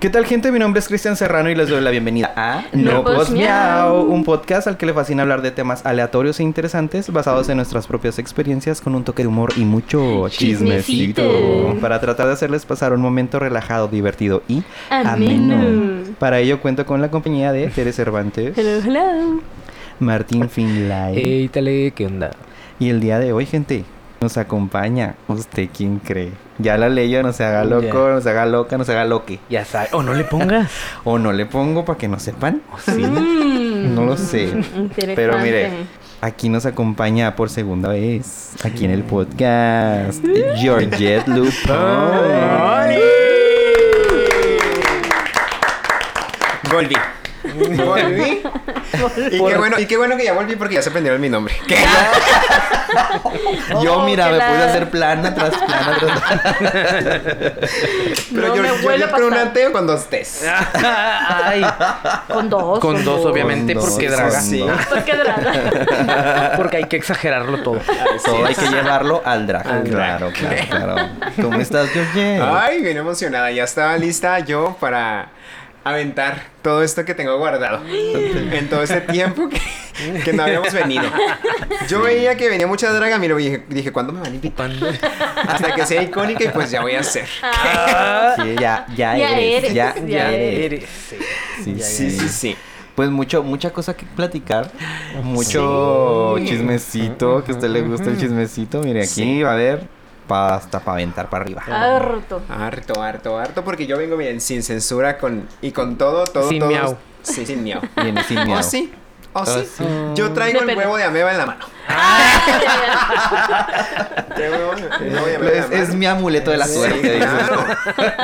¿Qué tal gente? Mi nombre es Cristian Serrano y les doy la bienvenida a No Pos Pos Miau. Miau, un podcast al que le fascina hablar de temas aleatorios e interesantes basados en nuestras propias experiencias con un toque de humor y mucho chismecito. Chismecito. Para tratar de hacerles pasar un momento relajado, divertido y Ameno. ameno. Para ello cuento con la compañía de Tere Cervantes, Hello, hello. Martín Finlay Ey, tale, ¿qué onda? y el día de hoy, gente, nos acompaña. ¿Usted quién cree? Ya la leyó, no se haga loco, no se haga loca, no se haga loque. Ya sabes. O no le pongas. O no le pongo para que no sepan. Sí. Mm, No lo sé. interesante. Pero mire, aquí nos acompaña por segunda vez, aquí en el podcast, Georgette Lupón. Volví. Volví. Y qué, bueno, y qué bueno que ya volví porque ya se aprendieron mi nombre. ¿Qué? Yo, Oh, mira, me la- pude hacer plana tras plana tras Pero No yo, me yo, vuelve yo a con un ateo con dos T's. Ay, Con dos. con dos, obviamente, Con porque dos, draga. con Sí. dos. ¿Por qué draga? Porque hay que exagerarlo todo. Todo hay que llevarlo al drag. Al claro, claro, claro. ¿Cómo estás, Georgette? Ay, bien emocionada. Ya estaba lista yo para aventar todo esto que tengo guardado en todo ese tiempo que, que no habíamos venido. Yo veía que venía mucha draga, mira, dije, dije, ¿cuándo me van a invitar? Hasta que sea icónica y pues ya voy a hacer. Sí, ya, ya, Ya eres, eres, ya, ya ya eres. Eres. sí. Sí, Ya Sí, sí, sí. Pues mucho, mucha cosa que platicar, mucho Sí. chismecito, que a usted le gusta el chismecito. Mire, aquí Sí. va a haber pa- hasta para aventar para arriba. Harto. Harto, harto, harto, porque yo vengo, miren, sin censura con y con todo, todo, Sin todo. miau. Sí, sin miau. Viene sin miedo. ¿O sí? ¿O Oh, sí? sí. Yo traigo el huevo de ameba en la mano. ¿Qué huevo? El huevo de ameba en la Es, es mi amuleto de la Sí, suerte. claro.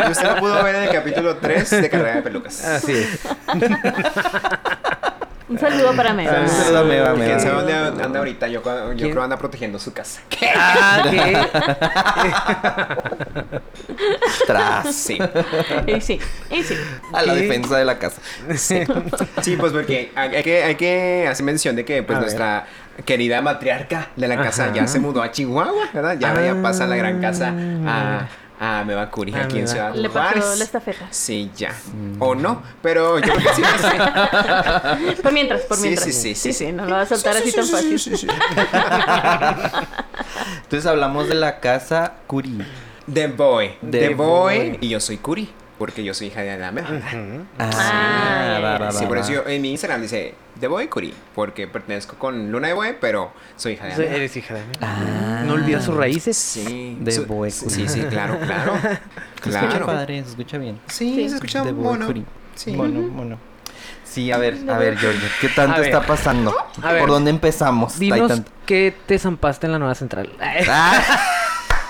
Y usted lo pudo ver en el capítulo 3 de Carrera de Pelucas. Así es. Un saludo para Mega. Un saludo a Meba, Meba. ¿Quién sabe dónde anda ahorita? Yo, yo ¿Quién? creo anda protegiendo su casa. Ah, ¿qué? Tras. Sí. Y sí, y sí. A la ¿Qué? defensa de la casa. Sí, pues porque hay que, hay que hacer mención de que pues A ver. nuestra querida matriarca de la casa Ajá. ya se mudó a Chihuahua, ¿verdad? Ya, ya Ah. pasa la gran casa a, a Meva Curi, Ah, aquí en. Ciudad Le pasó la estafeta. Sí, ya. O no, pero yo creo que sí. sí. Por mientras, por Sí, mientras. sí, sí, sí, sí. No lo vas a soltar así Sí, tan sí, fácil. sí, sí, sí. Entonces hablamos de la casa Curi. The Boy. The The, Boy. Boy. Y yo soy Curi, porque yo soy hija de la Meva. Ah, va, va, Sí, va, por va. eso yo en mi Instagram dice The Boy Curi, porque pertenezco con Luna de Boy, pero soy hija de Ameba. Eres hija de mí. Ah. No olvidas sus raíces. Sí, The Su- Boy sí, Curi. sí, sí, claro, claro. Se escucha padre, se escucha bien. Sí, Sí. se escucha Boy mono. Sí. Bueno, bueno. Sí, a ver, a ver, George, ¿qué tanto A ver. está pasando? A ver. ¿Por dónde empezamos? Dinos que te zampaste en la nueva central. Ah,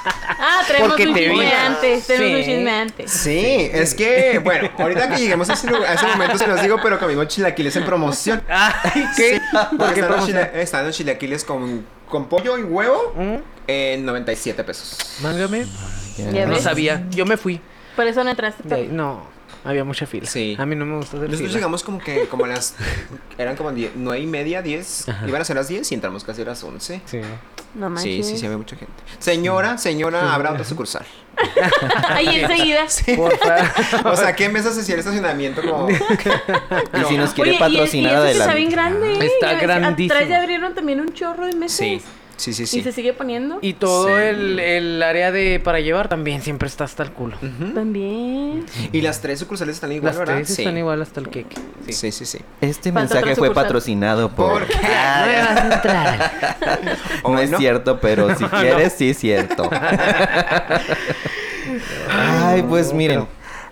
Ah, tenemos Porque un te vi. chisme antes. Tenemos un Sí. chisme antes. Sí, es que, bueno, ahorita que lleguemos a ese, lugar- a ese momento se los digo, pero comimos chilaquiles en promoción. Ay, ¿qué? ¿Por Porque qué están, los promoción? chila- están los chilaquiles con, con pollo y huevo ¿Mm? en 97 pesos. Mángame. Ya No ves. sabía. Yo me fui. Por eso no entraste. De ahí. No. Había mucha fila. Sí. A mí no me gusta hacer Nosotros fila. llegamos como que, como a las, eran como 10, 9 y media, 10, Ajá. iban a ser las 10 y entramos casi a las 11. Sí. No Sí, manches. sí, sí, había mucha gente. Señora, señora, habrá otra sucursal. Ahí enseguida. Porfa. O sea, ¿qué mesas hacía el estacionamiento? Como... y si nos quiere Oye, y- patrocinar y, eso sí está adelante. bien grande. Está grandísimo. Atrás ya abrieron también un chorro de mesas. Sí, sí, sí, Y sí. se sigue poniendo. Y todo Sí. el, el área de para llevar también siempre está hasta el culo. También. Y las tres sucursales están igual, Las ¿verdad? tres sí. están igual hasta el queque. Sí, sí, sí. Este Falta mensaje fue patrocinado por... ¿Por qué? Nueva central. ¿O No es no? cierto, pero si quieres, sí es cierto. Ay, pues no, miren.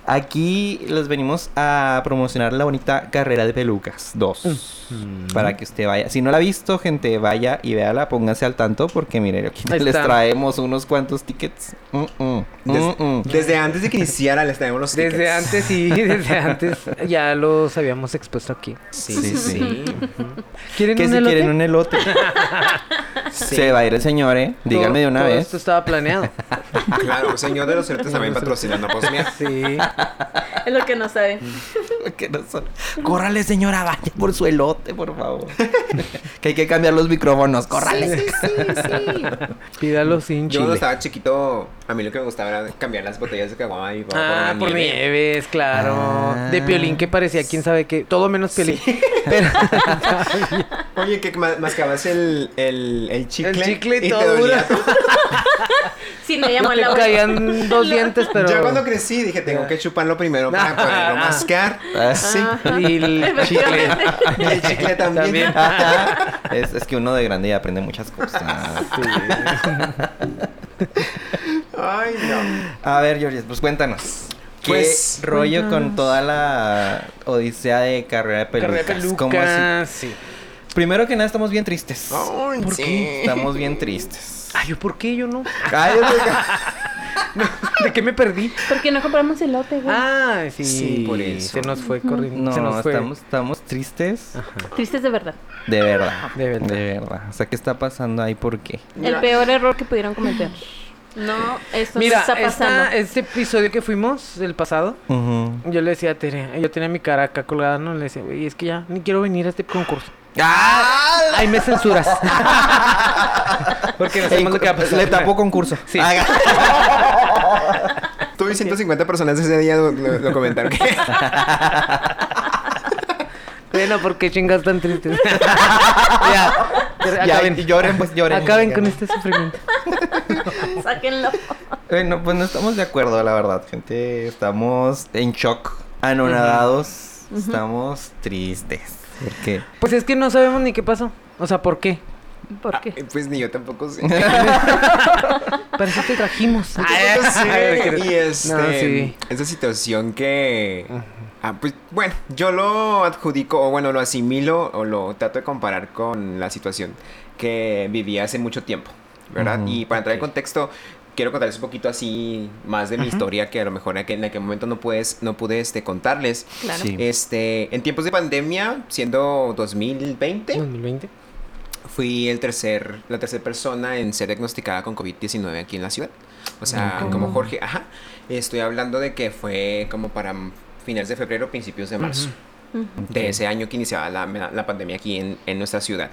Aquí les venimos a promocionar la bonita carrera de pelucas 2. Para que usted vaya. Si no la ha visto, gente, vaya y véala, pónganse al tanto porque miren, aquí Ahí les está. traemos unos cuantos tickets. Mm, mm, Des- mm, mm. Desde antes de que iniciara les traemos los Desde tickets. antes, sí, desde antes ya los habíamos expuesto aquí. Sí, Sí, sí, sí. sí. ¿Quieren Que un si elote? quieren un elote. Se va a ir el señor, ¿eh? Díganme de una Todo- vez. Esto estaba planeado. Claro, señor de los elotes también patrocinando pues mira. Sí. Es lo que no saben. Que no son- Córrale, señora, vaya por su elote, por favor. que hay que cambiar los micrófonos, córrale. Sí, sí, sí. Pídalo sin Yo cuando chile. estaba chiquito, a mí lo que me gustaba era cambiar las botellas de caguama y Ah, por nieve. nieves, claro. Ah. De piolín que parecía quién sabe qué. Todo menos piolín. Pero Oye, que ma- mascabas el, el, el chicle. el chicle y te todo dolía. Sí, me llamó te la caían dos dientes, pero. Yo cuando crecí dije, tengo que chuparlo primero para poderlo mascar. Ah, Sí. Y el chicle. El chicle también. También. es, es que uno de grande ya aprende muchas cosas. Ay, no. A ver, Georges, pues cuéntanos. ¿Qué Pues, rollo con toda la odisea de carrera de pelucas? Carrera de ¿Cómo así? pelucas, sí. Primero que nada, estamos bien tristes. Ay, ¿Por sí. qué? Estamos bien tristes. Ay, ¿yo por qué? Yo no. ¿De qué me perdí? ¿Por qué no compramos elote, güey? Ah, sí. Sí, por eso. Se nos fue corriendo. se No, nos fue. estamos, estamos tristes. Tristes de verdad. De verdad. De verdad. De verdad. O sea, ¿qué está pasando ahí? ¿Por qué? El Mira. peor error que pudieron cometer. No, esto Mira, no está pasando. este episodio que fuimos, el pasado, Ujú. yo le decía a Tere, yo tenía mi cara acá colgada, ¿no? Le decía, güey, es que ya ni quiero venir a este concurso. ¡Ah! Ahí me censuras. Porque no sabemos lo que va a pasar. Le tapó concurso. Sí. Tú y 150 personas ese día lo, lo- lo comentaron. Bueno, ¿por qué chingas tan tristes? ya, Ya, acaben. y lloren, pues lloren. Acaben con este sufrimiento. Sáquenlo. Bueno, pues no estamos de acuerdo, la verdad, gente. Estamos en shock, anonadados. Estamos tristes. Porque Pues es que no sabemos ni qué pasó. O sea, ¿por qué? ¿Por qué? Ay, Pues ni yo tampoco sé. Para eso te trajimos. Tampoco sé. Y este, No, sí. esa situación que... Ah, pues bueno, yo lo adjudico, o bueno, lo asimilo, o lo trato de comparar con la situación que viví hace mucho tiempo, ¿verdad? Ujú, y para entrar ok. en contexto, quiero contarles un poquito así más de mi historia que a lo mejor en aquel, en aquel momento no, puedes, no pude este, contarles. Claro. Sí. Este, en tiempos de pandemia, siendo 2020, 2020. fui el tercer, la tercera persona en ser diagnosticada con COVID-19 aquí en la ciudad. O sea, como Jorge, ajá. Estoy hablando de que fue como para finales de febrero, principios de marzo. Ujú. De ese año que iniciaba la, la pandemia aquí en, en nuestra ciudad.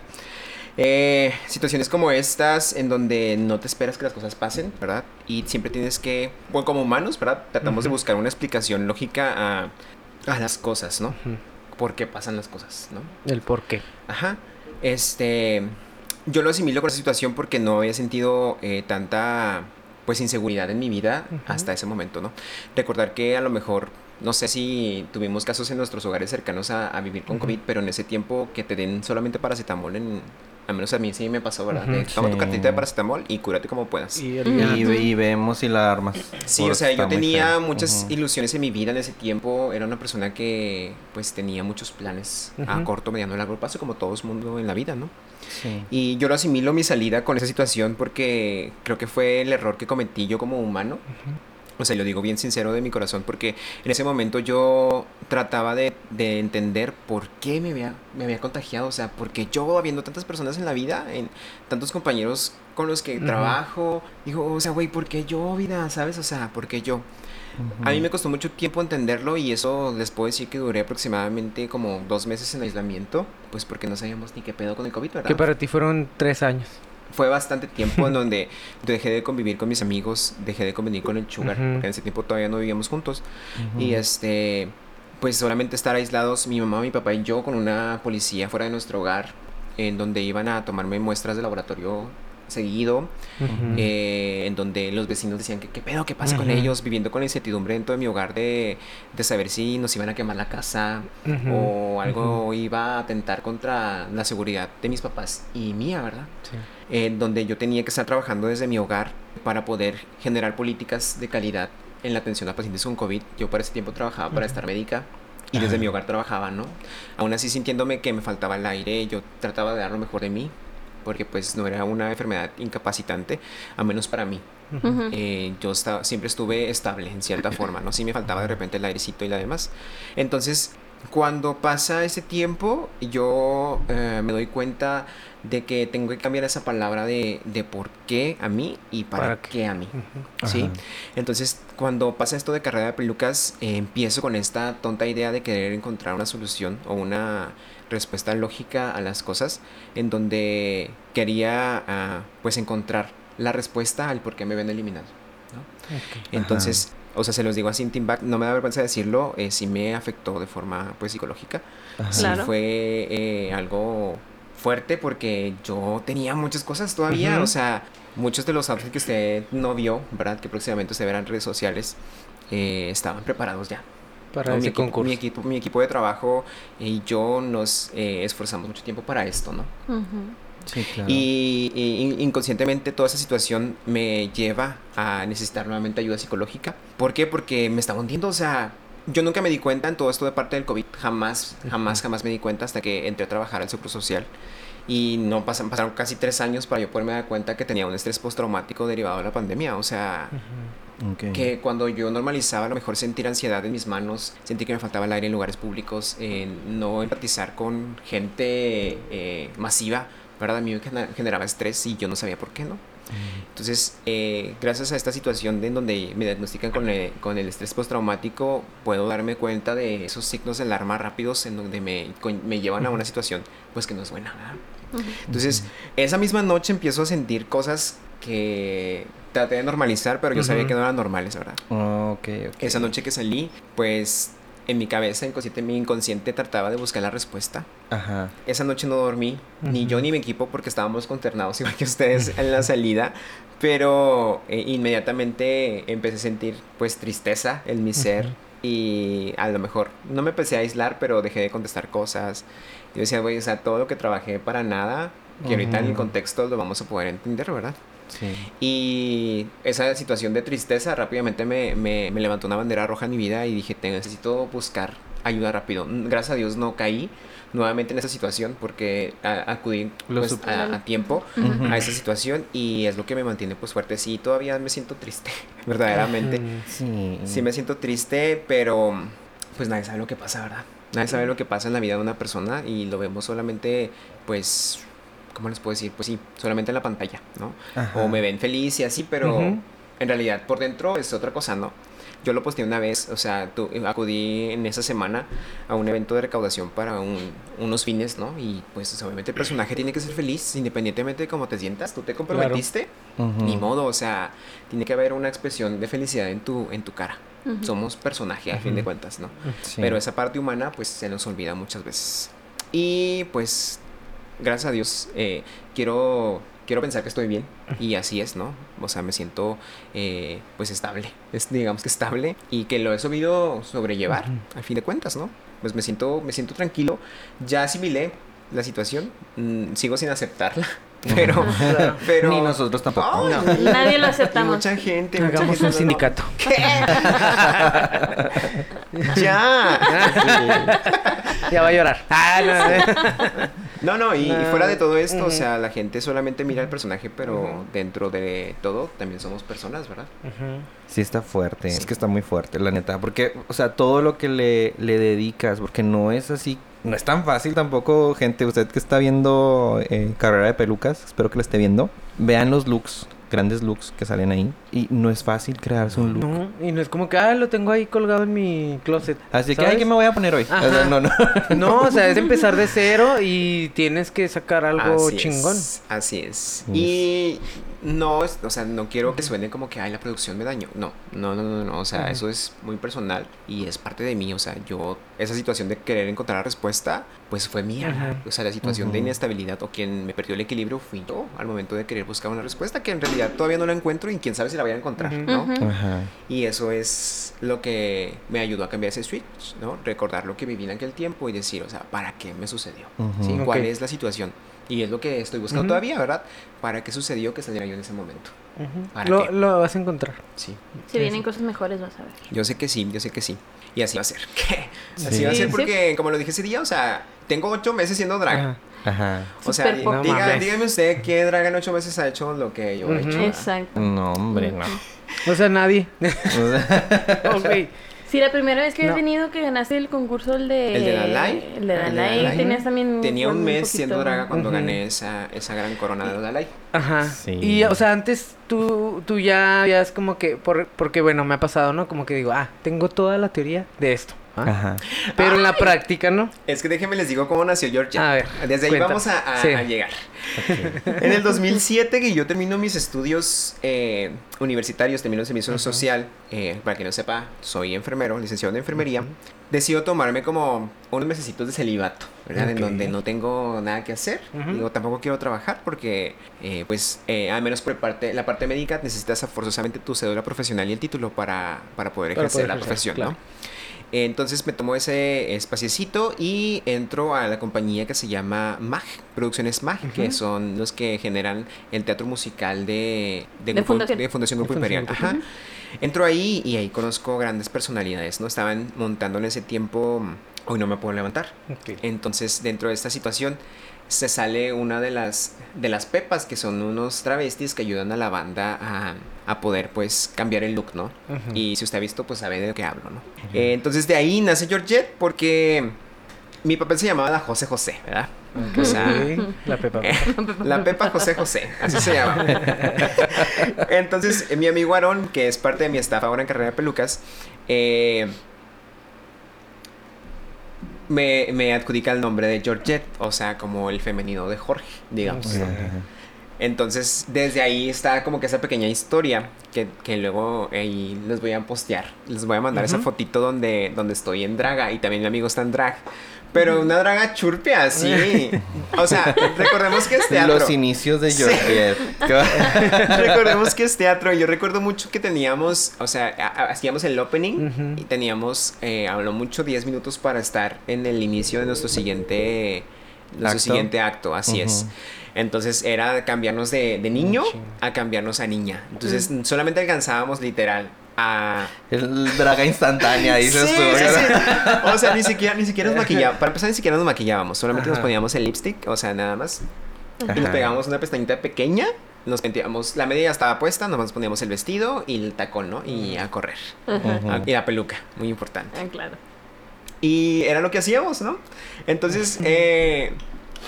Eh, situaciones como estas en donde no te esperas que las cosas pasen, ¿verdad? Y siempre tienes que, bueno, como humanos, ¿verdad? Tratamos de buscar una explicación lógica a, a las cosas, ¿no? ¿Por qué pasan las cosas, ¿no? El por qué. Ajá. Este. Yo lo asimilo con esa situación porque no había sentido eh, tanta pues inseguridad en mi vida hasta ese momento, ¿no? Recordar que a lo mejor, no sé si tuvimos casos en nuestros hogares cercanos a, a vivir con. COVID, pero en ese tiempo que te den solamente paracetamol, en, al menos a mí sí me pasó, ¿verdad? Toma tu cartita de paracetamol y cúrate como puedas. Y Y, y vemos y la armas. Sí, o sea, yo tenía feo. muchas ilusiones en mi vida en ese tiempo. Era una persona que, pues, tenía muchos planes a corto, mediano y largo plazo, como todo el mundo en la vida, ¿no? Sí. Y yo lo asimilo mi salida con esa situación porque creo que fue el error que cometí yo como humano. O sea, lo digo bien sincero de mi corazón porque en ese momento yo trataba de, de entender por qué me había, me había contagiado. O sea, porque yo, habiendo tantas personas en la vida, en tantos compañeros con los que trabajo, digo, o sea, güey, ¿por qué yo, vida? ¿Sabes? O sea, ¿por qué yo? A mí me costó mucho tiempo entenderlo y eso les puedo decir que duré aproximadamente como dos meses en aislamiento, pues porque no sabíamos ni qué pedo con el COVID, ¿verdad? Que para ti fueron tres años. Fue bastante tiempo en donde dejé de convivir con mis amigos, dejé de convivir con el sugar, porque en ese tiempo todavía no vivíamos juntos. Y este, pues solamente estar aislados, mi mamá, mi papá y yo, con una policía fuera de nuestro hogar, en donde iban a tomarme muestras de laboratorio seguido, eh, en donde los vecinos decían que qué pedo, qué pasa con ellos, viviendo con la incertidumbre dentro de mi hogar de, de saber si nos iban a quemar la casa o algo iba a atentar contra la seguridad de mis papás y mía, ¿verdad? Sí. en donde yo tenía que estar trabajando desde mi hogar para poder generar políticas de calidad en la atención a pacientes con COVID. Yo para ese tiempo trabajaba para estar médica y desde mi hogar trabajaba, ¿no? Aún así sintiéndome que me faltaba el aire, yo trataba de dar lo mejor de mí, porque pues no era una enfermedad incapacitante, a menos para mí. Eh, yo estaba, siempre estuve estable en cierta forma, ¿no? Sí me faltaba de repente el airecito y la demás. Entonces, cuando pasa ese tiempo, yo eh, me doy cuenta de que tengo que cambiar esa palabra de, de por qué a mí y para, ¿Para qué? qué? a mí. ¿Sí? Ajá. Entonces, cuando pasa esto de carrera de pelucas, eh, empiezo con esta tonta idea de querer encontrar una solución o una respuesta lógica a las cosas, en donde quería, ah, pues, encontrar la respuesta al por qué me ven eliminado. Entonces, o sea, se los digo así en Team Back, no me da vergüenza decirlo, eh, sí me afectó de forma, pues, psicológica. Ajá. Sí Claro. fue eh, algo fuerte porque yo tenía muchas cosas todavía, o sea, muchos de los outfits que usted no vio, ¿verdad? Que próximamente usted verá en redes sociales, eh, estaban preparados ya. Para ¿no? mi, ese equipo, concurso. mi equipo, mi equipo de trabajo y yo nos eh, esforzamos mucho tiempo para esto, ¿no? Sí, claro. Y, y in- inconscientemente toda esa situación me lleva a necesitar nuevamente ayuda psicológica. ¿Por qué? Porque me estaba hundiendo, o sea, yo nunca me di cuenta en todo esto de parte del COVID, jamás, jamás, jamás me di cuenta hasta que entré a trabajar al Seguro Social. Y no pasan, pasaron casi tres años para yo poderme dar cuenta que tenía un estrés postraumático derivado de la pandemia. O sea. Ok. que cuando yo normalizaba a lo mejor sentir ansiedad en mis manos, sentir que me faltaba el aire en lugares públicos, eh, no empatizar con gente eh, masiva, ¿verdad? A mí me gener- generaba estrés y yo no sabía por qué, ¿no? Entonces, eh, gracias a esta situación de en donde me diagnostican con el, con el estrés postraumático, puedo darme cuenta de esos signos de alarma rápidos en donde me, con- me llevan a una situación pues que no es buena. Entonces, esa misma noche empiezo a sentir cosas que traté de normalizar, pero yo sabía Ujú. que no eran normales, ¿verdad? Ok, ok. Esa noche que salí, pues en mi cabeza, inconsciente, mi inconsciente trataba de buscar la respuesta. Ajá. Esa noche no dormí, ni Ujú. yo ni mi equipo, porque estábamos consternados igual que ustedes en la salida. Pero eh, inmediatamente empecé a sentir pues tristeza en mi ser. Ujú. Y a lo mejor no me empecé a aislar, pero dejé de contestar cosas. Yo decía, güey, o sea, todo lo que trabajé para nada, que ahorita en el contexto lo vamos a poder entender, ¿verdad? Sí. Y esa situación de tristeza rápidamente me, me- me levantó una bandera roja en mi vida y dije, te necesito buscar ayuda rápido. Gracias a Dios no caí nuevamente en esa situación porque a- acudí pues, a, a tiempo a esa situación y es lo que me mantiene pues fuerte. Sí, todavía me siento triste, verdaderamente. Sí me siento triste, pero pues nadie sabe lo que pasa, ¿verdad? Nadie sabe lo que pasa en la vida de una persona y lo vemos solamente pues... ¿Cómo les puedo decir? Pues sí, solamente en la pantalla, ¿no? Ajá. o me ven feliz y así, pero Ujú. en realidad por dentro es otra cosa, ¿no? Yo lo posteé una vez, o sea, tu- acudí en esa semana a un evento de recaudación para un- unos fines, ¿no? Y pues obviamente el personaje tiene que ser feliz, independientemente de cómo te sientas. Tú te comprometiste, Ujú. ni modo, o sea, tiene que haber una expresión de felicidad en tu, en tu cara. Ujú. Somos personaje, a fin de cuentas, ¿no? Sí. Pero esa parte humana, pues se nos olvida muchas veces. Y pues, gracias a Dios, eh, quiero, quiero pensar que estoy bien. Y así es, ¿no? O sea, me siento, eh, pues, estable. Es, digamos que estable. Y que lo he sabido sobrellevar, Ujú. al fin de cuentas, ¿no? Pues me siento, me siento tranquilo. Ya asimilé la situación. mm, sigo sin aceptarla. Pero, Claro. pero... Ni nosotros tampoco. No, nadie lo y aceptamos. Mucha gente. mucha Hagamos gente un no- sindicato. ya. Ya va a llorar. Ah, no, No, no, y, y fuera de todo esto, o sea, la gente solamente mira el personaje, pero dentro de todo también somos personas, ¿verdad? Ujú. Sí está fuerte, es que está muy fuerte, la neta. Porque, o sea, todo lo que le, le dedicas, porque no es así, no es tan fácil tampoco, gente. Usted que está viendo eh, Carrera de Pelucas, espero que la esté viendo. Vean los looks, grandes looks que salen ahí. Y no es fácil crearse un look. No, y no es como que, ah, lo tengo ahí colgado en mi closet. Así que, ay, ¿qué me voy a poner hoy? Ajá. O sea, no, no. No, o sea, es empezar de cero y tienes que sacar algo Así chingón. Es, así es. Yes. Y no, es- o sea, no quiero que suene como que, ay, la producción me dañó. No, no, no, no, no. O sea, eso es muy personal y es parte de mí. O sea, yo, esa situación de querer encontrar la respuesta, pues fue mía. O sea, la situación de inestabilidad o quien me perdió el equilibrio fui yo al momento de querer buscar una respuesta que en realidad todavía no la encuentro y quién sabe si la voy a encontrar, Ujú. ¿no? Ujú. Ajá. Y eso es lo que me ayudó a cambiar ese switch, ¿no? Recordar lo que viví en aquel tiempo y decir, o sea, ¿para qué me sucedió? Ujú. ¿Sí? Ok. ¿Cuál es la situación? Y es lo que estoy buscando todavía, ¿verdad? ¿Para qué sucedió que saliera yo en ese momento? ¿Para Lo, qué? lo vas a encontrar. Sí. Si vienen cosas mejores, vas a ver. Yo sé que sí, yo sé que sí. Y así va a ser. ¿Qué? Así Sí. va a ser Sí. porque, como lo dije ese día, o sea, tengo ocho meses siendo drag. Ajá. O sea, diga- dígame usted qué drag en ocho meses ha hecho lo que yo he hecho. ¿verdad? Exacto. No, hombre, no. O sea, nadie. O sea, Ok. Sí, la primera vez que has No. venido que ganaste el concurso, el de... ¿El de Dalai? El de El de Dalai, Dalai. tenías también... Tenía un un mes poquito- siendo draga cuando gané esa, esa gran corona de Dalai. Ajá. Sí. Y, o sea, antes tú, tú ya habías como que, por, porque bueno, me ha pasado, ¿no? Como que digo, ah, tengo toda la teoría de esto. ¿Ah? Ajá. Pero en la práctica, ¿no? Es que déjenme les digo cómo nació Georgia. A ver, Desde ahí cuenta. vamos a, a- Sí. a llegar. En el 2007 que yo termino mis estudios eh, universitarios, termino el servicio social, eh, para quien no sepa, soy enfermero, licenciado en enfermería, decido tomarme como unos mesecitos de celibato, ¿verdad? En donde no tengo nada que hacer, digo, tampoco quiero trabajar porque, eh, pues, eh, al menos por parte, la parte médica necesitas forzosamente tu cédula profesional y el título para, para poder Para ejercer poder la ejercer, profesión, claro. ¿no? Entonces me tomo ese espaciecito y entro a la compañía que se llama MAG, Producciones MAG, que son los que generan el teatro musical de, De Grupo- Fundación. de Fundación Grupo De Imperial. Fundación Ajá. Entro ahí y ahí conozco grandes personalidades, ¿no? Estaban montando en ese tiempo, hoy no me puedo levantar. Ok. Entonces, dentro de esta situación, se sale una de las, de las pepas, que son unos travestis que ayudan a la banda a, a poder, pues, cambiar el look, ¿no? Y si usted ha visto, pues sabe de lo que hablo, ¿no? Eh, entonces, de ahí nace Georgette porque mi papel se llamaba la José José, ¿verdad? O sea, la pepa. la Pepa José José, así se llama. Entonces, eh, mi amigo Aarón, que es parte de mi staff ahora en carrera de pelucas, eh, me, me adjudica el nombre de Georgette, o sea, como el femenino de Jorge, digamos. Entonces, desde ahí está como que esa pequeña historia que, que luego ahí les voy a postear. Les voy a mandar esa fotito donde, donde estoy en draga y también mi amigo está en drag. Pero una draga churpia, así. O sea, recordemos que es teatro. Los inicios de Sí. Georgette. Recordemos que es teatro. Yo recuerdo mucho que teníamos, o sea, hacíamos el opening y teníamos, eh, a lo mucho 10 minutos para estar en el inicio de nuestro siguiente, nuestro Acto. siguiente acto. Así es. Entonces era cambiarnos de, de niño a cambiarnos a niña. Entonces solamente alcanzábamos literal a... El draga instantánea, dices Sí, tú. sí. O sea, ni siquiera, ni siquiera nos maquillábamos. Para empezar, ni siquiera nos maquillábamos. Solamente nos poníamos el lipstick, o sea, nada más. Y nos pegábamos una pestañita pequeña. Nos metíamos, la media estaba puesta, nomás nos poníamos el vestido y el tacón, ¿no? Y a correr. Ajá. Ah, Y la peluca, muy importante. Ah, claro. Y era lo que hacíamos, ¿no? Entonces, eh,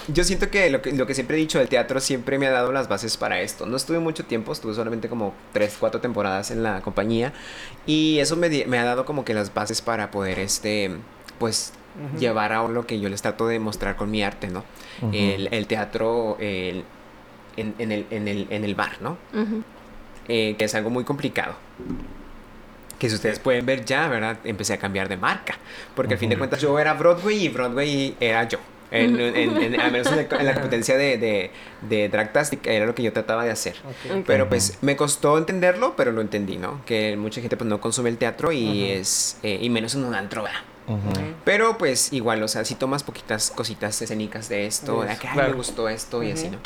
yo siento que lo, que lo que siempre he dicho, el teatro siempre me ha dado las bases para esto. No estuve mucho tiempo, estuve solamente como 3, 4 temporadas en la compañía. Y eso me, me ha dado como que las bases para poder, este, pues, Ujú. llevar a lo que yo les trato de mostrar con mi arte, ¿no? El, el teatro el- en, en el, en, el, en el bar, ¿no? Eh, que es algo muy complicado. Que si ustedes pueden ver ya, ¿verdad? Empecé a cambiar de marca. Porque al fin de cuentas yo era Broadway y Broadway era yo. En, en- en- al menos en, la- en la competencia de, de, de Dragtastic era lo que yo trataba de hacer. Pero pues me costó entenderlo, pero lo entendí, ¿no? Que mucha gente pues no consume el teatro y es... eh, y menos en un antro, ¿verdad? Pero pues igual, o sea, si tomas poquitas cositas escénicas de esto, De que "Ay, claro. me gustó esto y así. ¿no?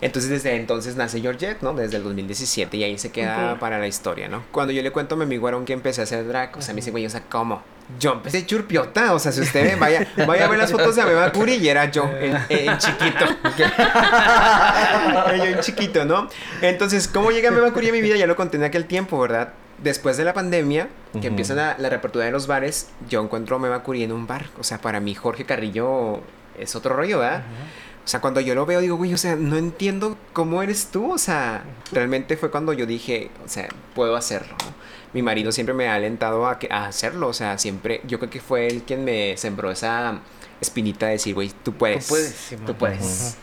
Entonces desde entonces nace Georgette, ¿no? Desde el 2017 y ahí se queda para la historia, ¿no? Cuando yo le cuento a mi amigo Aaron que empecé a hacer drag, o sea, me dice, güey, o sea, ¿cómo? Yo empecé churpiota, o sea, si usted ve, vaya, vaya a ver las fotos de Ameba Curi y era yo, en, en chiquito. yo en chiquito, ¿no? Entonces, ¿cómo llega Ameba Curi a mi vida? Ya lo conté en aquel tiempo, ¿verdad? Después de la pandemia, que Ujú. empieza la, la reapertura de los bares, yo encuentro a Ameba Curi en un bar. O sea, para mí Jorge Carrillo es otro rollo, ¿verdad? O sea, cuando yo lo veo, digo, güey, o sea, no entiendo cómo eres tú. O sea, realmente fue cuando yo dije, o sea, puedo hacerlo. ¿no? Mi marido siempre me ha alentado a, que, a hacerlo. O sea, siempre, yo creo que fue él quien me sembró esa espinita de decir, güey, tú puedes. Tú puedes. Tú puedes.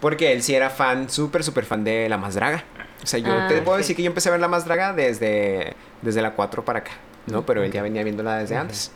Porque él sí era fan, súper, súper fan de La Más Draga. O sea, yo Ah, te puedo decir que yo empecé a ver La Más Draga desde, desde la 4 para acá, ¿no? Pero él ya venía viéndola desde antes.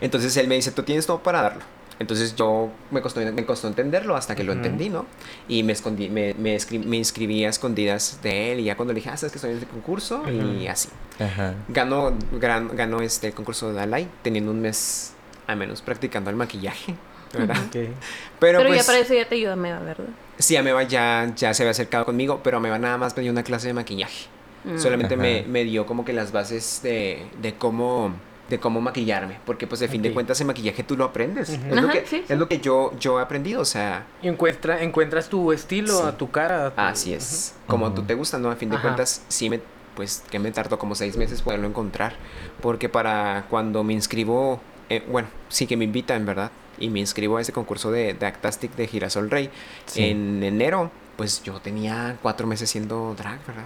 Entonces él me dice, tú tienes todo para darlo. Entonces yo me costó, me costó entenderlo hasta que lo entendí, ¿no? Y me escondí, me, me, escri- me inscribí a escondidas de él y ya cuando le dije, ah, sabes que estoy en este concurso y así. Ajá. Ganó, gran- ganó este el concurso de Dalai teniendo un mes al menos practicando el maquillaje. ¿verdad? Ok. Pero, Pero, pues, ya para eso ya te ayuda Meva, ¿verdad? sí, Ameba ya, ya se había acercado conmigo, pero Ameba nada más me dio una clase de maquillaje. Mm. Solamente me, me dio como que las bases de, de cómo de cómo maquillarme, porque pues de fin de cuentas el maquillaje tú lo aprendes. Es, lo que, sí, sí. es lo que yo, yo he aprendido, o sea, Y encuentra, encuentras tu estilo, Sí. a tu cara. a tu- así es. Como tú Ujú. te gusta, ¿no? A fin de Ajá. cuentas, sí me, pues que me tardó como seis meses poderlo encontrar, porque para cuando me inscribo, eh, bueno, sí que me invitan, ¿verdad? Y me inscribo a ese concurso de, de Actastic de Girasol Rey Sí. en enero, pues yo tenía cuatro meses siendo drag, ¿verdad?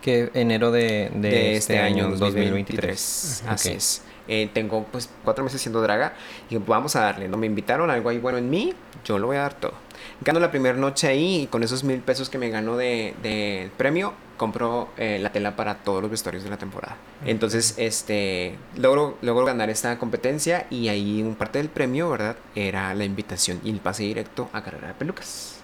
Que enero de, de, de, este, año 2023. 2023. Así es. Eh, tengo pues cuatro meses siendo draga y vamos a darle, ¿no? Me invitaron algo ahí bueno en mí, yo lo voy a dar todo. Gano la primera noche ahí y con esos mil pesos que me gano de, de premio, compro eh, la tela para todos los vestuarios de la temporada. Entonces, este, logro, logro ganar esta competencia y ahí un parte del premio, ¿verdad? Era la invitación y el pase directo a carrera de pelucas.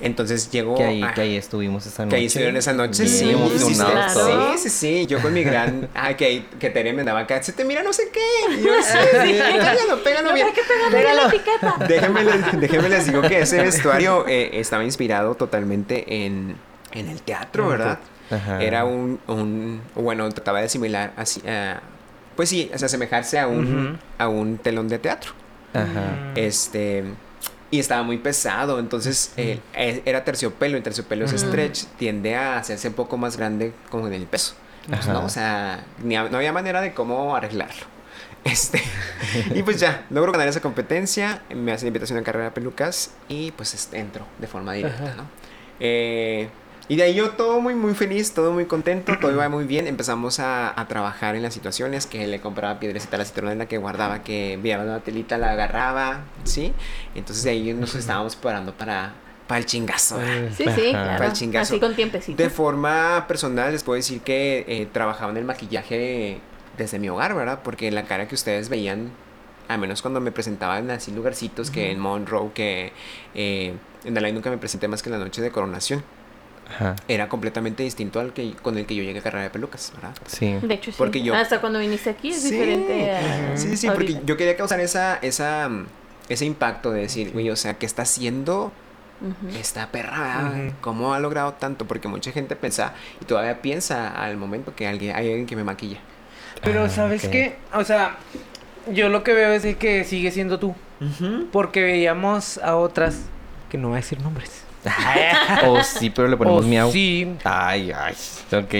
Entonces llegó... Que ahí, ah, que ahí estuvimos esa noche. que ahí estuvieron esa noche, Bien sí. emocionados sí, claro. Sí, sí, sí. Yo con mi gran. Ay, que, que Tere me daba acá. Se te mira no sé qué. Y yo, sí, sí, pégalo, pégalo bien. Pégale la etiqueta. Déjenme les, déjenme les digo que ese vestuario eh, estaba inspirado totalmente en, en el teatro, ¿verdad? Ajá. Era un, un. Bueno, trataba de similar así. ah, pues sí, o sea, asemejarse a un, a un telón de teatro. Ajá. Este. Y estaba muy pesado, entonces eh, eh, era terciopelo y terciopelo es stretch, tiende a hacerse un poco más grande como en el peso. Pues. ¿no? O sea, ni no había manera de cómo arreglarlo. Este, y pues ya, logro ganar esa competencia, me hacen invitación a carrera de pelucas y pues entro de forma directa. ¿no? Eh, y de ahí yo todo muy, muy feliz, todo muy contento, todo iba muy bien. Empezamos a, a trabajar en las situaciones, que le compraba piedrecita a la citronela que guardaba, que veía una telita, la agarraba, ¿sí? Entonces de ahí nos estábamos preparando para, para el chingazo. ¿verdad? Sí, sí, claro. Para el chingazo. Así con tiempecito. De forma personal les puedo decir que eh, trabajaba en el maquillaje desde mi hogar, ¿verdad? Porque la cara que ustedes veían, al menos cuando me presentaban así lugarcitos, que en Monroe, que eh, en Dalai nunca me presenté más que en la noche de coronación, Ajá. era completamente distinto al que con el que yo llegué a carrera de pelucas, ¿verdad? Sí. De hecho, sí. Porque yo- Hasta cuando viniste aquí es Sí. diferente a. Sí, sí, ahorita. porque yo quería causar esa, esa, ese impacto de decir, güey, o sea, ¿qué está haciendo Ujú. esta perra? ¿verdad? Ujú. ¿Cómo ha logrado tanto? Porque mucha gente piensa, y todavía piensa al momento que alguien, hay alguien que me maquilla. Pero, Ah, ¿sabes ok. qué? O sea, yo lo que veo es que sigue siendo tú. Porque veíamos a otras, que no voy a decir nombres. Oh, sí, pero le ponemos O miau. Sí, Ay, ay. Ok.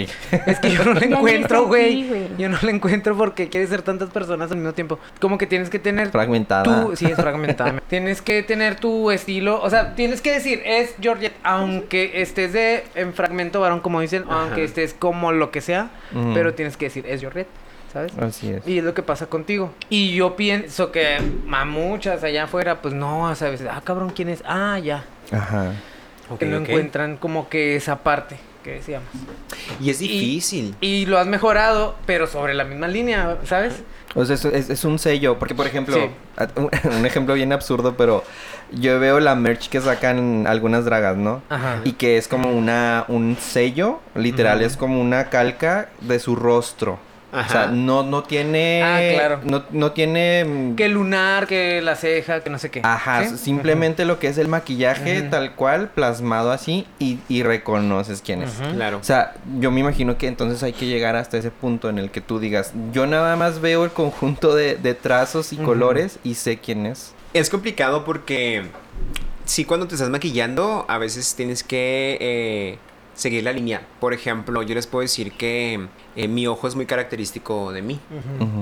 es que yo no ni encuentro, güey. Yo no la encuentro porque quiere ser tantas personas al mismo tiempo. Como que tienes que tener Fragmentada. tu... Sí, es fragmentada. tienes que tener tu estilo. O sea, tienes que decir, es Georgette, aunque estés de en fragmento varón, como dicen, Ajá. aunque estés como lo que sea, pero tienes que decir, es Georgette, ¿sabes? Así es. Y es lo que pasa contigo. Y yo pienso que a muchas allá afuera, pues no, ¿sabes? Ah, cabrón, ¿quién es? Ah, ya. Ajá. Que no encuentran como que esa parte que decíamos. Y es difícil. Y lo has mejorado, pero sobre la misma línea, ¿sabes? O sea, es, es- es un sello, porque por ejemplo, Sí. un, ejemplo bien absurdo, pero yo veo la merch que sacan algunas dragas, ¿no? Ajá. Y que es como una un sello, literal, es como una calca de su rostro. O sea, Ajá. no, no tiene. Ah, claro. No, no tiene. mm, Que lunar, que la ceja, que no sé qué. Ajá, ¿Sí? simplemente lo que es el maquillaje tal cual, plasmado así, y, y reconoces quién es. Claro. O sea, yo me imagino que entonces hay que llegar hasta ese punto en el que tú digas, yo nada más veo el conjunto de, de trazos y colores y sé quién es. Es complicado porque sí cuando te estás maquillando a veces tienes que eh, seguir la línea. Por ejemplo, yo les puedo decir que eh, mi ojo es muy característico de mí.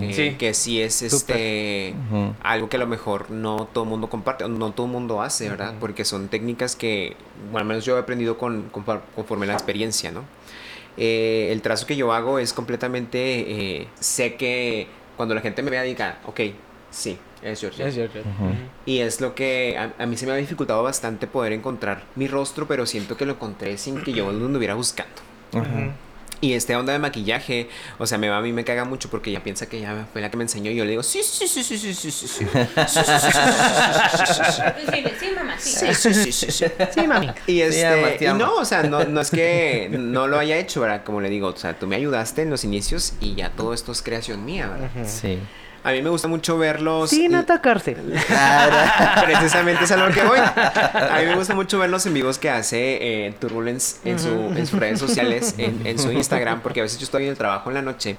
Eh, Sí. Que sí es este algo que a lo mejor no todo el mundo comparte, o no todo el mundo hace, ¿verdad? Porque son técnicas que, bueno, al menos yo he aprendido con, confor- conforme la experiencia, ¿no? Eh, el trazo que yo hago es completamente, eh, sé que cuando la gente me vea diga, ok, sí, es George. Es Georgette. Y es lo que a, a mí se me ha dificultado bastante poder encontrar mi rostro, pero siento que lo encontré sin que yo lo anduviera buscando. Y esta onda de maquillaje, o sea, me va, a mí me caga mucho porque ella piensa que ella fue la que me enseñó y yo le digo, sí, sí, sí, sí, sí, sí, sí, sí, sí, sí, sí, sí, sí, Sí, mamá, sí. sí, sí, sí, sí, sí. Sí, mami. Y este, y no, o sea, no, no es que no lo haya hecho, ¿verdad? Como le digo, o sea, tú me ayudaste en los inicios y ya todo esto es creación mía, ¿verdad? Sí. A mí me gusta mucho verlos. Sin atacarse. Precisamente es a lo que voy. A mí me gusta mucho ver los en vivos que hace eh, Turbulence en, su, en sus redes sociales, en, en su Instagram, porque a veces yo estoy en el trabajo en la noche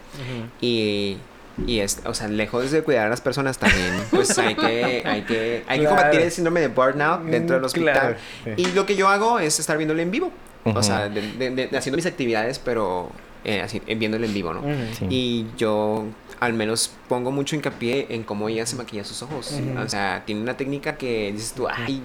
y, y es, o sea, lejos de cuidar a las personas también, pues hay que, hay que, hay que combatir el síndrome de burnout dentro del Mm, hospital. claro, sí. Y lo que yo hago es estar viéndolo en vivo. O sea, de- de- de- haciendo mis actividades, pero eh, así, viéndolo en vivo, ¿no? Sí. Y yo al menos pongo mucho hincapié en cómo ella se maquilla sus ojos. O sea, tiene una técnica que dices tú, ay,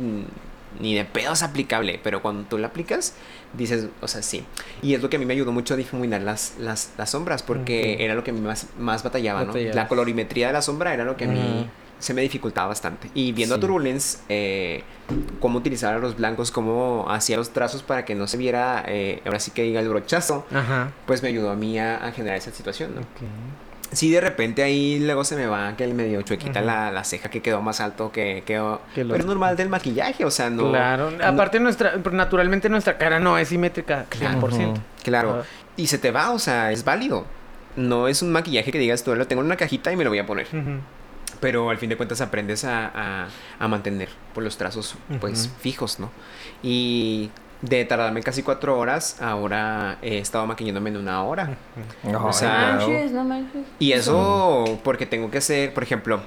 ni de pedo es aplicable, pero cuando tú la aplicas, dices, o sea, sí. Y es lo que a mí me ayudó mucho a difuminar las, las, las sombras, porque era lo que a mí más, más batallaba, ¿no? La colorimetría de la sombra era lo que a mí se me dificultaba bastante. Y viendo Sí. a Turbulence, eh, cómo utilizar a los blancos, cómo hacía los trazos para que no se viera, eh, ahora sí que diga el brochazo, Ajá. pues me ayudó a mí a, a generar esa situación, ¿no? Sí, de repente ahí luego se me va que el medio chuequita la, la ceja que quedó más alto que quedó. Que lo- Pero es normal del maquillaje, o sea, no. Claro. no- Aparte, nuestra, naturalmente nuestra cara no es simétrica 100%. claro. Y se te va, o sea, es válido. No es un maquillaje que digas tú, lo tengo en una cajita y me lo voy a poner. Pero al fin de cuentas aprendes a, a- a mantener por los trazos, pues, fijos, ¿no? Y de tardarme casi cuatro horas, ahora he estado maquillándome en una hora. No, O sea, wow. Manches, no manches. Y eso porque tengo que hacer, por ejemplo,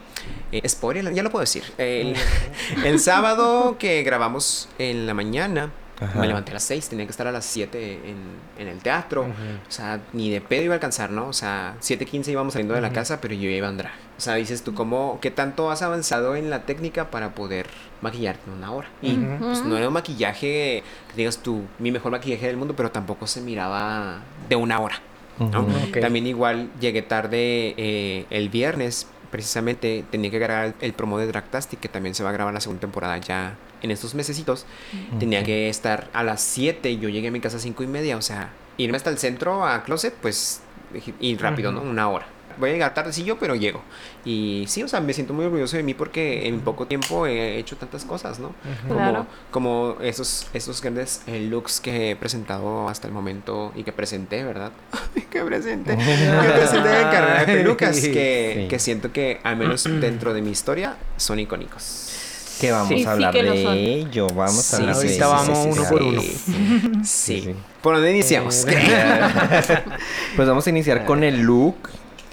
eh, spoiler, ya lo puedo decir. El, el sábado que grabamos en la mañana, Ajá. me levanté a las 6, tenía que estar a las 7 en, en el teatro. O sea, ni de pedo iba a alcanzar, ¿no? O sea, 7.15 íbamos saliendo de la casa, pero yo iba a andar. O sea, dices tú, ¿cómo, qué tanto has avanzado en la técnica para poder maquillarte en una hora? Y pues no era un maquillaje, que digas tú, mi mejor maquillaje del mundo, pero tampoco se miraba de una hora. ¿no? También igual llegué tarde eh, el viernes, precisamente tenía que grabar el promo de Dragtastic, que también se va a grabar la segunda temporada ya en estos mesecitos. Tenía Ok. que estar a las 7 y yo llegué a mi casa a 5 y media, o sea, irme hasta el centro a Closet, pues, y rápido, ¿no? Una hora. Voy a llegar tardecillo, pero llego. Y sí, o sea, me siento muy orgulloso de mí porque en poco tiempo he hecho tantas cosas, ¿no? Como, Claro. como esos, esos grandes eh, looks que he presentado hasta el momento y que presenté, ¿verdad? que presenté. que presenté en carrera de pelucas. Que, Sí. que siento que, al menos dentro de mi historia, son icónicos. Que vamos Sí, a sí hablar que de son. ello. Vamos Sí, a hablar de ello. vamos uno por uno. Sí. Sí, Sí. sí. ¿Por dónde iniciamos? Eh, Pues vamos a iniciar con el look.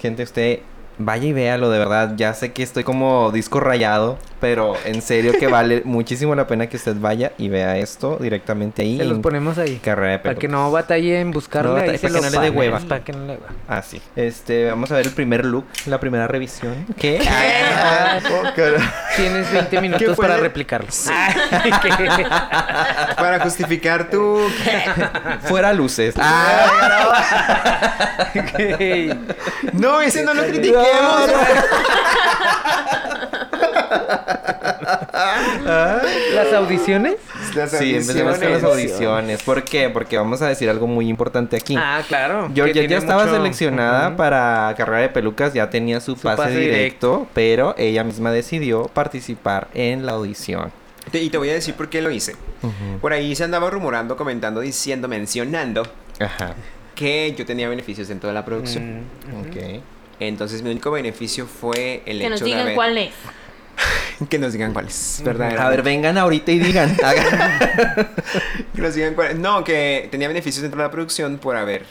Gente, usted vaya y véalo, de verdad. Ya sé que estoy como disco rayado, pero en serio que vale muchísimo la pena que usted vaya y vea esto directamente ahí. Se los ponemos ahí. Carrera de Para que no batalle en buscarle. No ahí batalle, para que lo no le dé ponen, hueva. Para que no le. Ah, sí. Este, vamos a ver el primer look, la primera revisión. ¿Qué? Ah, Tienes 20 minutos para replicarlo. Para justificar tu... Fuera luces. Ah, No, ese no lo critiquemos. Las audiciones. Las sí, empecemos con las audiciones. ¿Por qué? Porque vamos a decir algo muy importante aquí. Ah, claro. Yo ya, estaba mucho- seleccionada para carrera de pelucas, ya tenía su, Su pase, pase directo, pero ella misma decidió participar en la audición. Te- Y te voy a decir por qué lo hice. Por ahí se andaba rumorando, comentando, diciendo, mencionando Ajá. que yo tenía beneficios dentro de la producción. Mm. Ok. Entonces mi único beneficio fue el Que hecho nos de digan haber- cuál es. Que nos digan cuáles, A ¿verdad? ver, vengan ahorita y digan. Que nos digan cuáles. No, que tenía beneficios dentro de la producción por haber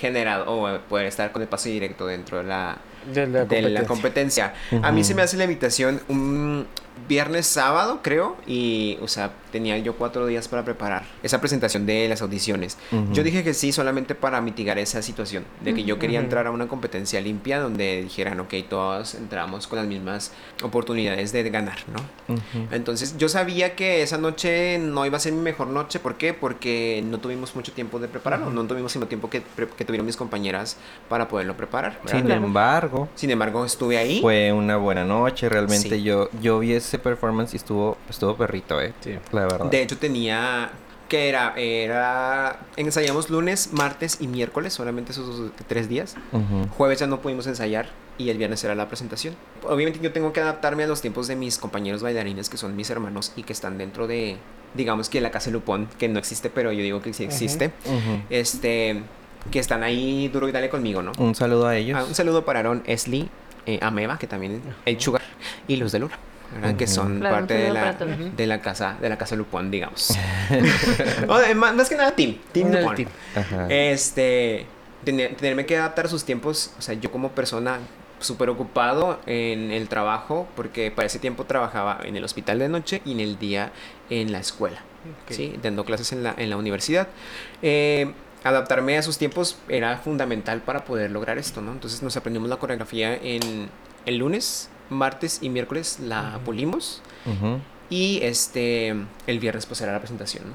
generado o poder estar con el pase directo dentro de la, De la de la competencia. A mí se me hace la invitación un viernes, sábado, creo, y, o sea, tenía yo cuatro días para preparar esa presentación de las audiciones. Yo dije que sí solamente para mitigar esa situación, de que yo quería entrar a una competencia limpia donde dijeran, ok, todos entramos con las mismas oportunidades de ganar, ¿no? Entonces yo sabía que esa noche no iba a ser mi mejor noche. ¿Por qué? Porque no tuvimos mucho tiempo de prepararlo. No tuvimos sino tiempo que, que tuvieron mis compañeras para poderlo preparar. ¿verdad? Sin embargo, Sin embargo, estuve ahí. fue una buena noche. Realmente Sí. yo, yo vi ese performance y estuvo, estuvo perrito, eh. Sí. La verdad. De hecho, tenía. que era? Era. Ensayamos lunes, martes y miércoles, solamente esos dos- tres días. Jueves ya no pudimos ensayar y el viernes era la presentación. Obviamente yo tengo que adaptarme a los tiempos de mis compañeros bailarines que son mis hermanos y que están dentro de, digamos que la casa Lupón, que no existe, pero yo digo que sí existe. Este, que están ahí duro y dale conmigo, ¿no? Un saludo a ellos. Ah, un saludo para Aaron Esli, eh, Ameba, que también el Sugar, y Luz de Luna, ¿verdad? Que son Claro, parte de la, de la casa de la casa Lupón, digamos. Más, más que nada, Team, Team Lupón. team. Este, tener- tenerme que adaptar a sus tiempos, o sea, yo como persona súper ocupado en el trabajo, porque para ese tiempo trabajaba en el hospital de noche y en el día en la escuela, Ok. ¿sí? Dando clases en la, en la universidad. Eh, adaptarme a sus tiempos era fundamental para poder lograr esto, ¿no? Entonces nos aprendimos la coreografía en el lunes, martes y miércoles la pulimos. Ujú. Y este, el viernes pues era la presentación, ¿no?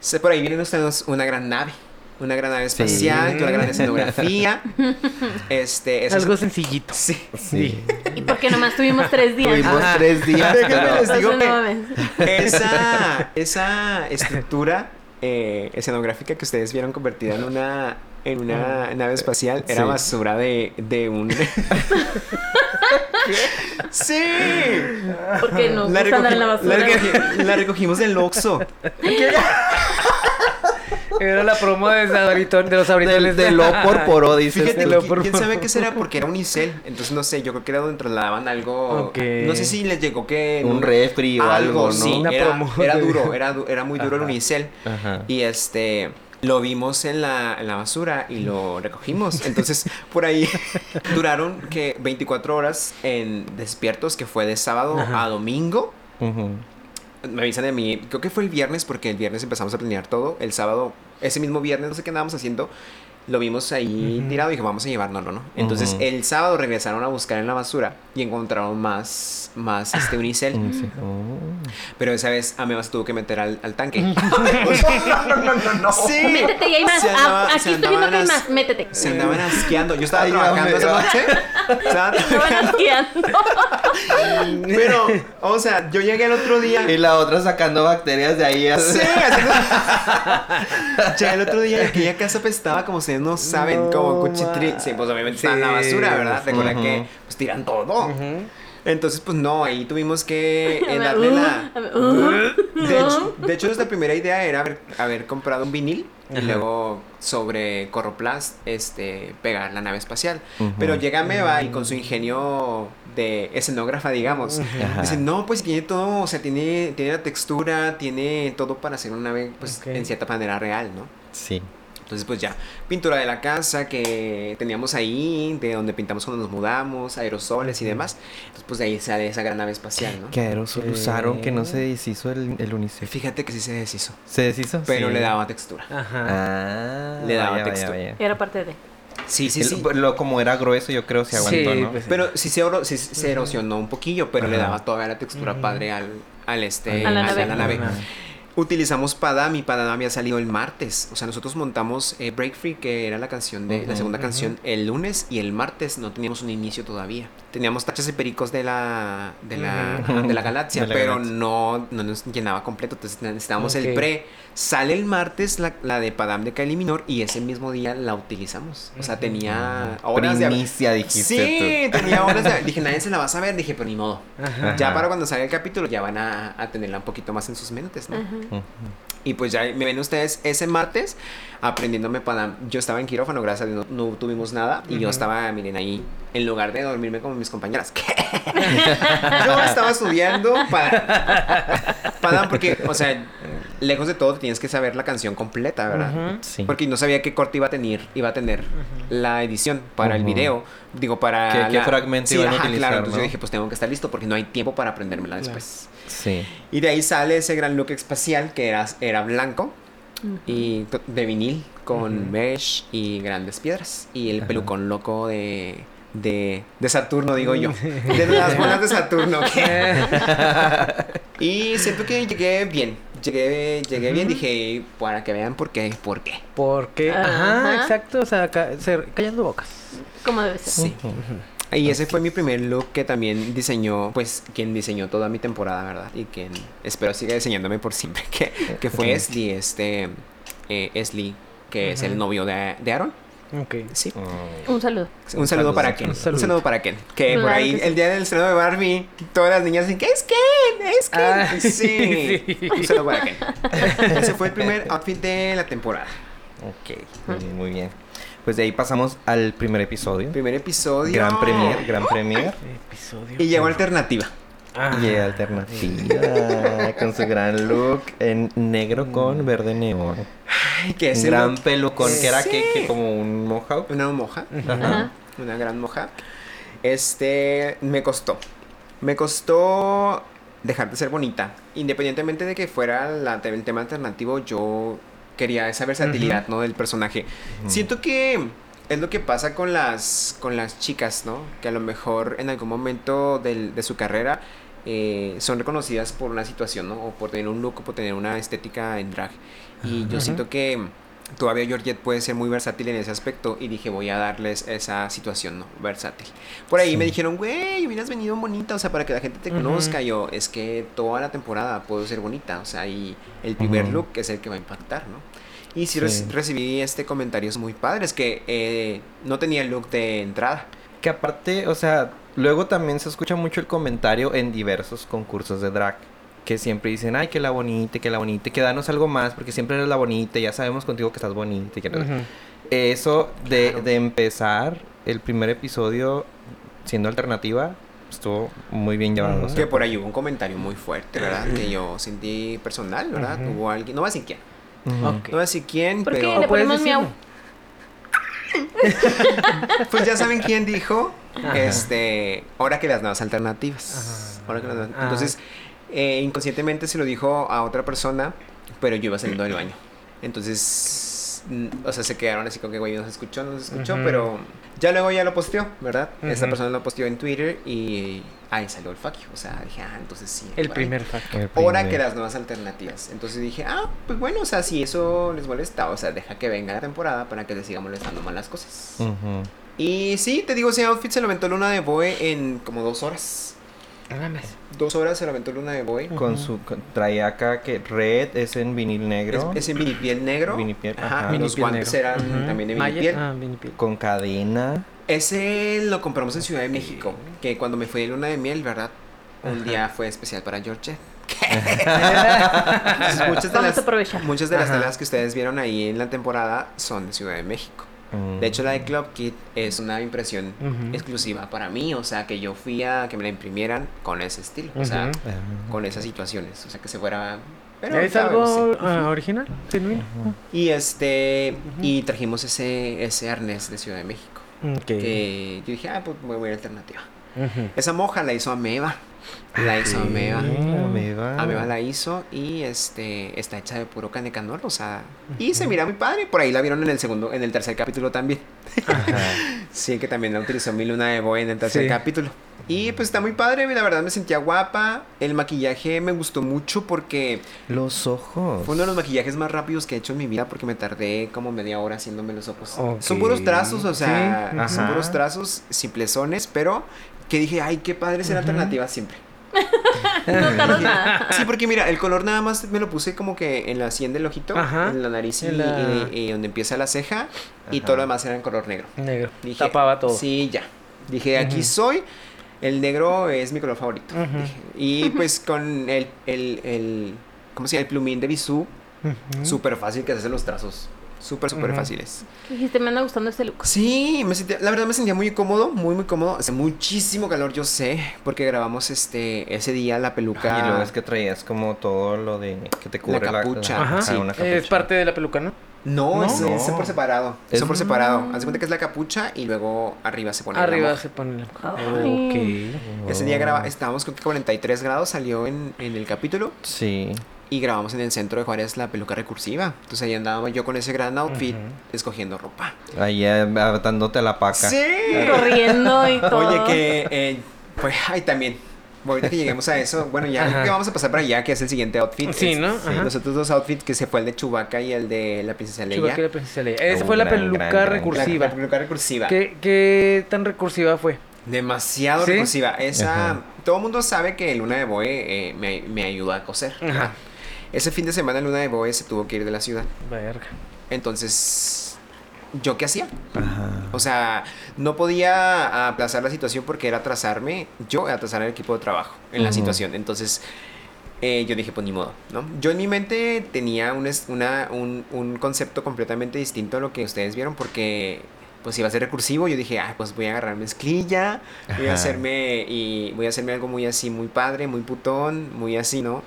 Se- Por ahí vienen ustedes una gran nave, una gran nave Sí. espacial, con una gran escenografía. este, eso es- Algo sencillito. Sí. Sí. ¿Y por qué nomás tuvimos tres días? Tuvimos Ajá. tres días, pero... les digo que-. Esa, esa estructura eh, escenográfica que ustedes vieron convertida en una, en una nave espacial era Sí. basura de, de un... ¡Sí! Porque no La, la recogi- la basura. recogi- la recogimos del Oxxo. Era la promo de, Sabrito- de los abritones de lo por poro, dices. Fíjate, lo por- quién sabe qué será porque era unicel. Entonces no sé, yo creo que era donde trasladaban algo. No sé si les llegó que. Un refri o algo, ¿no? sí. Una Era, promo era de- duro, era, era muy duro el Ajá. unicel. Ajá. Y este. Lo vimos en la, en la basura y lo recogimos. Entonces, por ahí duraron que 24 horas en despiertos, que fue de sábado Ajá. a domingo. Me avisan de mí, creo que fue el viernes porque el viernes empezamos a planear todo. El sábado, ese mismo viernes, no sé qué andábamos haciendo, lo vimos ahí tirado y dije, vamos a llevárnoslo, ¿no? Entonces Ujú. el sábado regresaron a buscar en la basura y encontraron más, más este unicel. Oh. Pero esa vez Ameba se tuvo que meter al, al tanque. no, no, no, no, no. Sí. Métete y hay más. Se Ah, aquí se estoy viendo que hay más. Métete. Se andaban asqueando. Yo estaba trabajando esa noche. Estaba Estaban asqueando. Pero, o sea, yo llegué el otro día. Y la otra sacando bacterias de ahí. Sí, haciendo... ya el otro día aquella casa apestaba como ustedes no saben, No, cuchitril. ma. Sí, pues obviamente está en la Sí. basura, ¿verdad? Recuerda Ujú. que pues tiran todo. Entonces, pues no, ahí tuvimos que eh, darle uh, la... uh, De hecho, de hecho, nuestra primera idea era haber, haber comprado un vinil y luego sobre Corroplast este, pegar la nave espacial. Pero llega Meva y con su ingenio de escenógrafa, digamos, dice, no, pues tiene todo, o sea, tiene, tiene la textura, tiene todo para hacer una nave, pues, en cierta manera real, ¿no? Sí. Entonces, pues ya, pintura de la casa que teníamos ahí, de donde pintamos cuando nos mudamos, aerosoles y demás. Entonces, pues de ahí sale esa gran nave espacial, ¿no? ¿Qué aerosol Ok. usaron que no se deshizo el, el unicel? Fíjate que sí se deshizo, ¿Se deshizo? pero Sí. le daba textura. Ajá. Ah, Le daba vaya, vaya. Era parte de. Sí, sí, El- sí. Lo, como era grueso, yo creo se aguantó, Sí, ¿no? pues, Pero sí se, oro- sí se erosionó un poquillo, pero le daba todavía la textura padre al, al este, A la a nave. Ajá. Utilizamos Padam y Padam había salido el martes. O sea, nosotros montamos eh, Break Free, que era la canción de la segunda canción, el lunes y el martes no teníamos un inicio todavía. Teníamos tachas y pericos de la de la, de la galaxia, De la pero galaxia. no, no nos llenaba completo. Entonces necesitábamos el pre. Sale el martes la, la de Padam de Kylie Minor y ese mismo día la utilizamos. O sea, tenía horas de Primicia, dijiste Sí, tenía horas de... Dije, nadie se la va a saber. Dije, pero ni modo. Ajá. Ya para cuando salga el capítulo ya van a, a tenerla un poquito más en sus mentes, ¿no? Ajá. Y pues ya me ven ustedes ese martes aprendiéndome para... Yo estaba en quirófano, gracias a Dios no, no tuvimos nada. Y yo estaba, miren, ahí, en lugar de dormirme como mis compañeras. ¿Qué? yo estaba estudiando para... Para, porque, o sea, lejos de todo tienes que saber la canción completa, ¿verdad? Sí. Porque no sabía qué corte iba a tener, iba a tener la edición para el video. Digo, para. ¿Qué- qué la- fragmento Sí, iban a utilizar, Claro, entonces yo dije, pues tengo que estar listo porque no hay tiempo para aprendérmela Claro. Sí. Y de ahí sale ese gran look espacial que era, era blanco y de vinil con mesh y grandes piedras. Y el pelucón loco de. De, de Saturno, digo yo. De las bolas de Saturno. y siento que llegué bien. Llegué, llegué bien. Dije, para que vean por qué. ¿Por qué? Porque, Ajá. ajá, exacto, o sea, ca- se- callando bocas. Como debe ser. Sí. Y ese fue mi primer look que también diseñó, pues, quien diseñó toda mi temporada, ¿verdad? Y quien espero siga diseñándome por siempre, que, que fue Ujú. Esli, este, eh, Esli, que es el novio de, de Aaron. Ok. Sí. Mm. Un saludo. Un saludo para Ken. Un Un saludo. para Ken. Que por ahí, que sí. el día del estreno de Barbie, todas las niñas dicen, ¿qué es Ken? ¿Es Ken? Ah, sí. sí. Un saludo para Ken. Ese fue el primer outfit de la temporada. Ok, muy bien, muy bien. Pues de ahí pasamos al primer episodio. Primer episodio. Gran premier, gran premier. Episodio. Y llegó alternativa. Ah. Y alternativa. con su gran look en negro con verde neón. Ay, que es Un el gran look- pelucón que era Sí. que, que como un mohawk. Una moja. Ajá. Una gran moja. Este, me costó. Me costó dejar de ser bonita. Independientemente de que fuera la- el tema alternativo, yo quería esa versatilidad, ¿no? Del personaje. Siento que es lo que pasa con las, con las chicas, ¿no? Que a lo mejor en algún momento del- de su carrera eh, son reconocidas por una situación, ¿no? O por tener un look o por tener una estética en drag. Y yo siento que todavía Georgette puede ser muy versátil en ese aspecto y dije voy a darles esa situación, ¿no? Versátil. Por ahí me dijeron, güey, hubieras venido bonita, o sea, para que la gente te conozca. Yo, es que toda la temporada puedo ser bonita, o sea, y el primer look es el que va a impactar, ¿no? Y sí, Sí. reci- recibí este comentarios muy padres que eh, no tenía el look de entrada. Que aparte, o sea, luego también se escucha mucho el comentario en diversos concursos de drag. Que siempre dicen, ay, que la bonita, que la bonita, que danos algo más, porque siempre eres la bonita, ya sabemos contigo que estás bonita. y que no- Ujú. Eso de, Claro. de empezar el primer episodio siendo alternativa, estuvo muy bien llevado. O sea, Que por ahí hubo un comentario muy fuerte, ¿verdad? Que yo sentí personal, ¿verdad? Ujú. Hubo alguien, no voy a decir quién, no voy a decir quién, ¿Por qué? pero Le puedes ponemos miau. pues ya saben quién dijo, Ajá. este, ahora que las nuevas alternativas. Ajá. Ahora que las nuevas- Ah. Entonces, eh, inconscientemente se lo dijo a otra persona, pero yo iba saliendo del baño. Entonces, mm, o sea, se quedaron así con que, güey, no se escuchó, no se escuchó, pero ya luego ya lo posteó, ¿verdad? Esta Ujú. persona lo posteó en Twitter y ahí salió el fuck you. O sea, dije, ah, entonces sí. El primer. El Ahora que las nuevas alternativas. Entonces dije, ah, pues bueno, o sea, si eso les molesta, o sea, deja que venga la temporada para que les siga molestando más las cosas. Ujú. Y sí, te digo, ese outfit se lo aventó Luna de Boe en como dos horas. Dos horas se lo aventó Luna de Boe. Con Ujú. su. con- traía acá que red es en vinil negro. Es, es en vinipiel negro. Vinipiel, Ajá. ajá. y los Vinipiel guantes negro. eran Ujú. también de vinipiel. Ah, vinipiel. Con cadena. Ese lo compramos en Ciudad de México. Que cuando me fui de Luna de Miel, ¿verdad? Un día fue especial para George. Entonces, muchas de Vamos las, a aprovechar. muchas de las Ajá. telas que ustedes vieron ahí en la temporada son de Ciudad de México. Mm. De hecho, la de Club Kit es una impresión Ujú. exclusiva para mí. O sea, que yo fui a que me la imprimieran con ese estilo. O sea, Ujú. Con esas situaciones. O sea, que se fuera. Pero, ¿Es ¿sabes? algo Sí. ah, original? ¿Genuino? Y este. Y trajimos ese, ese arnés de Ciudad de México. Que yo dije, ah, pues voy a alternativa. Esa moja la hizo Ameba. La hizo Ameba. Ah, Ameba. Ameba la hizo y este está hecha de puro canecanol, o sea, y se mira muy padre. Por ahí la vieron en el segundo, en el tercer capítulo también. Ajá. Sí, que también la utilizó mi luna de boy en el tercer Sí. capítulo. Y pues está muy padre, la verdad me sentía guapa. El maquillaje me gustó mucho porque Los ojos. fue uno de los maquillajes más rápidos que he hecho en mi vida porque me tardé como media hora haciéndome los ojos. Son puros trazos, o sea, Sí, son puros trazos simplezones, pero que dije, ay, qué padre ser Ujú. alternativa siempre. No tarda nada. Sí, porque mira, el color nada más me lo puse como que en la sien del ojito, Ajá. en la nariz y, En la- y- y donde empieza la ceja, y todo lo demás era en color negro. Negro. Dije, Tapaba todo. Sí, ya. Dije, aquí soy. El negro es mi color favorito. Dije, Y pues con el, el, el, ¿cómo se llama? El plumín de Bisú, súper fácil que se hacen los trazos. Súper, súper fáciles. Dijiste, me anda gustando este look. Sí, me sentía, la verdad me sentía muy cómodo, muy, muy cómodo. Hace muchísimo calor, yo sé, porque grabamos este, ese día la peluca. Y luego es que traías como todo lo de que te cubre la, capucha. Ajá. una Es parte de la peluca, ¿no? No, ¿No? Es, es No. por separado. Es- Son por separado. Haz de cuenta que es la capucha y luego arriba se pone la Arriba moja. se pone la Ay. Ok. Ese día graba, estábamos con 43 grados, salió en, en el capítulo Sí. Y grabamos en el centro de Juárez la peluca recursiva. Entonces ahí andaba yo con ese gran outfit escogiendo ropa. Ahí eh, atándote a la paca. ¡Sí! Corriendo y todo. Oye, que eh, pues, ay, también. Ahorita que lleguemos a eso, bueno, ya Ajá. creo que vamos a pasar para allá, que es el siguiente outfit. Sí, Es- ¿no? Ajá. Los otros dos outfits, que se fue el de Chewbacca y el de la princesa Leia. Chewbacca y la princesa Leia. Esa fue la peluca gran, gran. La- recursiva. La, peluca recursiva. ¿Qué, ¿Qué tan recursiva fue? Demasiado ¿Sí? recursiva. Esa, Ajá. todo el mundo sabe que Luna de Boe eh, me, me ayuda a coser. Ajá. Ese fin de semana Luna de Boe se tuvo que ir de la ciudad. Verga. Entonces, ¿yo qué hacía? Ajá. O sea, no podía aplazar la situación porque era atrasarme, yo atrasar el equipo de trabajo en la situación. Entonces, eh, yo dije, pues ni modo, ¿no? Yo en mi mente tenía un, es- una, un, un concepto completamente distinto a lo que ustedes vieron porque pues iba a ser recursivo. Yo dije, ah, pues voy a agarrar mezclilla, voy a hacerme y voy a hacerme algo muy así, muy padre, muy putón, muy así, ¿no?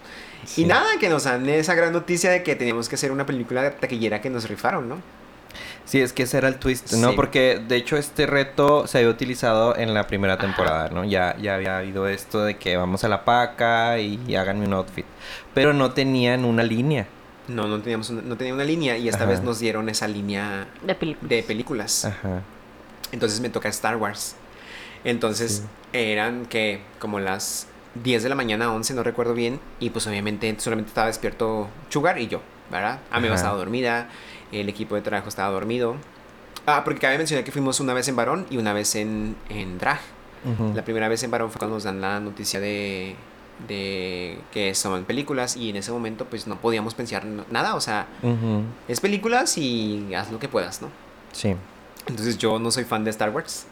Sí. Y nada, que nos dan esa gran noticia de que teníamos que hacer una película taquillera que nos rifaron, ¿no? Sí, es que ese era el twist, ¿no? Sí. Porque de hecho este reto se había utilizado en la primera temporada, ¿no? Ya, ya había habido esto de que vamos a la paca y háganme un outfit. Pero no tenían una línea. No, no teníamos una, no tenía una línea y esta Ajá. vez nos dieron esa línea De película. de películas. Ajá. Entonces me toca Star Wars. Entonces Sí. eran que como las 10 de la mañana, 11, no recuerdo bien. Y pues obviamente solamente estaba despierto Sugar y yo, ¿verdad? Ameba Ajá. estaba dormida, el equipo de trabajo estaba dormido. Ah, porque cabe mencionar que fuimos una vez en varón y una vez en, en drag. La primera vez en varón fue cuando nos dan la noticia de, de que son películas y en ese momento pues no podíamos pensar nada. O sea, es películas y haz lo que puedas, ¿no? Sí. Entonces yo no soy fan de Star Wars.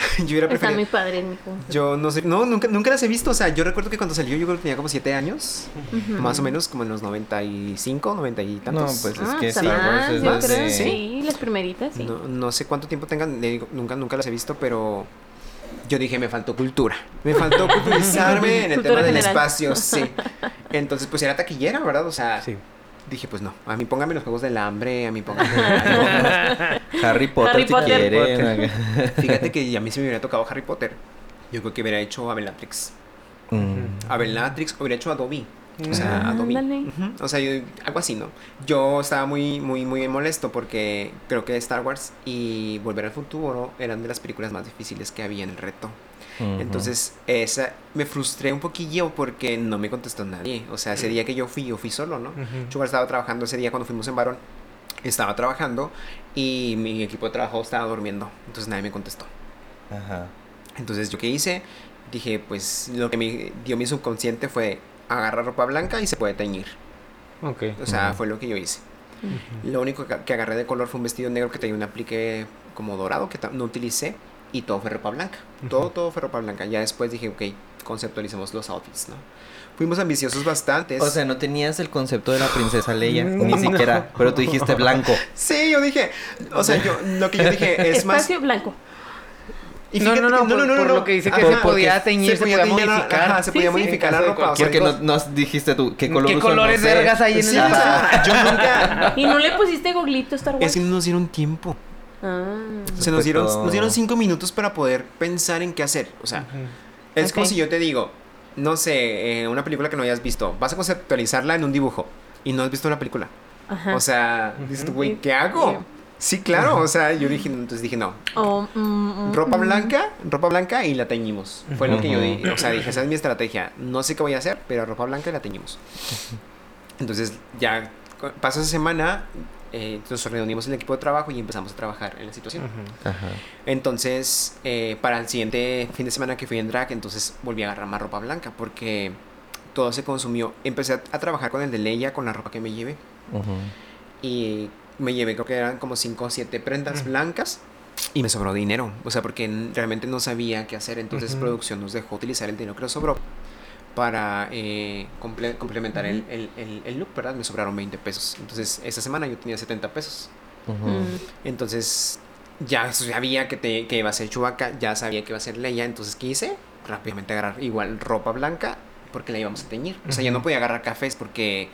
yo hubiera preferido... muy padres, mijo. Yo no sé, no, nunca, nunca las he visto. O sea, yo recuerdo que cuando salió, yo creo que tenía como 7 años, más o menos, como en los 95, 90 y No, tantos. pues es Ah, que hasta Star Wars es yo más de... Sí, las primeritas, sí. No, no sé cuánto tiempo tengan, digo, nunca, nunca las he visto, pero yo dije, me faltó cultura. Me faltó culturizarme en el Cultura tema del general. espacio, sí. Entonces, pues era taquillera, ¿verdad? O sea, Sí. Dije, pues no, a mí póngame los juegos del hambre, a mí póngame. Harry Potter Harry si quieren. Fíjate que a mí se me hubiera tocado Harry Potter. Yo creo que hubiera hecho Abelatrix. Mm. Abelatrix hubiera hecho Adobe. O sea, Ah, Adobe. O sea, yo- algo así, ¿no? Yo estaba muy, muy, muy molesto porque creo que Star Wars y Volver al Futuro eran de las películas más difíciles que había en el reto. Entonces, esa me frustré un poquillo porque no me contestó nadie. O sea, ese día que yo fui, yo fui solo, ¿no? Sugar estaba trabajando ese día cuando fuimos en Varón. Estaba trabajando y mi equipo de trabajo estaba durmiendo. Entonces nadie me contestó. Ajá. Entonces, ¿yo qué hice? Dije, pues lo que me dio mi subconsciente fue agarrar ropa blanca y se puede teñir. Ok. O sea, fue lo que yo hice. Lo único que, que agarré de color fue un vestido negro que tenía un aplique como dorado que no utilicé y todo fue ropa blanca. Todo, todo fue ropa blanca. Ya después dije, ok, conceptualicemos los outfits, ¿no? Fuimos ambiciosos bastantes. O sea, no tenías el concepto de la princesa Leia, No. ni siquiera, pero tú dijiste blanco. sí, yo dije, o sea, yo, lo que yo dije es más... Espacio blanco. Y No, no, no, que- por- por lo que dice que se Ajá, podía porque teñir, se podía modificar. ajá, se Sí, podía sí. modificar la ropa. o sea, Porque no, nos dijiste tú, ¿qué ¿Qué color uso? colores No sé. vergas hay en Sí, el o sea, yo nunca... ¿Y no le pusiste goglito a Star Wars? Es que no nos dieron tiempo. Ah. Se nos dieron, nos dieron cinco minutos para poder pensar en qué hacer. O sea, es como Ok. si yo te digo, no sé, eh, una película que no hayas visto, vas a conceptualizarla en un dibujo y no has visto la película. Ajá. O sea, dices güey. ¿qué hago? Sí, claro, o sea, yo dije, entonces dije, no, O, mm, mm, ropa mm. blanca, ropa blanca y la teñimos. Fue lo que yo dije, o sea, dije, esa es mi estrategia, no sé qué voy a hacer, pero ropa blanca y la teñimos. Entonces, ya pasó esa semana, eh, nos reunimos el equipo de trabajo y empezamos a trabajar en la situación. Ajá. Entonces, eh, para el siguiente fin de semana que fui en drag, entonces volví a agarrar más ropa blanca porque todo se consumió. Empecé a, a trabajar con el de Leia, con la ropa que me llevé. Y me llevé, creo que eran como 5 o 7 prendas blancas. Y me sobró dinero. O sea, porque realmente no sabía qué hacer. Entonces, producción nos dejó utilizar el dinero que nos sobró para eh, comple- complementar el, el- el- el look, ¿verdad? Me sobraron 20 pesos. Entonces, esa semana yo tenía 70 pesos. Mm. Entonces, ya sabía que, te, que iba a ser Chewbacca, ya sabía que iba a ser Leia, entonces, ¿qué hice? Rápidamente agarrar igual ropa blanca porque la íbamos a teñir. O sea, ya no podía agarrar cafés porque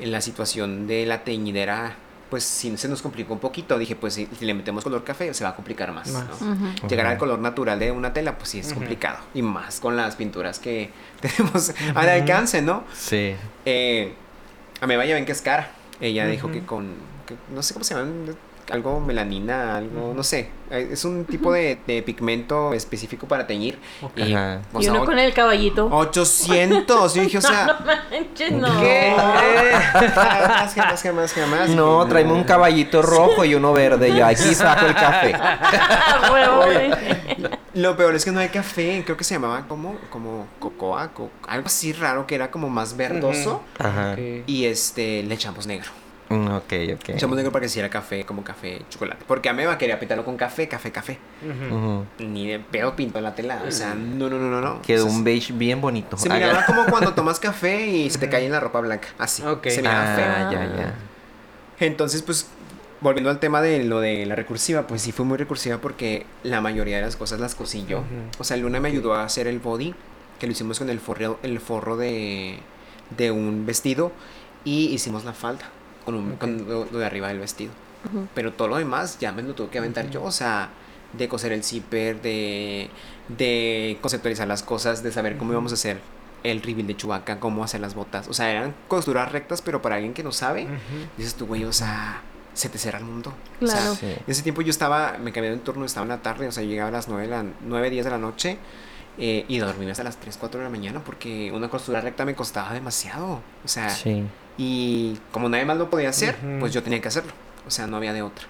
en la situación de la teñidera, pues sí se nos complicó un poquito. Dije, pues si, si le metemos color café, se va a complicar más. Más. ¿no? Ujú. Llegar al color natural de una tela, pues sí es complicado. Y más con las pinturas que tenemos al alcance, ¿no? Sí. Eh, a mi vaya ven que es cara. Ella dijo que con, que no sé cómo se llaman, algo melanina, algo, no sé. Es un tipo de, de pigmento específico para teñir. Ok. Y, Ajá. o Y sea, uno con el caballito. 800. Yo dije, o no sea, manches, no. ¿qué? jamás, jamás, jamás, jamás. No, tráeme un caballito rojo y uno verde. Y yo aquí saco el café. Ah. Lo peor es que no hay café. Creo que se llamaba como, como cocoa, co- algo así raro que era como más verdoso. Ajá. Y este, le echamos negro. Mm, ok, ok. Echamos negro para que hiciera café, como café, chocolate. Porque a Meva quería pintarlo con café, café, café. Ni de pedo pintó la tela. O sea, no, no, no, no. no. Quedó O sea, un beige bien bonito. Se Haga- miraba como cuando tomas café y se te cae en la ropa blanca. Así. Ok. Se miraba feo. Ah, ya, ya. Entonces, pues, volviendo al tema de lo de la recursiva, pues sí fue muy recursiva porque la mayoría de las cosas las cosí yo. O sea, Luna me ayudó a hacer el body, que lo hicimos con el forro, el forro de, de un vestido, y hicimos la falda, con, un, con lo, lo de arriba del vestido. Pero todo lo demás ya me lo tuve que aventar yo, o sea, de coser el zipper, de, de conceptualizar las cosas, de saber cómo íbamos a hacer el reveal de Chewbacca, cómo hacer las botas. O sea, eran costuras rectas, pero para alguien que no sabe, dices tú, güey, o sea, se te cierra el mundo. O sea, Claro. Sí. en ese tiempo yo estaba, me cambié de turno, estaba en la tarde, o sea, yo llegaba a las 9, la, 9 10 de la noche eh, y dormía hasta las 3, 4 de la mañana porque una costura recta me costaba demasiado. O sea, Sí. y como nadie más lo podía hacer, pues yo tenía que hacerlo. O sea, no había de otra.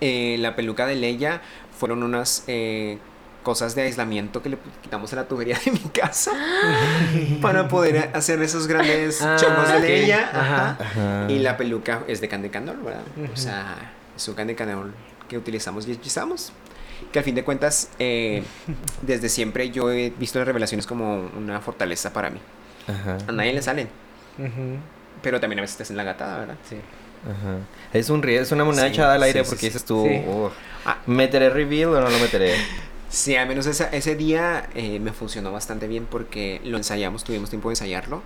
Eh, la peluca de Leia fueron unas eh, cosas de aislamiento que le quitamos a la tubería de mi casa para poder hacer esos grandes Ah, chongos de ok. Leia. Ajá. Ajá. Ajá. Y la peluca es de Candy Canol, ¿verdad? Ujú. O sea, es un Candy Canol que utilizamos y hechizamos. Que al fin de cuentas, eh, desde siempre yo he visto las revelaciones como una fortaleza para mí. Ajá. A nadie le salen, pero también a veces te hacen la gatada, ¿verdad? Sí. Ajá. Es un es una moneda Sí, echada al aire sí, porque sí. dices tú, Sí. "Uf, Ah. ¿meteré reveal o no lo meteré? Sí, al menos esa- ese día eh, me funcionó bastante bien porque lo ensayamos, tuvimos tiempo de ensayarlo.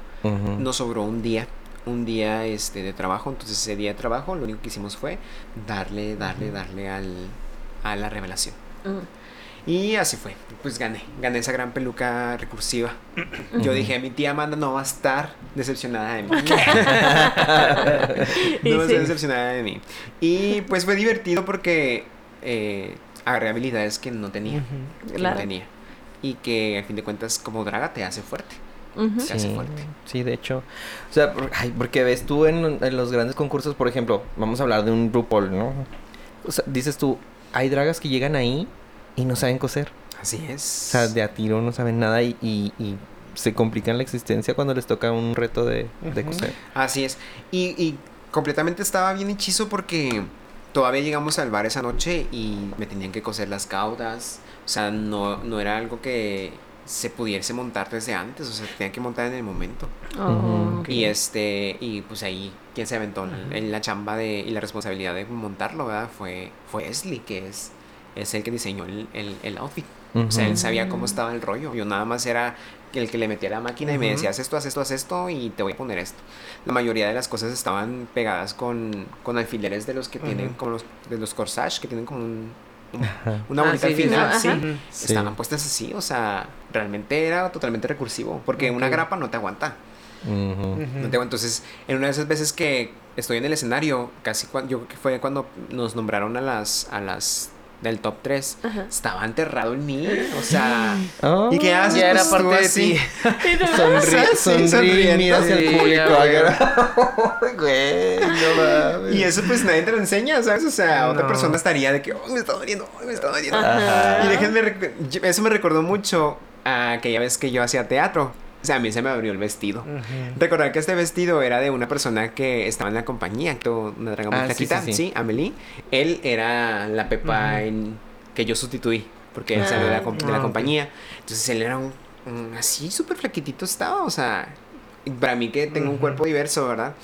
Nos sobró un día, un día este, de trabajo, entonces ese día de trabajo lo único que hicimos fue darle, darle, darle al, a la revelación. Y así fue, pues gané, gané esa gran peluca recursiva. Yo dije, mi tía Amanda no va a estar decepcionada de mí. No va a sí. estar decepcionada de mí. Y pues fue divertido porque eh, agarré habilidades que no tenía, Ujú. que Claro. no tenía. Y que a fin de cuentas como draga te hace fuerte. Se hace Sí, fuerte. sí, de hecho. O sea, por- ay, porque ves tú en, en los grandes concursos, por ejemplo, vamos a hablar de un RuPaul, ¿no? O sea, dices tú, hay dragas que llegan ahí y no saben coser. Así es. O sea, de a tiro no saben nada y, y- y se complican la existencia cuando les toca un reto de, coser. Así es. Y, y completamente estaba bien hechizo porque todavía llegamos al bar esa noche y me tenían que coser las caudas. O sea, no, no era algo que se pudiese montar desde antes. O sea, tenía que montar en el momento. Oh. Y este, y pues ahí, quien se aventó en la chamba de, y la responsabilidad de montarlo, ¿verdad? Fue, fue Esli, que es, es el que diseñó el, el, el outfit. O sea, él sabía cómo estaba el rollo. Yo nada más era el que le metía la máquina y me decía, haz esto, haz esto, haz esto y te voy a poner esto. La mayoría de las cosas estaban pegadas con, con alfileres de los que tienen, como los, de los corsage, que tienen como un, una Ah, bolita sí, al sí, final. Sí. Sí. Estaban puestas así, o sea, realmente era totalmente recursivo. Porque una Ok. grapa no te aguanta. No. Entonces, en una de esas veces que estoy en el escenario, casi cuando, yo creo que fue cuando nos nombraron a las, a las del top 3, Ajá. estaba enterrado en mí, o sea... Oh. ¿Y qué haces? Ya era Pues, parte de así. ti. Sonríe, Sí, sonríe, sonriendo. mira hacia el público. ya veo. acá. Güey, no mames. Y eso pues nadie te lo enseña, ¿sabes? O sea, otra No. persona estaría de que, oh, me está doliendo, oh, me está doliendo. Ajá. Y déjenme, eso me recordó mucho a aquella vez que yo hacía teatro. O sea, a mí se me abrió el vestido. Ujú. Recordar que este vestido era de una persona que estaba en la compañía, una draga muy Ah, sí, flaquita, sí, sí, sí. Amelie. Él era la Pepa Ujú. en- que yo sustituí, porque él salió de la, com- de la Ah, compañía. Entonces él era un, un así súper flaquitito estaba, o sea, para mí que tengo un cuerpo diverso, ¿verdad?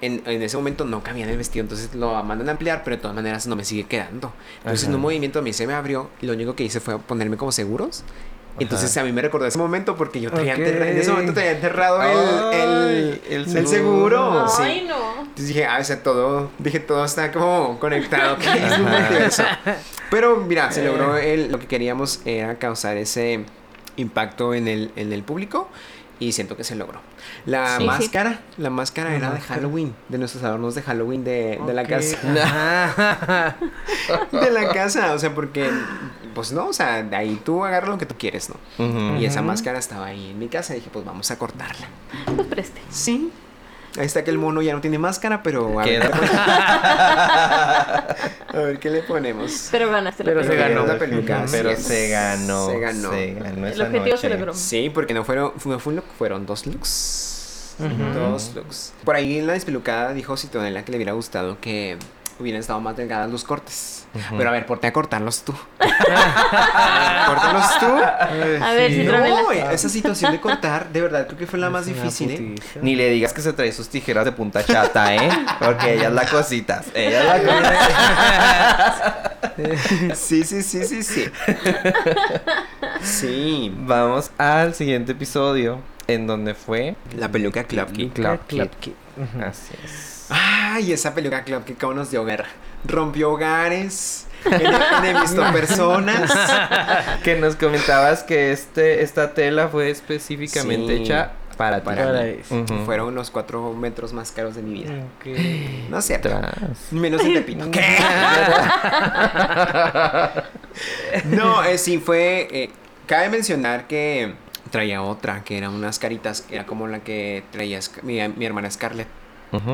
En, en ese momento no cabía en el vestido, entonces lo mandan a ampliar, pero de todas maneras no me sigue quedando. Entonces en Ajá. un movimiento a mí se me abrió y lo único que hice fue ponerme como seguros. Ajá. Entonces a mí me recordó ese momento porque yo traía Ok. enterra- en ese momento traía enterrado el, el, Ay, el el seguro. seguro. sí. Ay, no. Entonces dije, ah, o sea, todo, dije, todo está como conectado, que es un Ajá. multiverso. Pero mira, se logró el, lo que queríamos era causar ese impacto en el, en el público y siento que se logró. La Sí, sí. máscara, la máscara La era de. Halloween, de nuestros adornos de Halloween de, de la casa. De la casa, o sea, porque, pues no, o sea, de ahí tú agarras lo que tú quieres, ¿no? Y esa máscara estaba ahí en mi casa y dije, pues vamos a cortarla. Pues preste. Sí. Ahí está que el mono ya no tiene máscara, pero a ver, Queda. a ver qué le ponemos. Pero ganaste la Pero se película. ganó. La peluca, Pero se ganó. Se ganó. Se ganó El objetivo se noche. logró. Sí, porque no fueron, no fue un look, fueron dos looks. Dos looks. Por ahí en la despelucada dijo Citonela que le hubiera gustado que hubieran estado más delgadas los cortes. Pero a ver, ponte a cortarlos tú. Córtalos tú. A ver, Sí. Citronela. No, esa situación de cortar, de verdad, creo que fue la más Es difícil, ¿eh? Ni le digas que se trae sus tijeras de punta chata, ¿eh? Porque ella es la cositas. Ella es la cositas. Sí, sí, sí, sí, sí. Sí. Vamos al siguiente episodio. En donde fue. La peluca Club Kid. Club Kid. Así es. Ay, esa peluca Club Kid cómo nos dio guerra. Rompió hogares. ene- Enemistó personas. Que nos comentabas que este, esta tela fue específicamente Sí. hecha para ti. Para mí. Fueron los cuatro metros más caros de mi vida. No sé. Tras. Menos en Tepito. ¿Qué? no, eh, sí fue. eh, cabe mencionar que traía otra, que eran unas caritas, que era como la que traía mi, mi hermana Scarlett,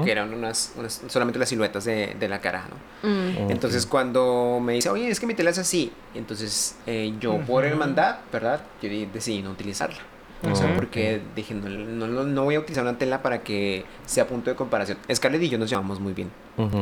Que eran unas, unas- solamente las siluetas de, de la cara, ¿no? Mm. Entonces cuando me dice, oye, es que mi tela es así, entonces eh, yo por hermandad, ¿verdad? Yo decidí no utilizarla. O sea, porque dije, no, no, no- no voy a utilizar una tela para que sea punto de comparación. Scarlett y yo nos llevamos muy bien.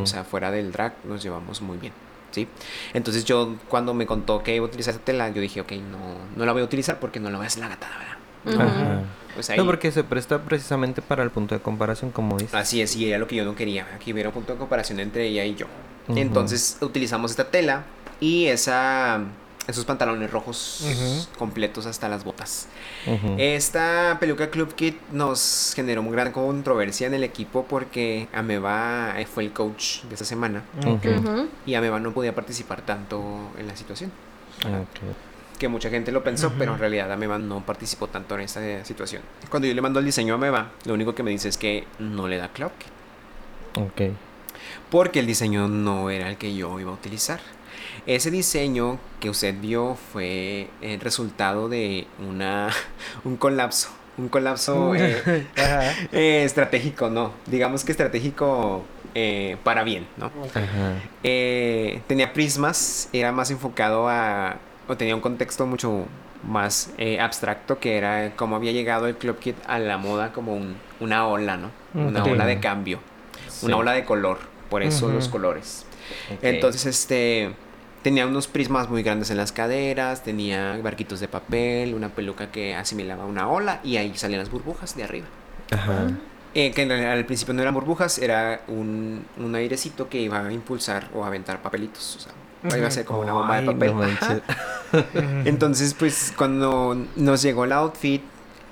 O sea, fuera del drag nos llevamos muy bien. ¿Sí? Entonces yo cuando me contó que iba a utilizar esa tela, yo dije, ok, no, no la voy a utilizar porque no la voy a hacer la gatada, ¿verdad? Ajá. Pues ahí, No, porque se presta precisamente para el punto de comparación, como dices. Así es, y era lo que yo no quería. Aquí hubiera un punto de comparación entre ella y yo. Entonces utilizamos esta tela y esa, esos pantalones rojos completos hasta las botas. Esta peluca Club Kit nos generó una gran controversia en el equipo porque Ameba fue el coach de esta semana y Ameba no podía participar tanto en la situación. Ok. Que mucha gente lo pensó, pero en realidad Ameba no participó tanto en esta situación. Cuando yo le mando el diseño a Ameba, lo único que me dice es que no le da Kit, Ok. porque el diseño no era el que yo iba a utilizar. Ese diseño que usted vio fue el resultado de una un colapso, un colapso eh, eh, estratégico, no, digamos que estratégico eh, para bien, ¿no? Tenía prismas, era más enfocado a. o tenía un contexto mucho más eh, abstracto que era cómo había llegado el Club Kit a la moda como un- una ola, ¿no? Una Ok. ola de cambio, una ola de color, por eso los colores. Entonces, este. Tenía unos prismas muy grandes en las caderas, tenía barquitos de papel, una peluca que asimilaba una ola y ahí salían las burbujas de arriba. Ajá. Eh, que en realidad al principio no eran burbujas, era un, un airecito que iba a impulsar o a aventar papelitos. O sea, iba a ser como una bomba de papel. no. Entonces, pues cuando nos llegó el outfit,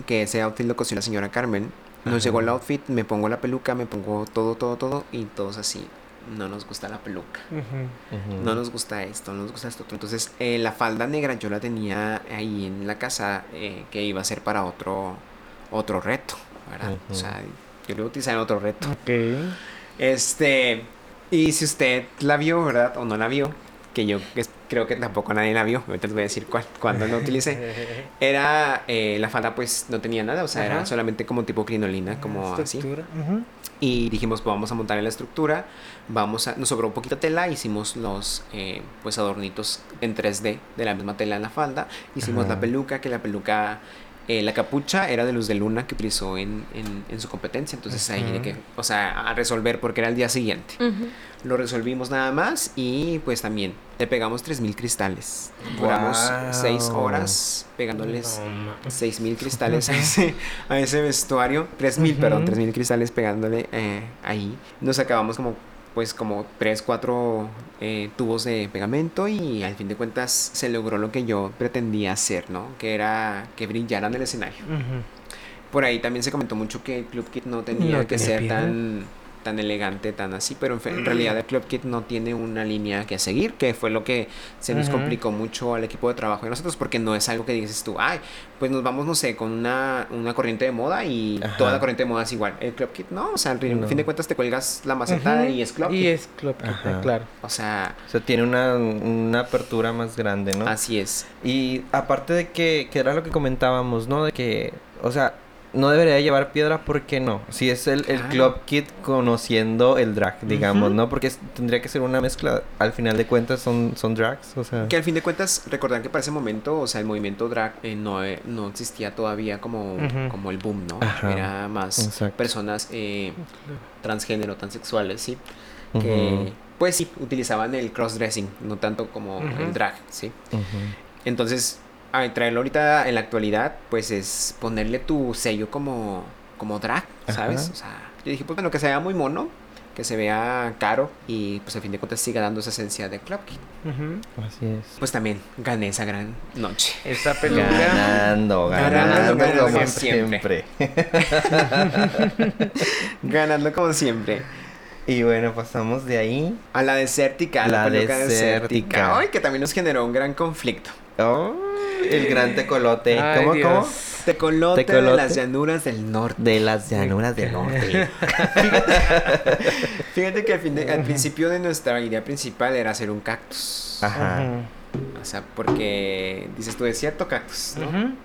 que ese outfit lo cosió la señora Carmen, nos Ajá. llegó el outfit, me pongo la peluca, me pongo todo, todo, todo, y todos así. No nos gusta la peluca, no nos gusta esto, no nos gusta esto. otro". Entonces, eh, la falda negra yo la tenía ahí en la casa, eh, que iba a ser para otro, otro reto, ¿verdad? O sea, yo lo iba a utilizar en otro reto. Ok. Este, y si usted la vio, ¿verdad? O no la vio, que yo es- creo que tampoco nadie la vio, ahorita les voy a decir cuál, cuándo no utilicé. Era, eh, la falda pues no tenía nada, o sea, era Ajá. solamente como tipo crinolina, como así. Estructura. Ujú. Y dijimos, pues vamos a montar en la estructura, vamos a, nos sobró un poquito de tela, hicimos los, eh, pues adornitos en 3D de la misma tela en la falda, hicimos Ajá. la peluca, que la peluca... eh, la capucha era de luz de luna que utilizó en, en, en su competencia, entonces ahí de que, o sea, a resolver porque era el día siguiente. Ujú. Lo resolvimos nada más y pues también le pegamos 3000 cristales. Duramos Guau. 6 horas pegándoles No, ma- 6000 cristales a ese, a ese vestuario. 3000, perdón, Ujú. 3000 cristales pegándole eh, ahí. Nos acabamos como pues como 3, 4 tubos de pegamento y al fin de cuentas se logró lo que yo pretendía hacer, ¿no? Que era que brillaran el escenario. Por ahí también se comentó mucho que el Club Kit no tenía No que tenía ser piedra. tan, tan elegante, tan así, pero en, fe- en realidad el Club Kit no tiene una línea que seguir, que fue lo que se nos complicó mucho al equipo de trabajo de nosotros, porque no es algo que dices tú, ay, pues nos vamos, no sé, con una, una corriente de moda y Ajá. toda la corriente de moda es igual. El Club Kit no, o sea, al fin No. fin de cuentas te cuelgas la maceta y es Club Y Kit. es Club Kit, Ajá. claro. O sea, O sea, tiene una, una apertura más grande, ¿no? así es. Y aparte de que, que era lo que comentábamos, ¿no? De que, o sea, no debería de llevar piedra, ¿por qué no? Si es el, el. Club Kid conociendo el drag, digamos. ¿no? Porque es- tendría que ser una mezcla. Al final de cuentas son, son drags, o sea... Que al fin de cuentas, recordar que para ese momento, o sea, el movimiento drag eh, no, eh, no existía todavía como, como el boom, ¿no? Ajá. Era más Exacto. personas eh, transgénero, transexuales, ¿sí? Que, pues sí, utilizaban el crossdressing, no tanto como el drag, ¿sí? Entonces, a traerlo ahorita en la actualidad, pues es ponerle tu sello como, como drag, ¿sabes? Ajá. O sea, yo dije, pues bueno, que se vea muy mono, que se vea caro y pues al fin de cuentas siga dando esa esencia de Club Kid. Así es. Pues también gané esa gran noche. Esta peluca. Ganando, Ganando, ganando, como como siempre. siempre. Ganando como siempre. y bueno, pasamos de ahí. A la desértica, a la, La peluca desértica. desértica. Ay, que también nos generó un gran conflicto. Oh, el gran tecolote. Ay, ¿Cómo, Dios. cómo? Tecolote, de Tecolote. las llanuras del norte. De las llanuras del norte. Fíjate que al, fin de- al principio de nuestra idea principal era hacer un cactus. Ajá. O sea, porque dices tú desierto, cactus, ¿no?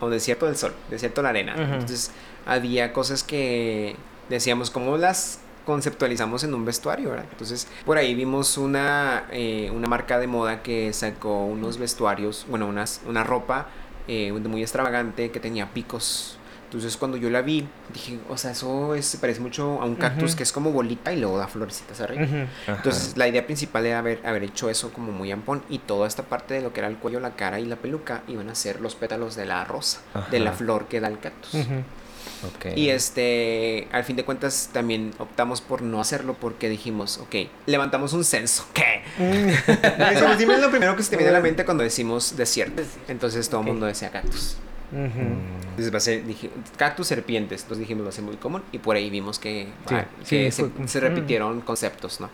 O desierto del sol, desierto de la arena. Entonces, había cosas que decíamos, ¿cómo las conceptualizamos en un vestuario, ¿verdad? Entonces, por ahí vimos una, eh, una marca de moda que sacó unos vestuarios, bueno, unas, una ropa eh, muy extravagante que tenía picos. Entonces, cuando yo la vi, dije, o sea, eso es, se parece mucho a un cactus que es como bolita y luego da florecitas arriba. Entonces la idea principal era haber, haber hecho eso como muy ampón y toda esta parte de lo que era el cuello, la cara y la peluca iban a ser los pétalos de la rosa, de la flor que da el cactus. Y este, al fin de cuentas también optamos por no hacerlo porque dijimos, ok, levantamos un censo. ¿Qué? Decimos, dime lo primero que se te viene a la mente cuando decimos desierto. Entonces todo el mundo decía cactus. Ujú. Entonces va a ser, dije, cactus, serpientes. Entonces dijimos, va a ser muy común. Y por ahí vimos que, Sí, ah, sí, que se, se repitieron conceptos, ¿no?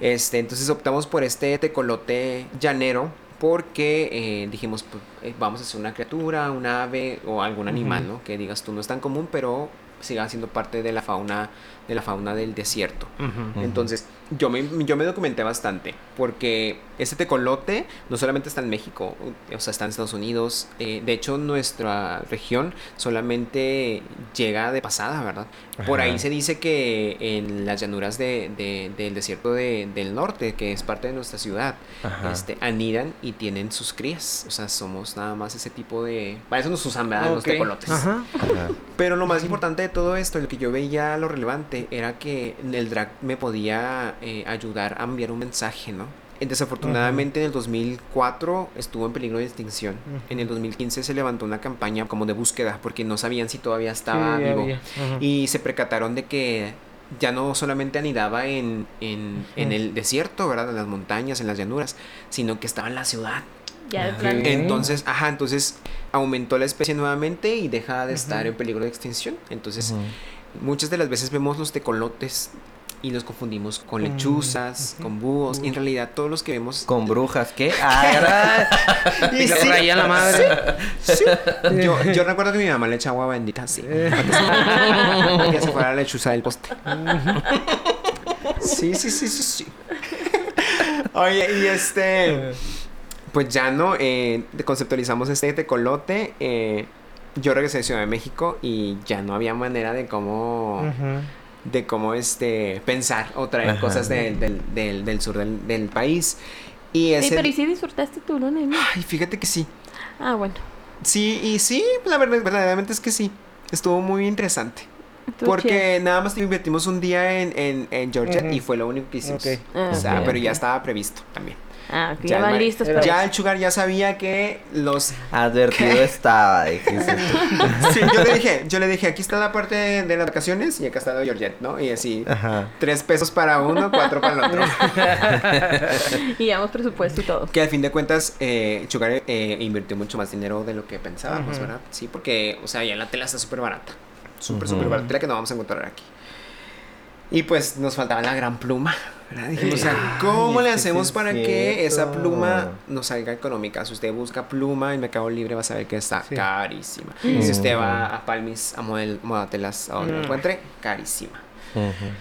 Este, entonces optamos por este tecolote llanero porque eh, dijimos, pues, eh, vamos a hacer una criatura, un ave o algún animal. ¿no? Que digas tú no es tan común, pero siga siendo parte de la fauna, de la fauna del desierto. Entonces, yo me, yo me documenté bastante, porque este tecolote no solamente está en México, o sea, está en Estados Unidos. eh, de hecho, nuestra región solamente llega de pasada, ¿verdad? Por Ajá. ahí se dice que en las llanuras de, de- del desierto de- del norte, que es parte de nuestra ciudad, Ajá. este, anidan y tienen sus crías. O sea, somos nada más ese tipo de... Para eso nos usan, ¿verdad? Los tecolotes. Ajá. Ajá. Pero lo más importante de todo esto, lo que yo veía lo relevante, era que el drag me podía eh, ayudar a enviar un mensaje, ¿no? Eh, Desafortunadamente en el 2004 estuvo en peligro de extinción. En el 2015 se levantó una campaña como de búsqueda porque no sabían si todavía estaba Sí, vivo. Y se percataron de que ya no solamente anidaba en, en, el desierto, ¿verdad? En las montañas, en las llanuras, sino que estaba en la ciudad. Ya de plan. Entonces, ajá, entonces aumentó la especie nuevamente y deja de estar en peligro de extinción. Entonces. Muchas de las veces vemos los tecolotes y los confundimos con Mm, lechuzas, con búhos. Y en realidad todos los que vemos... Con brujas, ¿qué? Ah, Y sí, rayan la madre. sí. Yo, yo recuerdo que mi mamá le echa agua bendita así. Eh. Para que se fuera la lechuza del poste. Sí, sí, sí, sí, sí. Oye, y este... Pues ya no, eh, conceptualizamos este tecolote. eh, yo regresé de Ciudad de México y ya no había manera de cómo, de cómo este, pensar o traer Ajá. cosas del, del, del, del sur del, del país. Y Sí, ese... pero ¿y si disfrutaste tu luna de miel? Ay, fíjate que sí. Ah, bueno. Sí, y sí, la verdad, verdaderamente es que sí. Estuvo muy interesante. Porque nada más invertimos un día en, en, en Georgia y fue lo único que hicimos. Ah, O sea, ok, pero ya estaba previsto también. Ah, que Ya el van listos para Ya eso. el Sugar ya sabía que los Advertido estaba, dijiste. Sí, yo le dije, yo le dije, aquí está la parte de, de las vacaciones y acá está la de Georgette, ¿no? Y así, Ajá. tres pesos para uno, cuatro para el otro. Y llevamos presupuesto y todo. que al fin de cuentas, eh, Sugar eh, invirtió mucho más dinero de lo que pensábamos, Ujú. ¿verdad? Sí, porque, o sea, ya la tela está súper barata. Súper, Ujú. súper barata. Tela que no vamos a encontrar aquí. Y pues nos faltaba la gran pluma, ¿verdad? Dijimos, o sea, ¿cómo Ay, le hacemos es para que esa pluma nos salga económica? Si usted busca pluma en Mercado Libre, va a saber que está Sí. carísima. Mm. Si usted va a Palmis a model, modatelas a donde la Mm. encuentre, carísima.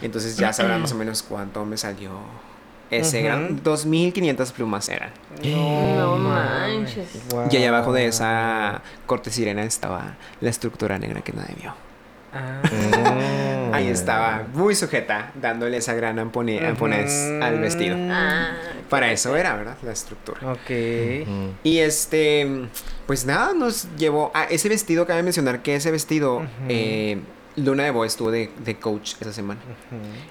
Entonces ya sabrán más o menos cuánto me salió Ese eran 2500 plumas eran. No manches. Y allá abajo de esa corte sirena estaba la estructura negra que nadie vio. Ah. Mm. Ahí estaba, muy sujeta, dándole esa gran ampone- amponez al vestido. Ah, Para eso era, ¿verdad? La estructura. Ok. Y este, pues nada, nos llevó a ese vestido. Cabe mencionar que ese vestido, eh, Luna de Bo estuvo de, de coach esa semana.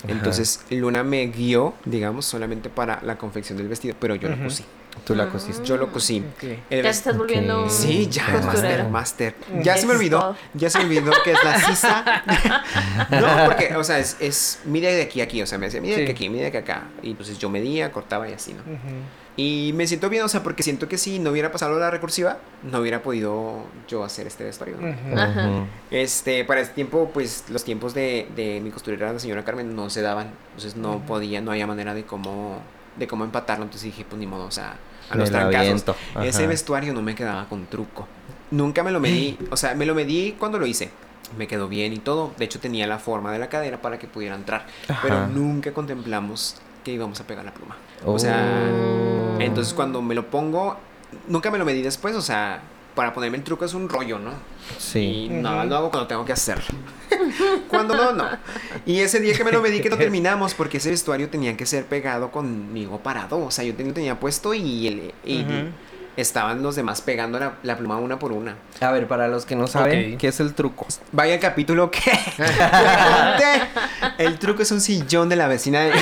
Entonces, Luna me guió, digamos, solamente para la confección del vestido, pero yo lo cosí. Tú la cosiste. Yo lo cosí. Ok. El Ya estás volviendo Sí, ya, master, costurero. master. Ya se me olvidó, ya se me olvidó que es la sisa. no, porque, o sea, es, es mide de aquí a aquí, o sea, me decía, mide de Sí. aquí, mide de acá. Y entonces yo medía, cortaba y así, ¿no? Y me siento bien, o sea, porque siento que si no hubiera pasado la recursiva, no hubiera podido yo hacer este vestuario. ¿no? Este, para este tiempo, pues los tiempos de, de mi costurera, la señora Carmen, no se daban. Entonces no podía, no había manera de cómo, de cómo empatarlo. Entonces dije, pues ni modo, o sea, a Me los trancazos. Ese vestuario no me quedaba con truco. Nunca me lo medí, o sea, me lo medí cuando lo hice. Me quedó bien y todo. De hecho, tenía la forma de la cadera para que pudiera entrar. Pero nunca contemplamos que íbamos a pegar la pluma. O sea, Oh. entonces cuando me lo pongo, nunca me lo medí después, o sea, para ponerme el truco es un rollo, ¿no? Sí. Y nada, lo hago cuando tengo que hacerlo. cuando no, no. Y ese día que me lo medí que no terminamos, porque ese vestuario tenía que ser pegado conmigo parado. O sea, yo ten- lo tenía puesto y, el- y. estaban los demás pegando la, la pluma una por una. A ver, para los que no saben. ¿qué es el truco? Vaya el capítulo que le conté. El truco es un sillón de la vecina de...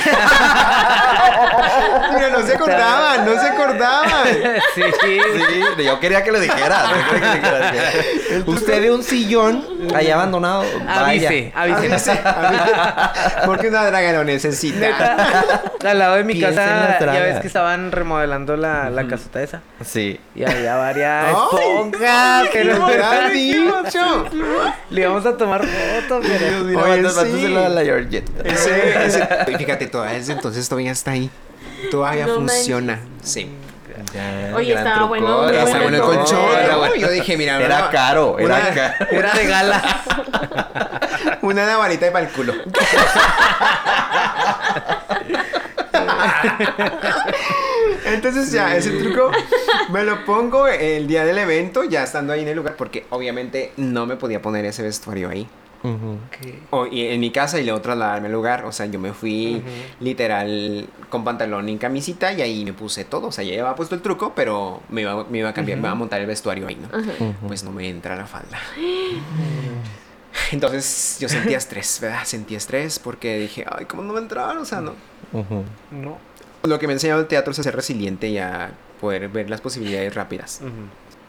Mira, no se acordaban, no se acordaban. Sí. Sí, yo quería que lo dijeras. yo quería que lo dijeras. Usted ve un sillón ahí abandonado. Vaya. Avise, avise. Avise, avise. Porque una draga lo necesita. Al lado de mi Piensa casa, ya ves que estaban remodelando la, la casota esa. Sí. Y había varias esponjas que nos ¿Verdad, bicho? Le íbamos a tomar fotos, pero... Mira, Oye, mándaselo sí. a la Georgette. Ese, ese- y fíjate, todavía desde entonces todavía está ahí. Todavía No funciona. Sí. Ya, Oye, estaba truco, bueno, era Está bueno el colchón. Era ¿no? bueno. Yo dije, mira, Era una- caro, era una- caro. Era de gala. Una navalita para el culo. Entonces ya, ese truco me lo pongo el día del evento, ya estando ahí en el lugar, porque obviamente no me podía poner ese vestuario ahí. O, y en mi casa y luego trasladarme al lugar. O sea, yo me fui literal con pantalón y camisita y ahí me puse todo. O sea, ya llevaba puesto el truco, pero me iba, me iba a cambiar, me iba a montar el vestuario ahí, ¿no? Pues no me entra la falda. Entonces yo sentía estrés, ¿verdad? Sentía estrés porque dije, ay, ¿cómo no va a entrar? O sea, no. No. Lo que me ha enseñado el teatro es a ser resiliente y a poder ver las posibilidades rápidas.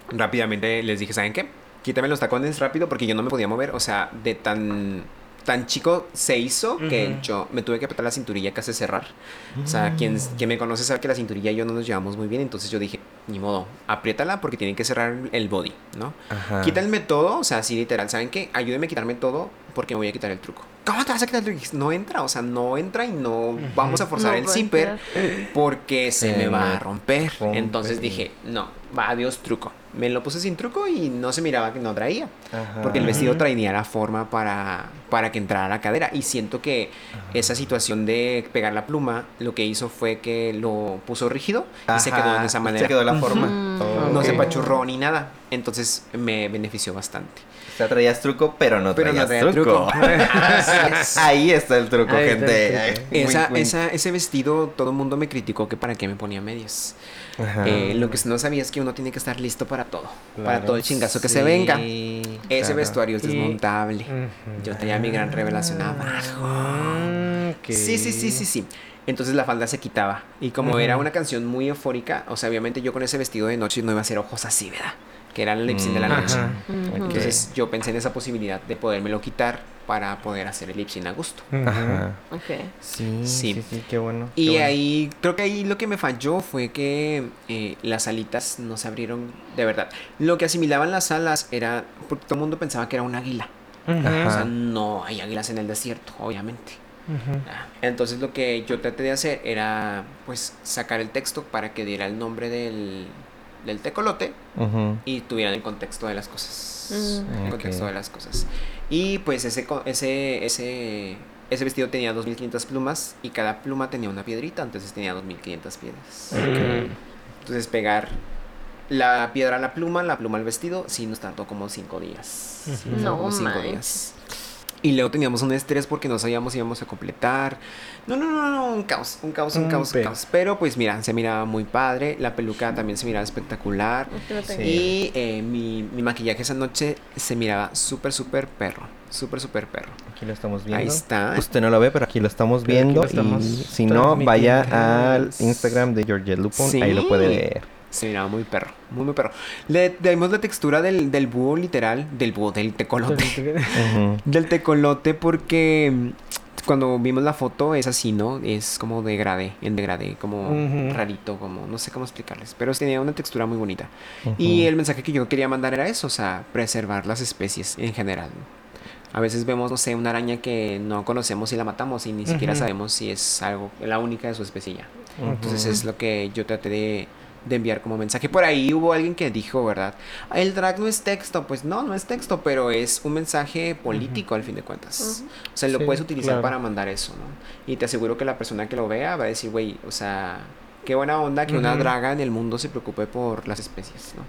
Rápidamente les dije, ¿saben qué? Quítame los tacones rápido porque yo no me podía mover. O sea, de tan, tan chico se hizo que yo me tuve que apretar la cinturilla casi cerrar. O sea, quien, quien me conoce sabe que la cinturilla y yo no nos llevamos muy bien. Entonces yo dije, ni modo, apriétala porque tienen que cerrar el body, ¿no? Ajá. Quítenme todo, o sea, así literal, ¿saben qué? Ayúdenme a quitarme todo porque me voy a quitar el truco. ¿Cómo te vas a quitar el truco? No entra, o sea, no entra y no vamos a forzar No el zipper porque se Se me va a romper. rompe. Entonces dije, no, va, adiós truco. Me lo puse sin truco y no se miraba que no traía. Ajá. Porque el vestido traía la forma para, para que entrara la cadera. Y siento que esa situación de pegar la pluma lo que hizo fue que lo puso rígido y se quedó de esa manera. Se quedó la forma. Oh, No se pachurró ni nada. Entonces me benefició bastante. O sea, traías truco, pero no Pero no traías traía truco. truco. Así es. Ahí está el truco, Ahí está el gente. truco. Esa, wink, wink. esa- ese vestido, todo el mundo me criticó que para qué me ponía medias. Ajá. Eh, lo que no sabía es que uno tiene que estar listo para todo. Para todo el chingazo que se venga. Ese claro. vestuario es desmontable. Yo tenía mi gran revelación abajo. Mm, ok. Sí, sí, sí, sí, sí. Entonces la falda se quitaba. Y como era una canción muy eufórica, o sea, obviamente yo con ese vestido de noche no iba a hacer ojos así, ¿verdad? Que era el lip sync de la Mm, noche. Ajá. Entonces yo pensé en esa posibilidad de podérmelo quitar para poder hacer el lip sync a gusto. Ajá. Ok. Sí, Sí. sí, sí, qué bueno. qué Y bueno. ahí, creo que ahí lo que me falló fue que eh, las alitas no se abrieron de verdad. Lo que asimilaban las alas era, porque todo el mundo pensaba que era un águila. Ujú. O sea, Ajá. no hay águilas en el desierto, obviamente. Ujú. Ah, Entonces lo que yo traté de hacer era, pues, sacar el texto para que diera el nombre del, del tecolote y tuvieran el contexto de las cosas. Mm. El contexto de las cosas. Y pues ese, co- ese, ese ese vestido tenía 2500 plumas y cada pluma tenía una piedrita, entonces tenía 2500 piedras. Entonces pegar la piedra a la pluma, la pluma al vestido, sí nos tardó como 5 días. Fue No como cinco días. Y luego teníamos un estrés porque no sabíamos si íbamos a completar. No, no, no, no, un caos, un caos, un Un caos, un caos. Pero pues mira, se miraba muy padre, la peluca también se miraba espectacular. Sí. Y eh, mi, mi maquillaje esa noche se miraba súper, súper perro. Súper, súper perro. Aquí lo estamos viendo. Ahí está. Usted no lo ve, pero aquí lo estamos Pero viendo. lo estamos y si no, vaya al. Instagram de Georgette Lupon. Sí. Ahí lo puede ver. Se miraba muy perro, muy, muy perro. Le dimos la textura del, del búho literal, del búho, del tecolote. Del tecolote porque mm, cuando vimos la foto es así, ¿no? Es como degradé, en degradé, como rarito, como no sé cómo explicarles, pero tenía una textura muy bonita. Y el mensaje que yo quería mandar era eso, o sea, preservar las especies en general. A veces vemos, no sé, una araña que no conocemos y la matamos y ni siquiera sabemos si es algo, la única de su especie ya. Entonces es lo que yo traté de, de enviar como mensaje. Por ahí hubo alguien que dijo, ¿verdad? El drag no es texto. Pues no, no es texto, pero es un mensaje político al fin de cuentas. O sea, lo Sí, puedes utilizar claro. para mandar eso, ¿no? Y te aseguro que la persona que lo vea va a decir, güey, o sea, qué buena onda que una draga en el mundo se preocupe por las especies, ¿no?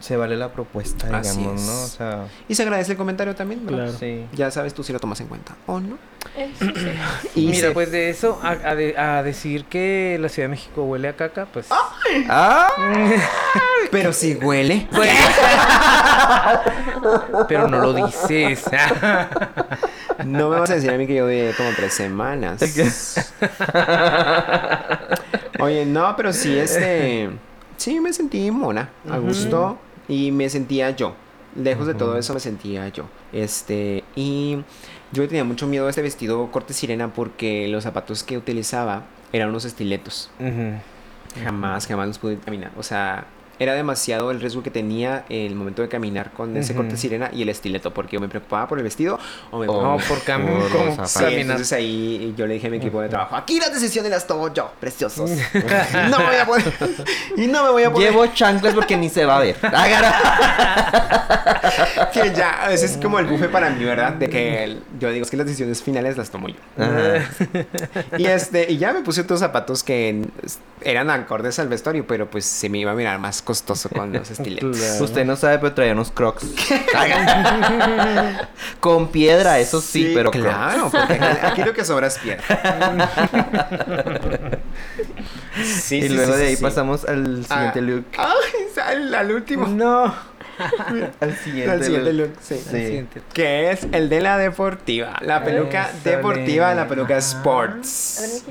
Se vale la propuesta, Así digamos, es. ¿no? O sea, Y se agradece el comentario también, ¿verdad? Claro. sí. Ya sabes tú si lo tomas en cuenta o no. Eso sí. Y Mira, se- pues de eso a, a de- a decir que la Ciudad de México huele a caca, pues. ¡Ah! Pero si huele. Pero no lo dices. No me vas a decir a mí que yo de como tres semanas. Oye, no, pero sí, este. Sí, me sentí mona, a gusto. Y me sentía yo. Lejos de todo eso me sentía yo. Este. Y yo tenía mucho miedo a este vestido corte sirena porque los zapatos que utilizaba eran unos estiletos. Jamás, jamás los pude caminar. O sea, era demasiado el riesgo que tenía el momento de caminar con ese corte sirena y el estileto. Porque yo me preocupaba por el vestido o me preocupaba por cambio, por zapatos. Sí, caminar. entonces ahí yo le dije a mi equipo de trabajo, aquí las decisiones las tomo yo, preciosos. no me voy a poner. y no me voy a poner. Llevo chanclas porque ni se va a ver. que ya, ese es como el bufe para mí, ¿verdad? De que el- yo digo, es que las decisiones finales las tomo yo. Y este, y ya me puse otros zapatos que eran acordes al vestuario, pero pues se me iba a mirar más costoso con los estiletos. Claro. Usted no sabe, pero traía unos crocs. Con piedra, eso sí, pero crocs. claro, porque aquí- aquí lo que sobra es piedra. sí, Y sí, luego sí, de ahí sí. pasamos al siguiente Ah. look. Ay, al, al último. No. Al siguiente, Al siguiente look. look, sí. Sí. Siguiente. Que es el de la deportiva. La peluca deportiva, la peluca Ajá. sports.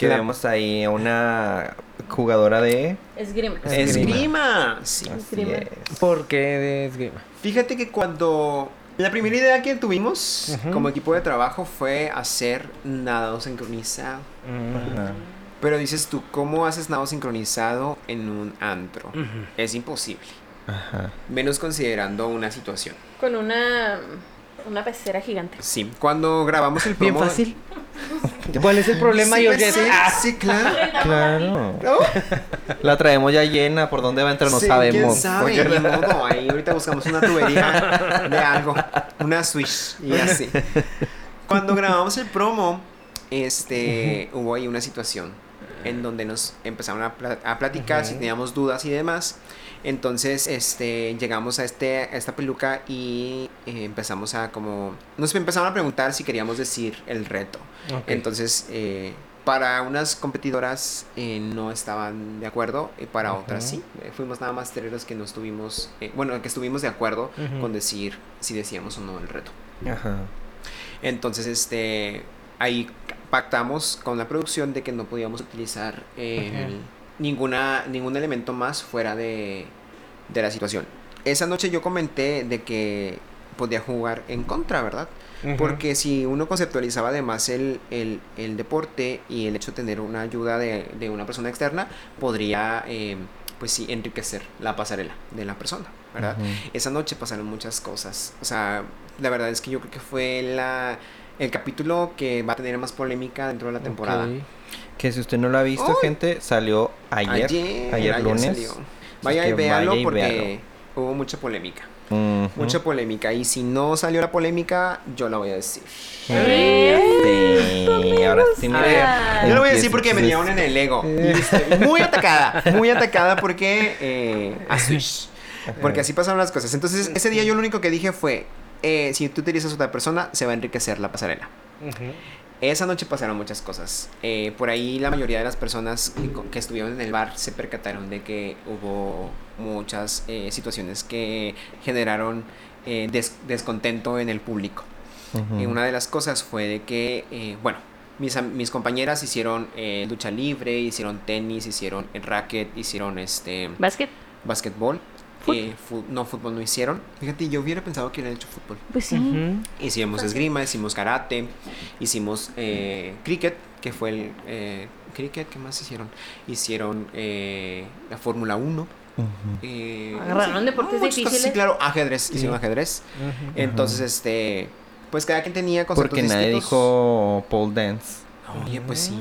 Que La- vemos ahí a una jugadora de... Esgrima. Esgrima. Sí. Esgrima. es. ¿Por qué de esgrima? Fíjate que cuando la primera idea que tuvimos como equipo de trabajo fue hacer nado sincronizado. Ajá. Pero dices tú, ¿cómo haces nado sincronizado en un antro? Es imposible. Ajá. Menos considerando una situación. Con una, una pecera gigante. Sí, cuando grabamos el Bien promo... fácil. ¿Cuál es el problema, Sí, Georgette? sí, Ah, sí, claro. Claro. ¿No? La traemos ya llena. ¿Por dónde va a entrar? No Sí, sabemos. ¿Quién sabe? Ni modo. Ahí ahorita buscamos una tubería de algo. Una switch y así. Cuando grabamos el promo, este, hubo ahí una situación en donde nos empezaron a, pla- a platicar si Ujú. teníamos dudas y demás. Entonces, este, llegamos a, este, a esta peluca y eh, empezamos a como... Nos empezaron a preguntar si queríamos decir el reto. Entonces, eh, para unas competidoras eh, no estaban de acuerdo y para otras sí. Fuimos nada más tres los que no estuvimos, bueno, que estuvimos de acuerdo con decir si decíamos o no el reto. Ajá. Entonces, este, ahí pactamos con la producción de que no podíamos utilizar Ujú. Ninguna, ningún elemento más fuera de, de la situación. Esa noche yo comenté de que podía jugar en contra, ¿verdad? Porque si uno conceptualizaba además el, el, el deporte y el hecho de tener una ayuda de, de una persona externa, podría, eh, pues sí, enriquecer la pasarela de la persona, ¿verdad? Esa noche pasaron muchas cosas. O sea, la verdad es que yo creo que fue la, el capítulo que va a tener más polémica dentro de la temporada. Ok. Que si usted no lo ha visto, gente, salió ayer. Ayer, lunes. salió. Vaya y véalo vaya y porque véalo. hubo mucha polémica. Mucha polémica. Y si no salió la polémica, yo la voy a decir. Sí, ahora sí, mira. Yo lo voy a decir porque me llevaron en el ego. Muy atacada. Muy atacada porque. Eh, a. Porque así pasaron las cosas. Entonces, ese día yo lo único que dije fue: eh, si tú utilizas a otra persona, se va a enriquecer la pasarela. Ujú. Esa noche pasaron muchas cosas. Eh, por ahí la mayoría de las personas que, que estuvieron en el bar se percataron de que hubo muchas eh, situaciones que generaron eh, des- descontento en el público. Y una de las cosas fue de que, eh, bueno, mis, mis compañeras hicieron eh, lucha libre, hicieron tenis, hicieron racket, hicieron este ¿Básquet? basquetbol. Eh, fu- no, fútbol no hicieron. Fíjate, yo hubiera pensado que hubieran hecho fútbol. Pues sí. Hicimos esgrima, hicimos karate, hicimos eh, cricket, que fue el eh, cricket, ¿qué más hicieron? Hicieron eh, la Fórmula 1. Ujú. eh, Agarraron deportes cosas, Sí, difíciles. claro, ajedrez, hicieron ajedrez. Entonces, este, pues cada quien tenía conceptos Porque nadie distintos. dijo pole dance. Oye, pues sí.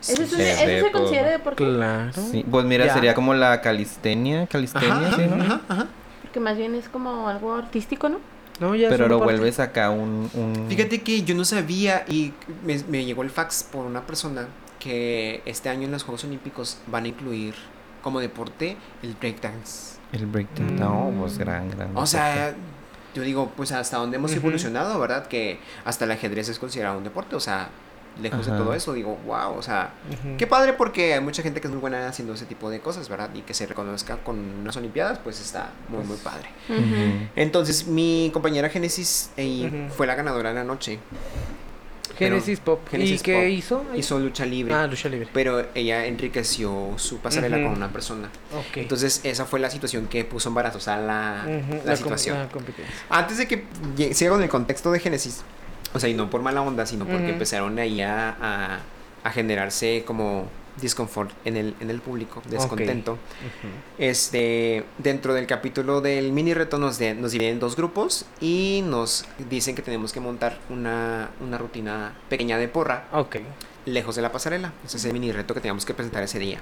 ¿Eso, es un- eso se considera deporte? Claro. Sí, pues mira, Ya. sería como la calistenia, calistenia, Ajá, ¿sí, no? ajá, ajá. Porque más bien es como algo artístico, ¿no? No, ya es Pero un lo deporte. vuelves acá un... un... Fíjate que yo no sabía y me, me llegó el fax por una persona que este año en los Juegos Olímpicos van a incluir como deporte el breakdance. El breakdance. Mm. No, pues gran, gran. O sea, yo digo, pues hasta donde hemos Ujú. evolucionado, ¿verdad? Que hasta el ajedrez es considerado un deporte, o sea, lejos Ajá. de todo eso, digo, wow, o sea, Ujú. qué padre porque hay mucha gente que es muy buena haciendo ese tipo de cosas, ¿verdad? Y que se reconozca con unas olimpiadas, pues está muy, muy padre. Entonces, mi compañera Génesis eh, fue la ganadora de la noche. Genesis Pop. Genesis ¿Y qué Pop. hizo? Hizo lucha libre. Ah, lucha libre. Pero ella enriqueció su pasarela con una persona. Ok. Entonces, esa fue la situación que puso embarazosa la, la situación. la competencia. Antes de que siga con el contexto de Génesis, o sea, y no por mala onda, sino porque empezaron ahí a, a- a generarse como disconfort en el, en el público, descontento. Este, dentro del capítulo del mini reto nos, de- nos dividen en dos grupos y nos dicen que tenemos que montar una, una rutina pequeña de porra Ok. lejos de la pasarela. Ese es el mini reto que teníamos que presentar ese día.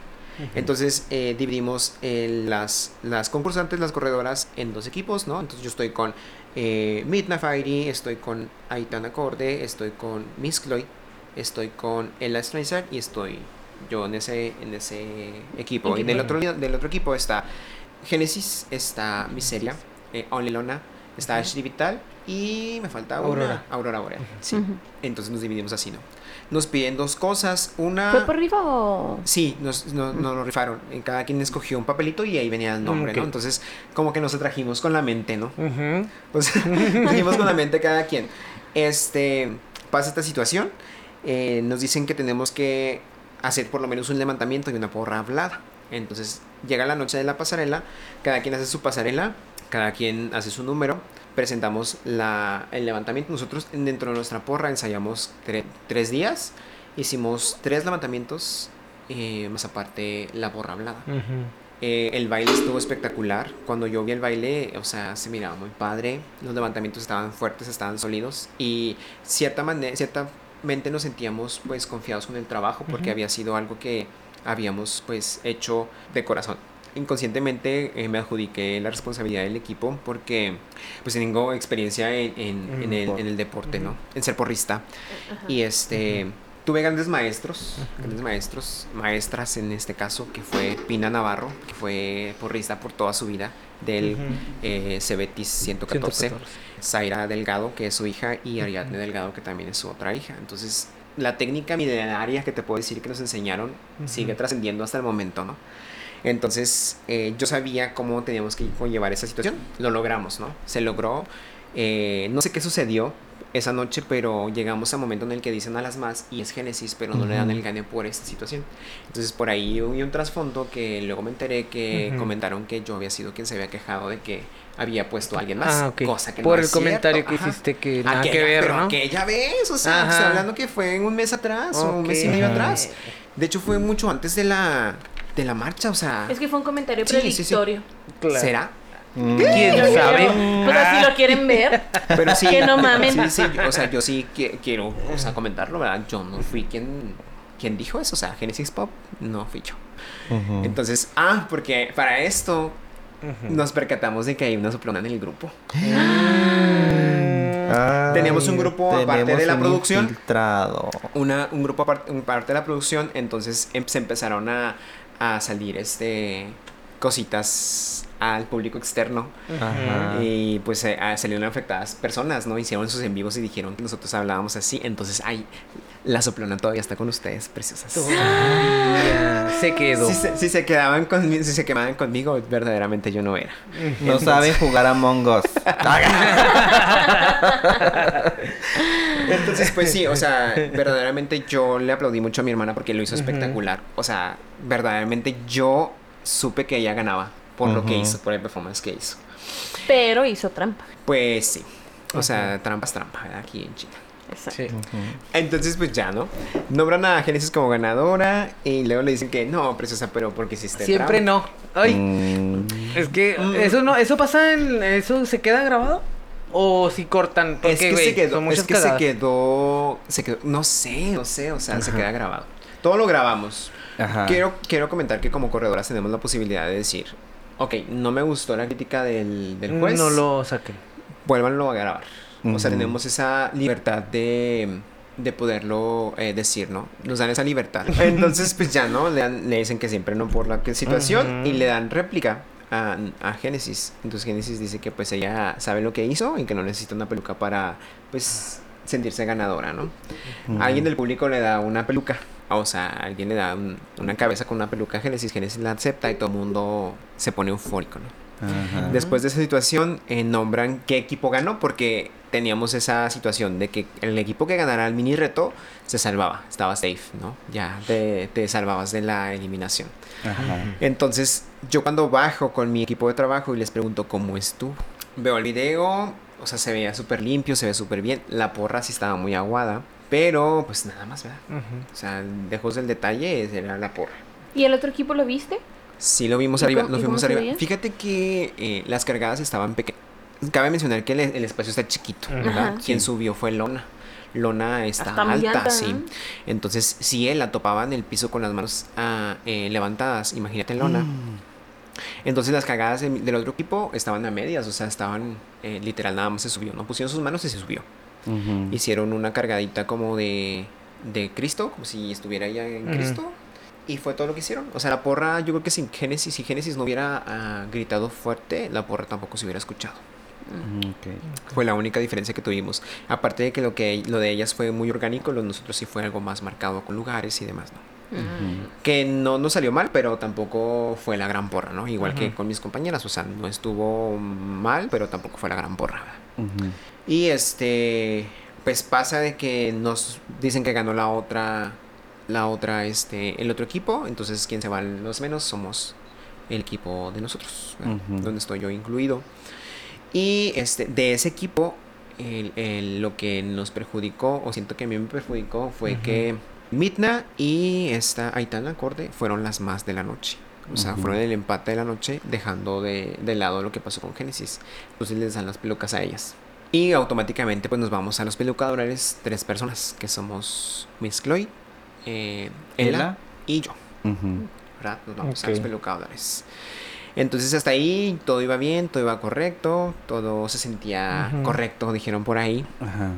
Entonces eh, dividimos eh, las, las concursantes, las corredoras, en dos equipos, ¿no? Entonces yo estoy con eh, Midna Fairy, estoy con Aitana Corde, estoy con Miss Chloe, estoy con Ella Streisand y estoy yo en ese, en ese equipo. Y del otro, del otro equipo está Genesis, está Miseria, eh, Only Lona, está Ashley Vital y me falta una, Aurora. Aurora Boreal. Sí. Entonces nos dividimos así, ¿no? Nos piden dos cosas. Una. ¿Fue por arriba o...? Sí, nos, no- nos lo rifaron. Cada quien escogió un papelito y ahí venía el nombre, Ok. ¿no? Entonces, como que nos atrajimos con la mente, ¿no? Ujú. Pues trajimos con la mente cada quien. Este, pasa esta situación. eh, nos dicen que tenemos que hacer por lo menos un levantamiento y una porra hablada. Entonces, llega la noche de la pasarela. Cada quien hace su pasarela. Cada quien hace su número. Presentamos la, el levantamiento. Nosotros, dentro de nuestra porra, ensayamos tre- tres días. Hicimos tres levantamientos. eh, más aparte, la porra hablada. Ujú. Eh, el baile estuvo espectacular. Cuando yo vi el baile, o sea, se miraba muy padre. Los levantamientos estaban fuertes, estaban sólidos. Y cierta manera, ciertamente nos sentíamos pues confiados con el trabajo porque Ujú. había sido algo que habíamos pues hecho de corazón. Inconscientemente eh, me adjudiqué la responsabilidad del equipo porque pues tengo experiencia en, en- En en el, deporte. en el deporte, Ujú. ¿no? En ser porrista. Y este, tuve grandes maestros, grandes maestros, maestras en este caso, que fue Pina Navarro, que fue porrista por toda su vida, del eh, Cebetis 114, 114. Zaira Delgado, que es su hija, y Ariadne Delgado, que también es su otra hija. Entonces, la técnica milenaria que te puedo decir que nos enseñaron sigue trascendiendo hasta el momento, ¿no? Entonces, eh, yo sabía cómo teníamos que llevar esa situación. Lo logramos, ¿no? Se logró. Eh, no sé qué sucedió esa noche, pero llegamos al momento en el que dicen a las más y es Génesis, pero no le dan el gane por esta situación. Entonces, por ahí hubo un trasfondo que luego me enteré que Ujú. comentaron que yo había sido quien se había quejado de que había puesto a alguien más. Ah, ok. Cosa que Por no el es cierto. comentario que Ajá. hiciste que nada Aquella- que ver, pero ¿no? aquella vez, o sea, estoy hablando que fue en un mes atrás o un mes y medio Ajá. atrás. De hecho, fue mucho antes de la, de la marcha, o sea. Es que fue un comentario Sí, sí, sí. predictorio. Claro. ¿Será? Mm. ¿Quién Yo sabe? Pues así lo quieren ver. Pero sí. Que no mamen. Sí, sí, yo- o sea, yo sí que- quiero, o sea, comentarlo, ¿verdad? Yo no fui quien, quien dijo eso, o sea, Genesis Pop no fui yo. Entonces, ah, porque para esto nos percatamos de que hay una soplona en el grupo. Ay, Teníamos un grupo aparte de la un producción. infiltrado. Una, un grupo aparte, un parte de la producción, entonces em- se empezaron a, a salir este cositas al público externo Ajá. y pues eh, ah, salieron afectadas personas, ¿no? Hicieron sus en vivos y dijeron que nosotros hablábamos así, entonces ay, la soplona todavía está con ustedes, preciosas. Todavía Se quedó. Si se, si se quedaban conmigo, si se quedaban conmigo, verdaderamente yo no era. No saben jugar a Among Us. Entonces, pues sí, o sea, verdaderamente yo le aplaudí mucho a mi hermana porque lo hizo espectacular. O sea, verdaderamente yo supe que ella ganaba por lo que hizo, por el performance que hizo. Pero hizo trampa. Pues sí. O sea, trampas, trampa, ¿verdad? Aquí en China. Exacto. Sí. Entonces, pues ya, ¿no? Nombran a Genesis como ganadora y luego le dicen que no, preciosa, pero porque hiciste Siempre trampa. no. Ay, Mm, es que Mm. eso no, eso pasa en, eso se queda grabado o si cortan. Porque, Es que, se quedó, es que se quedó, se quedó, no sé, no sé, o sea, se queda grabado. Todo lo grabamos. Ajá. Quiero, quiero comentar que como corredoras tenemos la posibilidad de decir, ok, no me gustó la crítica del, del juez, No lo saquen. vuélvanlo a grabar. O sea, tenemos esa libertad de, de poderlo eh, decir, ¿no? Nos dan esa libertad. Entonces, pues ya, ¿no? Le, dan- le dicen que siempre no por la situación y le dan réplica a, a Génesis. Entonces Génesis dice que pues ella sabe lo que hizo y que no necesita una peluca para, pues, sentirse ganadora, ¿no? Alguien del público le da una peluca. O sea, alguien le da un- una cabeza con una peluca a Génesis. Génesis la acepta y todo el mundo se pone eufórico, ¿no? Ajá. Después de esa situación, eh, nombran qué equipo ganó, porque teníamos esa situación de que el equipo que ganara el mini reto se salvaba, estaba safe, ¿no? Ya te, te salvabas de la eliminación. Ajá. Entonces, yo cuando bajo con mi equipo de trabajo y les pregunto cómo estuvo, veo el video, o sea, se veía súper limpio, se ve súper bien, la porra sí estaba muy aguada, pero pues nada más, ¿verdad? O sea, lejos del detalle, era la porra. ¿Y el otro equipo lo viste? Sí, lo vimos ¿Y arriba, y fuimos arriba. veía? Fíjate que eh, las cargadas estaban pequeñas. Cabe mencionar que el, el espacio está chiquito, Ujú. ¿verdad? Quien subió fue Lona. Lona está, alta, sí. ¿no? Entonces, si él la topaba en el piso con las manos ah, eh, levantadas, imagínate Lona. Mm. Entonces las cagadas de- del otro equipo estaban a medias, o sea, estaban eh, literal nada más se subió, no pusieron sus manos y se subió. Hicieron una cargadita como de, de Cristo, como si estuviera ya en. Cristo. Y fue todo lo que hicieron. O sea, la porra, yo creo que sin Génesis, si Génesis no hubiera ah, gritado fuerte, la porra tampoco se hubiera escuchado. Ok. Fue la única diferencia que tuvimos. Aparte de que lo, que lo de ellas fue muy orgánico, lo de nosotros sí fue algo más marcado con lugares y demás, ¿no? Que no nos salió mal, pero tampoco fue la gran porra, ¿no? Igual que con mis compañeras, o sea, no estuvo mal, pero tampoco fue la gran porra. Y este, pues pasa de que nos dicen que ganó la otra, la otra, este, el otro equipo. Entonces, quien se va los menos somos el equipo de nosotros, donde estoy yo incluido. Y este, de ese equipo, el- el- lo que nos perjudicó, o siento que a mí me perjudicó, fue que Midna y esta Aitana Acorde fueron las más de la noche. O sea, Ujú. fueron el empate de la noche, dejando de, de lado lo que pasó con Génesis. Entonces les dan las pelucas a ellas. Y automáticamente pues nos vamos a los pelucadores, tres personas, que somos Miss Chloe, eh, Ella, y yo. ¿verdad? Nos vamos a los pelucadores. Entonces hasta ahí todo iba bien, todo iba correcto, todo se sentía correcto, dijeron por ahí. Ajá.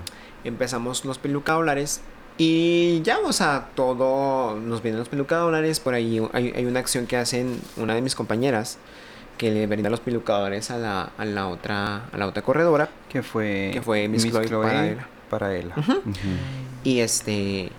Empezamos los pelucadores y ya, o sea, todo nos vienen los pelucadores. Por ahí hay, hay una acción que hacen una de mis compañeras que le brinda los pelucadores a la, a la otra a la otra corredora. Que fue. Que fue Miss Chloe para Ela. Para. Ujú. Y este,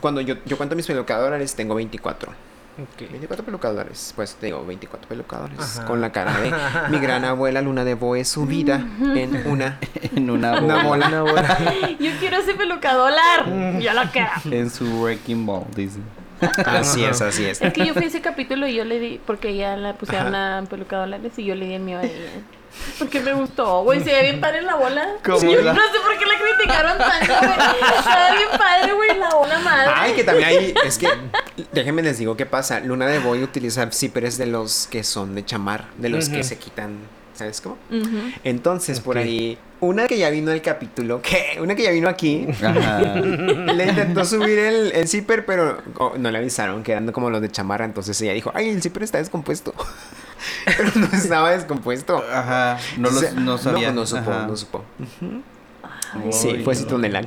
cuando yo, yo cuento mis pelucadores, tengo 24. Ok. 24 pelucadores, pues tengo 24 pelucadores Ajá. con la cara de mi gran abuela Luna de Boe subida en una En una Una bola. bola. Una bola. Yo quiero ese pelucadolar. Ya lo queda. En su Wrecking Ball, dice. Así es, así es. Es que yo fui a ese capítulo y yo le di, porque ya la pusieron Ajá. a pelucadolares y yo le di el mío a ella. Porque me gustó, güey, se ve bien padre la bola. ¿Cómo Yo la- no sé por qué la criticaron tanto, güey. Estaba bien padre, güey, la bola madre. Ay, que también hay, es que déjenme les digo qué pasa. Luna de Boy utiliza zippers de los que son de chamar, de los que se quitan, ¿sabes cómo? Entonces, por ahí, una que ya vino al capítulo, que una que ya vino aquí, Ajá. le intentó subir el, el zipper, pero oh, no le avisaron, quedando como los de chamarra. Entonces ella dijo, ay, el zipper está descompuesto. Pero no estaba descompuesto. Ajá. No, lo, no sabía. No, no supo, Ajá. no supo. Ay, Sí, fue no. citronela.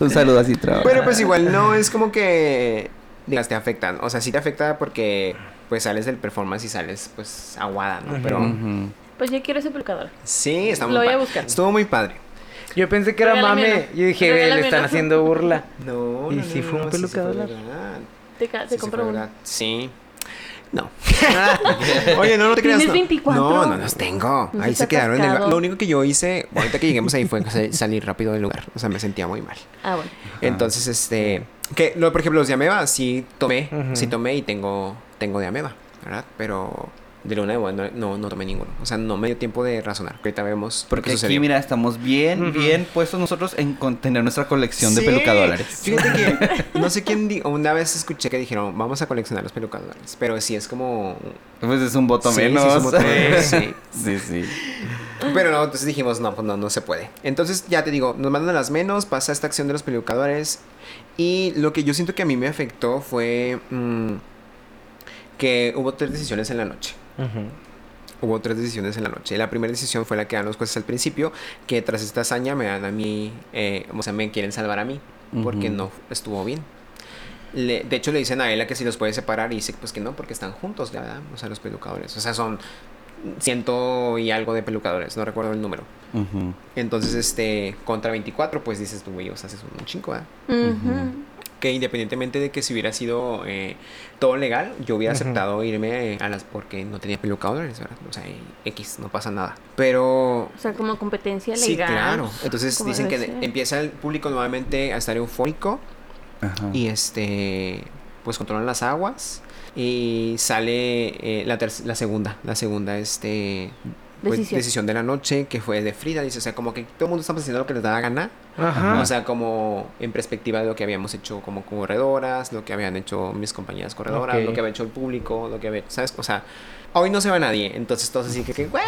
Un saludo así, trabajo. Pero pues igual no es como que digas te afectan. O sea, sí te afecta porque pues sales del performance y sales pues aguada, ¿no? Pero. Pues yo quiero ese pelucador. sí, está muy Lo voy a buscar. Estuvo muy padre. Yo pensé que era mame. Yo dije, le están haciendo burla. No, ¿Y no, si no, fue un sí, sí pelucador? Te, te sí uno. Sí. No. Oye, no, no te creas. ¿Tienes no. 24? No, no los tengo. No ahí se quedaron en el. Lo único que yo hice, ahorita que lleguemos ahí, fue sa- salir rápido del lugar. O sea, me sentía muy mal. Ah, bueno. Entonces, este. Que, lo, por ejemplo, los de ameba sí tomé. Sí tomé y tengo, tengo de ameba, ¿verdad? Pero de luna de Boa no, no, no tomé ninguno. O sea, no me dio tiempo de razonar. Ahorita vemos. Porque que aquí, sucedió. mira, estamos bien, bien puestos nosotros en tener nuestra colección de Sí, pelucadólares. Fíjate que no sé quién di- una vez escuché que dijeron, vamos a coleccionar los pelucadores. Pero sí es como. Pues es un voto Sí, sí, es menos. un voto menos, sí. sí, sí. Pero no, entonces dijimos, no, pues no, no se puede. Entonces, ya te digo, nos mandan a las menos, pasa esta acción de los pelucadores. Y lo que yo siento que a mí me afectó fue mm, que hubo tres decisiones en la noche. Hubo tres decisiones en la noche. La primera decisión fue la que dan los jueces al principio, que tras esta hazaña me dan a mí, eh, o sea, me quieren salvar a mí, porque no estuvo bien. Le- de hecho, le dicen a ella que si los puede separar y dice pues que no, porque están juntos, ¿verdad? O sea, los pelucadores. O sea, son ciento y algo de pelucadores, no recuerdo el número. Entonces, este, contra 24, pues dices tú, güey, o sea, haces un chingo, ¿verdad? Ujú. Que independientemente de que si hubiera sido eh, todo legal, yo hubiera aceptado irme eh, a las porque no tenía pelucadores, ¿verdad? O sea, X, no pasa nada. Pero O sea, como competencia legal. sí, claro. Entonces dicen que ser. empieza el público nuevamente a estar eufórico Ajá. y este, pues controlan las aguas y sale eh, la, la segunda, la segunda, este, pues, Decisión. decisión de la noche que fue de Frida. Dice, o sea, como que todo el mundo está haciendo lo que les da la gana. Ajá. O sea, como en perspectiva de lo que habíamos hecho como corredoras, lo que habían hecho mis compañeras corredoras, lo que había hecho el público, lo que había, ¿sabes? O sea, hoy no se va nadie. Entonces todos así que, que, güey,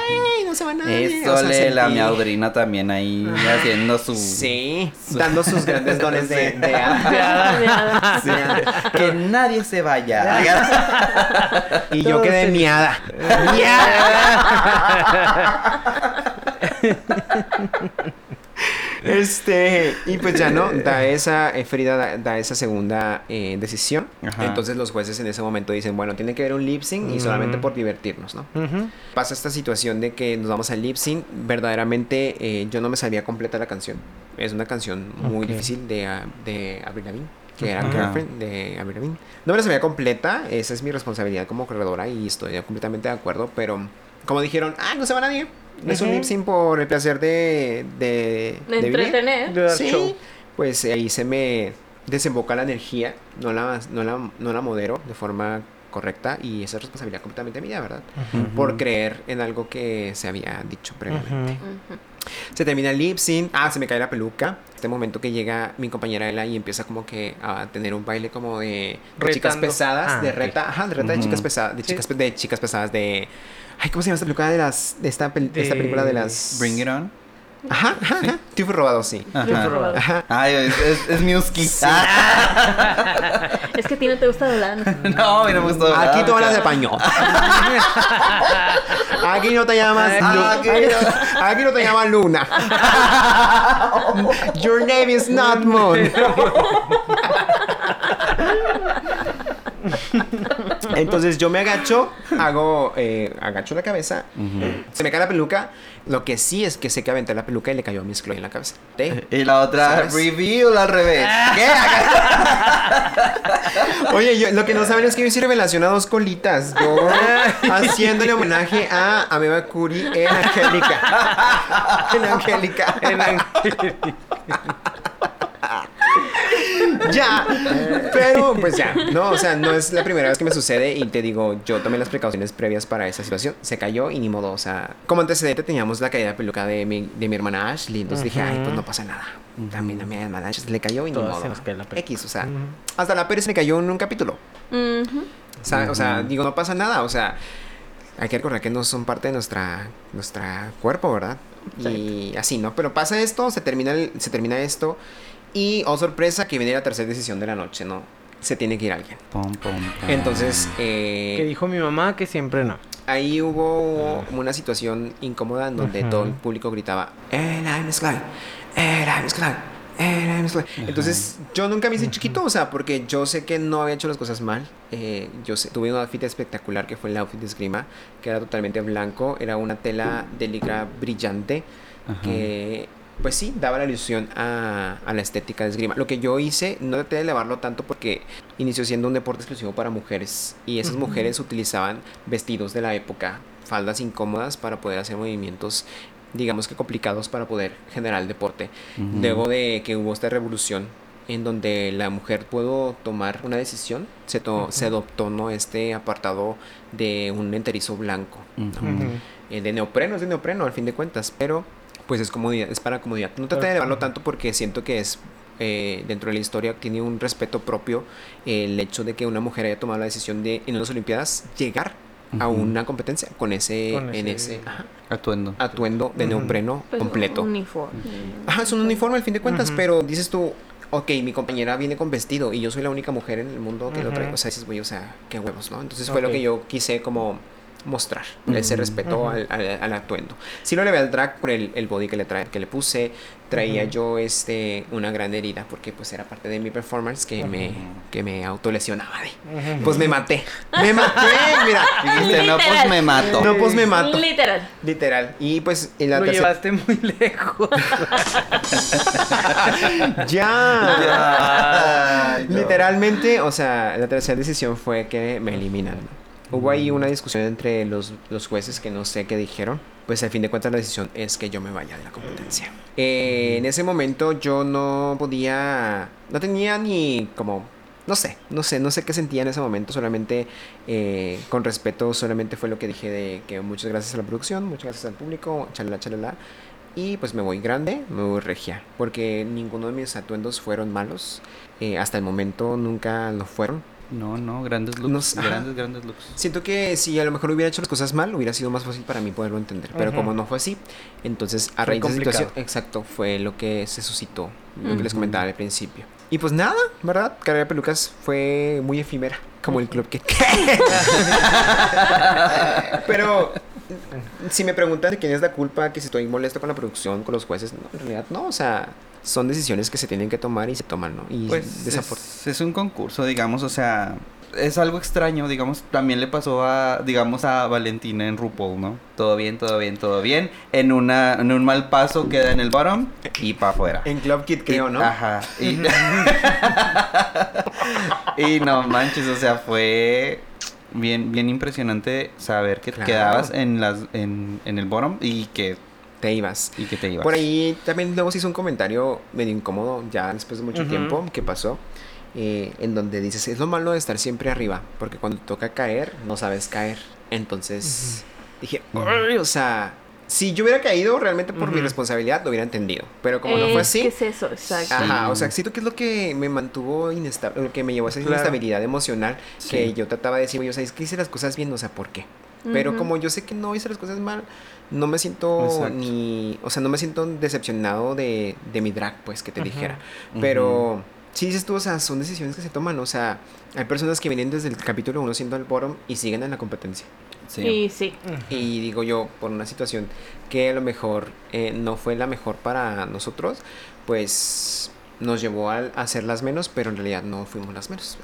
no se va nadie. Eso O sea, le la miaudrina también ahí haciendo su... Sí, dando sus grandes dones de, de hada. Sí. que nadie se vaya. Y yo quedé se- miada. Este, y pues ya no, da esa, eh, Frida da, da esa segunda eh, decisión. Ajá. Entonces los jueces en ese momento dicen, bueno, tiene que haber un lip sync y solamente por divertirnos, ¿no? Ujú. Pasa esta situación de que nos vamos al lip sync, verdaderamente eh, yo no me sabía completa la canción. Es una canción muy difícil de, ah, de Avril Lavigne, que era Ajá. Girlfriend de Avril Lavigne. No me la sabía completa, esa es mi responsabilidad como corredora y estoy completamente de acuerdo, pero como dijeron, ah, no se va nadie. Es un Ujú. lip sync por el placer de, de, De de vivir". entretener. De dar Sí, show. pues ahí se me desemboca la energía, no la, no la, no la modero de forma correcta y esa es responsabilidad completamente mía, ¿verdad? Ujú. Por creer en algo que se había dicho previamente. Se termina el lip sync, ah, se me cae la peluca. Este momento que llega mi compañera Ela y empieza como que a tener un baile como de, de chicas pesadas, Ah, de ok. reta, ajá, de reta de chicas pesadas, de Sí. chicas, pe- de chicas pesadas de Ay, ¿cómo se llama esta película de las de esta, pel- de esta De- película de las Bring it on. Ajá, ajá, ajá. Triunfo robado, sí. Ajá. Ajá. Ay, es, es, es Miuski. Ah, Es que a ti no te gusta doblar. no, a mí no me gustó. Aquí tú hablas de paño. Aquí no te llamas Ah, aquí aquí, aquí no te llamas Luna. Your name is not Moon. Entonces yo me agacho, hago, eh, agacho la cabeza, se me cae la peluca. Lo que sí es que sé que aventé la peluca y le cayó a Miss Chloe en la cabeza. ¿Te? Y la otra, ¿Sabes? reveal al revés. ¿Qué? Oye, yo, lo que no saben es que yo hice revelación a dos colitas. Yo haciéndole homenaje a Ameba Curi en Angélica. En Angélica. En Ángel. Ya. Pero pues ya. No, o sea, no es la primera vez que me sucede y te digo, yo tomé las precauciones previas para esa situación. Se cayó y ni modo. O sea, como antecedente teníamos la caída de peluca de mi, de mi hermana Ashley. Entonces dije, ay, pues no pasa nada. También a mi hermana Ashley le cayó y ni modo. se nos cae la. X, o sea, hasta la Pérez le cayó en un capítulo. O sea, o sea, Ujú. digo, no pasa nada, o sea, hay que recordar que no son parte de nuestra, nuestra cuerpo, ¿verdad? Y así, ¿no? Pero pasa esto, se termina, el- se termina esto, y, oh sorpresa, que viene la tercera decisión de la noche, ¿no? se tiene que ir alguien. Pom, pom. Entonces, eh, Que dijo mi mamá que siempre no. ahí hubo como una situación incómoda en donde todo el público gritaba, ¡El Imes Clan! ¡El Imes Clan! Entonces, yo nunca me hice chiquito, o sea, porque yo sé que no había hecho las cosas mal. Eh, yo sé, tuve un outfit espectacular que fue el outfit de esgrima, que era totalmente blanco, era una tela de licra brillante, Ajá. que pues sí, daba la ilusión a, a la estética de esgrima. Lo que yo hice, no traté de elevarlo tanto porque inició siendo un deporte exclusivo para mujeres y esas mujeres utilizaban vestidos de la época, faldas incómodas para poder hacer movimientos digamos que complicados para poder generar el deporte. Luego de que hubo esta revolución en donde la mujer pudo tomar una decisión, se, to- se adoptó ¿no? este apartado de un enterizo blanco. Eh, de neopreno, es de neopreno al fin de cuentas, pero pues es comodidad, es para comodidad. No traté de elevarlo tanto porque siento que es eh, dentro de la historia tiene un respeto propio eh, el hecho de que una mujer haya tomado la decisión de en las Olimpiadas llegar a una competencia con ese, Con en ese- ajá, Atuendo. atuendo de neopreno Pues, completo. Un uniforme. Ajá, es un uniforme al fin de cuentas, pero dices tú, ok, mi compañera viene con vestido y yo soy la única mujer en el mundo que lo trae. O sea, dices, güey, o sea, qué huevos, ¿no? Entonces fue lo que yo quise como mostrar, ese Ujú. respeto Ujú. al, al- al atuendo. Sí lo le al drag por el, el body que le trae, que le puse, traía yo este una gran herida porque pues era parte de mi performance que me que me autolesionaba de. Pues me maté. Me maté, mira. Dijiste, no, pues me mato. No, pues me mato. Literal. Literal. Y pues en la Lo tercera llevaste muy lejos. ya. Ay, no. Literalmente, o sea, la tercera decisión fue que me eliminan. Hubo ahí una discusión entre los, los jueces que no sé qué dijeron. Pues al fin de cuentas la decisión es que yo me vaya de la competencia. Eh, en ese momento yo no podía, no tenía ni como, no sé, no sé, no sé qué sentía en ese momento. Solamente eh, con respeto, solamente fue lo que dije de que muchas gracias a la producción, muchas gracias al público, chalala, chalala. Y pues me voy grande, me voy regia, porque ninguno de mis atuendos fueron malos. Eh, hasta el momento nunca lo fueron. No, no, grandes looks. No grandes, grandes looks. Siento que si a lo mejor hubiera hecho las cosas mal, hubiera sido más fácil para mí poderlo entender. Pero como no fue así, entonces a raíz de esa complicado. situación, exacto, fue lo que se suscitó, lo que les comentaba al principio. Y pues nada, ¿verdad? Carrera de pelucas fue muy efímera, como el club que... Pero si me preguntan de quién es la culpa, que si estoy molesto con la producción, con los jueces, no, en realidad no, o sea, son decisiones que se tienen que tomar y se toman, ¿no? Y Pues es, es un concurso, digamos, o sea, es algo extraño, digamos, también le pasó a, digamos, a Valentina en RuPaul, ¿no? Todo bien, todo bien, todo bien. En una, en un mal paso queda en el bottom y para afuera. En Club Kid creo, Y- ¿no? Ajá. Y, y no manches, o sea, fue bien, bien impresionante saber que Claro. quedabas en las, en, en el bottom y que, Te ibas. y que te ibas. Por ahí también luego se hizo un comentario medio incómodo ya después de mucho tiempo que pasó. eh, en donde dices, es lo malo de estar siempre arriba, porque cuando te toca caer, no sabes caer. Entonces dije, "Ay", o sea, si yo hubiera caído realmente por mi responsabilidad, lo hubiera entendido. Pero como no fue Es así, que es eso? Exacto. Ajá, o sea, siento que es lo que me mantuvo inestable, lo que me llevó a esa Claro. inestabilidad emocional, que yo trataba de decir, oye, o sea, es que hice las cosas bien, o sea, ¿por qué? Pero como yo sé que no hice las cosas mal, no me siento Exacto. ni, o sea, no me siento decepcionado de, de mi drag, pues, que te dijera. Pero sí dices tú, o sea, son decisiones que se toman, o sea, hay personas que vienen desde el capítulo 1 siendo el bottom y siguen en la competencia. Sí. Y sí. Y digo yo, por una situación que a lo mejor eh, no fue la mejor para nosotros, pues nos llevó a, a hacer las menos, pero en realidad no fuimos las menos.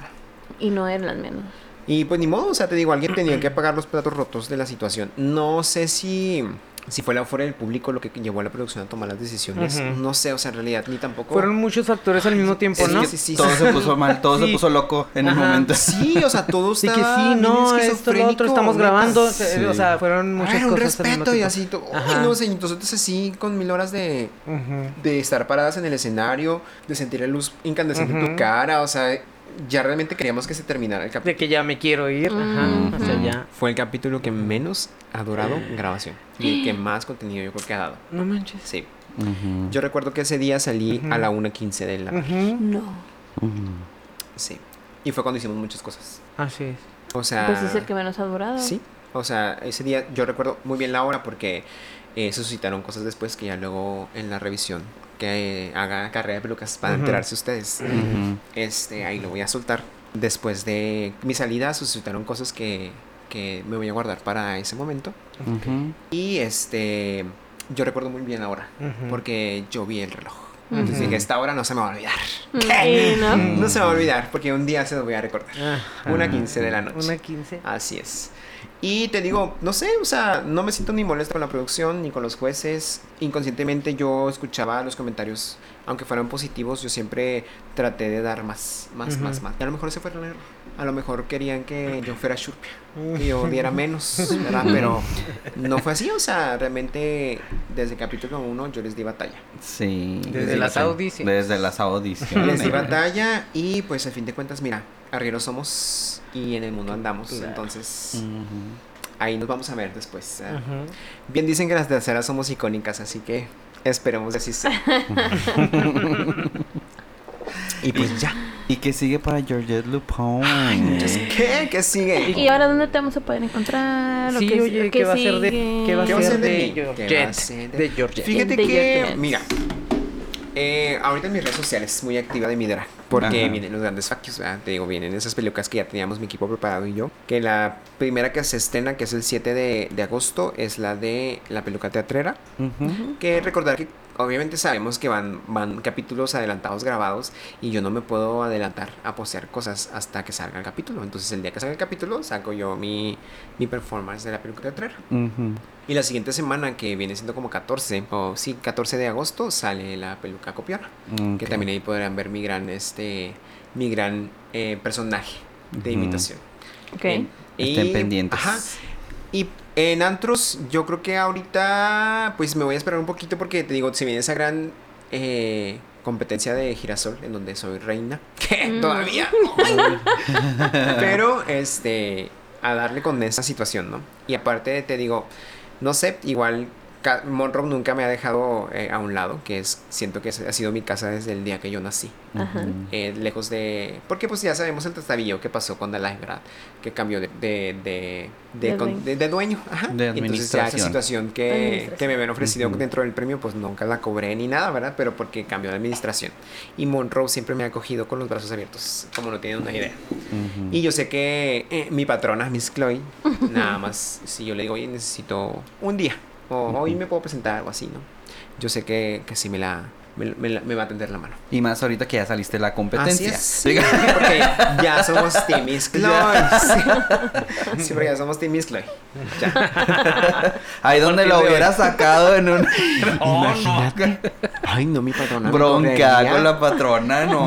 Y no eran las menos. Y pues ni modo, o sea, te digo, alguien tenía que pagar los platos rotos de la situación. No sé si, si fue la fuera del público lo que llevó a la producción a tomar las decisiones. No sé, o sea, en realidad ni tampoco. Fueron muchos factores al mismo tiempo, ¿no? sí, sí, todo sí. se puso mal, todo se Sí. puso loco en el Ajá. momento. Sí, o sea, todo Sí estaba que sí, no, esto, lo otro, estamos grabando, Sí. o sea, fueron muchas era un cosas al mismo respeto y así. to- Ay, no sé, nosotros así con mil horas de, de estar paradas en el escenario, de sentir la luz incandescente en tu cara, o sea, ya realmente queríamos que se terminara el capítulo. De que ya me quiero ir, ajá. Fue el capítulo que menos ha durado grabación y el que más contenido yo creo que ha dado. No manches. Sí. Yo recuerdo que ese día salí a la 1.15 de la... Ujú. No. Sí. Y fue cuando hicimos muchas cosas. Así es. O sea... Pues es el que menos ha durado. Sí. O sea, ese día yo recuerdo muy bien la hora porque eh, se suscitaron cosas después que ya luego en la revisión que haga carrera de pelucas para Ujú. enterarse ustedes. Ujú. Este, ahí lo voy a soltar. después de mi salida suscitaron cosas que, que me voy a guardar para ese momento. Ujú. Y este, yo recuerdo muy bien ahora, Ujú. porque yo vi el reloj. Entonces dije, esta hora no se me va a olvidar. Sí, ¿no? No se me va a olvidar, porque un día se lo voy a recordar. Una 15 de la noche. Una 15. Así es. Y te digo, no sé, o sea, no me siento ni molesto con la producción ni con los jueces. Inconscientemente yo escuchaba los comentarios, aunque fueran positivos, yo siempre traté de dar más, más, más, más. Y a lo mejor ese fue el error. A lo mejor querían que yo fuera Shurpia, que yo diera menos, ¿verdad? Pero no fue así, o sea, realmente desde capítulo 1 yo les di batalla. Sí. Desde sí, las audiciones. Desde las audiciones. Les di batalla y pues a fin de cuentas, mira, arrieros somos y en el mundo andamos. Claro. Entonces, Ujú. ahí nos vamos a ver después. ¿eh? Ujú. Bien dicen que las terceras somos icónicas, así que esperemos que así sea. Y pues ya. ¿Y qué sigue para Georgette Lupone? ¿Qué? ¿Qué sigue? ¿Y ahora dónde te vamos a poder encontrar? ¿O Sí, qué- oye, qué ¿qué va a ser de sigue? qué va a ¿Qué va a ser ser de de mí? ¿Qué va a Georgette? ser de- Georgette. Fíjate De que, Georgette. mira, eh, ahorita en mis redes sociales muy activa de mi drag, porque Ajá. vienen los grandes factos, ¿verdad? Te digo, vienen esas pelucas que ya teníamos mi equipo preparado y yo. Que la primera que se estrena, que es el 7 de, de agosto, es la de la peluca teatrera. Que recordar que obviamente sabemos que van, van capítulos adelantados grabados y yo no me puedo adelantar a postear cosas hasta que salga el capítulo. Entonces el día que salga el capítulo saco yo mi, mi performance de la peluca teatrera. Ujú. Y la siguiente semana, que viene siendo como 14, o sí, 14 de agosto, sale la peluca copiona. Que también ahí podrán ver mi gran, este, mi gran eh, personaje de imitación. Ok. Bien. Estén pendientes. Ajá. Y en antros, yo creo que ahorita, pues me voy a esperar un poquito porque te digo, se viene esa gran eh, competencia de girasol en donde soy reina. Que Mm. todavía. Pero, este, a darle con esa situación, ¿no? Y aparte, te digo, no sé, igual Monroe nunca me ha dejado eh, a un lado, que es, siento que ha sido mi casa desde el día que yo nací. Ajá. Eh, lejos de... Porque pues ya sabemos el trastabillo que pasó con The Life, ¿verdad? Que cambió de, de, de, de, con- dueño. de- de dueño. Ajá. De Entonces ya esa situación que, que me habían ofrecido Ujú. dentro del premio, pues nunca la cobré ni nada, ¿verdad? Pero porque cambió de administración. Y Monroe siempre me ha acogido con los brazos abiertos, como no tienen una idea. Y yo sé que eh, mi patrona, Miss Chloe, nada más, si yo le digo, oye, necesito un día, o hoy me puedo presentar, algo así, ¿no? Yo sé que, que sí me la, me, me va a tender la mano. Y más ahorita que ya saliste de la competencia. Así es. Porque ya somos Team. Sí. Sí, porque ya somos Team. Ya. Ahí donde lo hubiera sacado en un Imagínate. Ay, no, mi patrona. bronca con la patrona, no.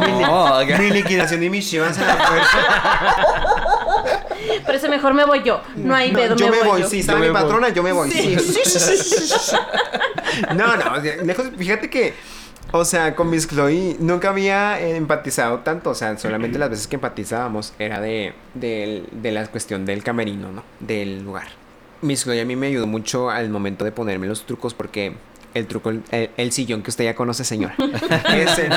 Mi liquidación y mis chivas a la fuerza. Pero eso mejor me voy yo. No hay No, pedo, yo me voy, yo. sí, está mi patrona, yo me voy. Sí. No, no, lejos, fíjate que, o sea, con Miss Chloe nunca había empatizado tanto, o sea, solamente las veces que empatizábamos era de, de, de la cuestión del camerino, ¿no? Del lugar. Miss Chloe a mí me ayudó mucho al momento de ponerme los trucos porque el truco, el, el sillón que usted ya conoce, señora. Ese,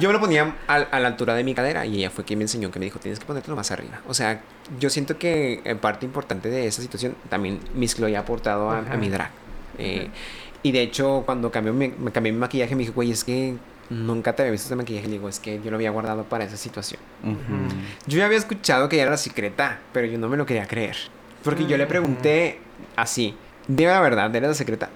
yo me lo ponía a, a la altura de mi cadera y ella fue quien me enseñó que me dijo, tienes que ponértelo más arriba. O sea, yo siento que en parte importante de esa situación también Miss Chloe ha aportado a, a mi drag. Eh, Y de hecho, cuando cambió mi, me cambié mi maquillaje, me dijo, güey, es que nunca te había visto este maquillaje. Le digo, es que yo lo había guardado para esa situación. Yo ya había escuchado que ella era la secreta, pero yo no me lo quería creer. Porque yo le pregunté así, dime la verdad, ¿eres la secreta?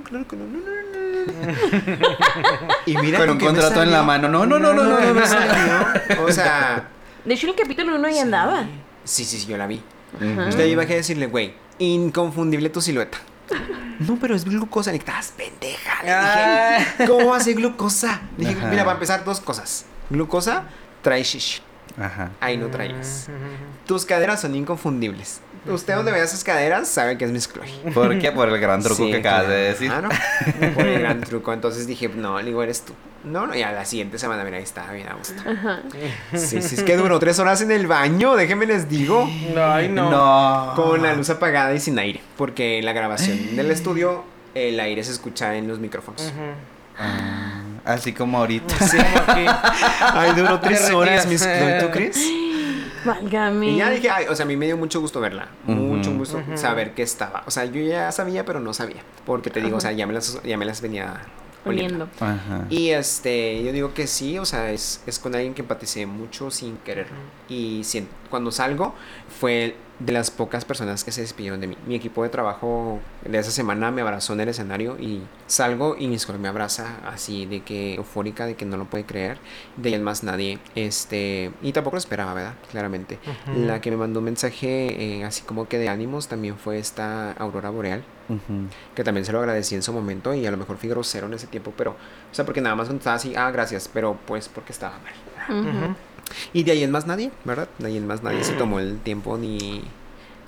No, claro que no, no, no, no, no. y mira Con un contrato en la mano. No, no, no, no, no, ¿qué no, me no. salió? O sea, De hecho, en el capítulo uno ya andaba. sí, sí, sí, yo la vi. Ujú. Usted iba a decirle, güey, inconfundible tu silueta. No, pero es glucosa. Le dije, estás pendeja. Le dije, ¿cómo hace glucosa? Le dije, Ajá. mira, para empezar, dos cosas. Glucosa trae shish. Ajá. Ahí no traes. Tus caderas son inconfundibles. Usted donde vea esas caderas sabe que es Miss Chloe. ¿Por qué? Por el gran truco Sí, que acabas de claro. decir. Claro. Por el gran truco. Entonces dije, no, le digo, eres tú. No, no, y a la siguiente semana, mira, ahí estaba bien a gusto. Ajá. Sí, sí, es que duró tres horas en el baño, déjenme les digo. Ay, no. No. Con la luz apagada y sin aire. Porque en la grabación del estudio, el aire se escucha en los micrófonos. Ah, así como ahorita. Sí, Ay, duró tres horas, Chloe, ¿tú crees? Válgame. Y ya dije, ay, o sea, a mí me dio mucho gusto verla. Mucho gusto saber que estaba. O sea, yo ya sabía, pero no sabía. Porque te digo, o sea, ya me las, ya me las venía Oliendo. Ajá. Y este, yo digo que sí, o sea, es, es con alguien que empaticé mucho sin querer. Y sien- cuando salgo, fue de las pocas personas que se despidieron de mí. Mi equipo de trabajo de esa semana me abrazó en el escenario y salgo y mi escuela me abraza así de que eufórica, de que no lo puede creer. De en más nadie. Este, y tampoco lo esperaba, ¿verdad? Claramente. La que me mandó un mensaje eh, así como que de ánimos también fue esta Aurora Boreal que también se lo agradecí en su momento y a lo mejor fui grosero en ese tiempo, pero, o sea, porque nada más contestaba así, ah, gracias, pero pues porque estaba mal. Ujú. Y de ahí en más nadie, ¿verdad? De ahí en más nadie se tomó el tiempo ni,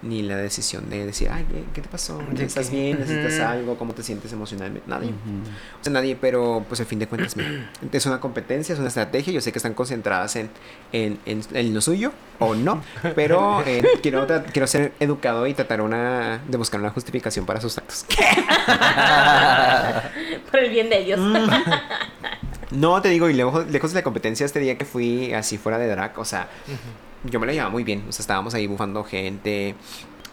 ni la decisión de decir, ay, ¿qué, qué te pasó? ¿Estás bien? ¿Necesitas algo? ¿Cómo te sientes emocionalmente? Nadie. O sea, nadie, pero pues al fin de cuentas, mira, es una competencia, es una estrategia. Yo sé que están concentradas en, en, en, en lo suyo o no, pero eh, quiero, quiero ser educado y tratar una, de buscar una justificación para sus actos. Por el bien de ellos. No, te digo, y lejos, lejos de la competencia este día que fui así fuera de drag, o sea, yo me la llevaba muy bien. O sea, estábamos ahí bufando gente,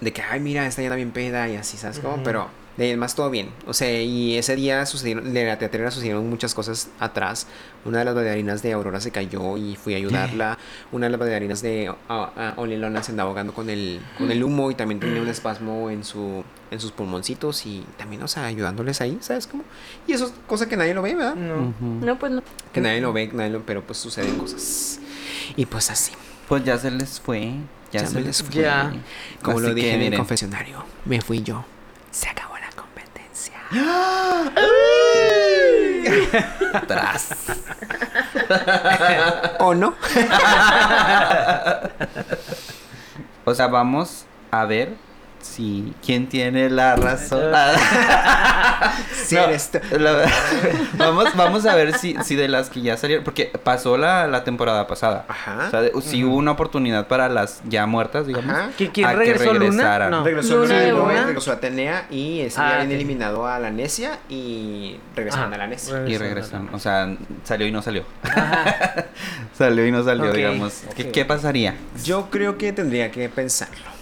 de que, ay, mira, esta ya está bien peda y así, ¿sabes cómo? Pero de ahí más todo bien. O sea, y ese día sucedieron, de la teatrera sucedieron muchas cosas atrás. Una de las bailarinas de Aurora se cayó y fui a ayudarla. Una de las bailarinas de ah, ah, Only Lona se andaba ahogando con el, con el humo y también tenía un espasmo en su en sus pulmoncitos y también, o sea, ayudándoles ahí, ¿sabes cómo? Y eso es cosa que nadie lo ve, ¿verdad? No. No, pues no. Que nadie lo ve, nadie lo, pero pues suceden cosas. Y pues así, Pues ya se les fue. Ya, Ya se me les fue. Ya. como Así lo dije que, en el confesionario, me fui yo. Se acabó. Tras. ¿O no? O sea, vamos a ver si quién tiene la razón. Si No, eres tú. la- vamos, vamos a ver si, si de las que ya salieron. Porque pasó la, la temporada pasada. Ajá. O sea, de- si hubo una oportunidad para las ya muertas, digamos. Ajá. ¿Que quién a que regresó Luna? No. Regresó Luna Luna Luna. regresó a Atenea y ese Ah, ok. eliminado a la Necia y regresaron Ah, a la Necia. Y regresan. O sea, salió y no salió. salió y no salió, digamos. ¿Qué, ok. qué pasaría? Yo creo que tendría que pensarlo.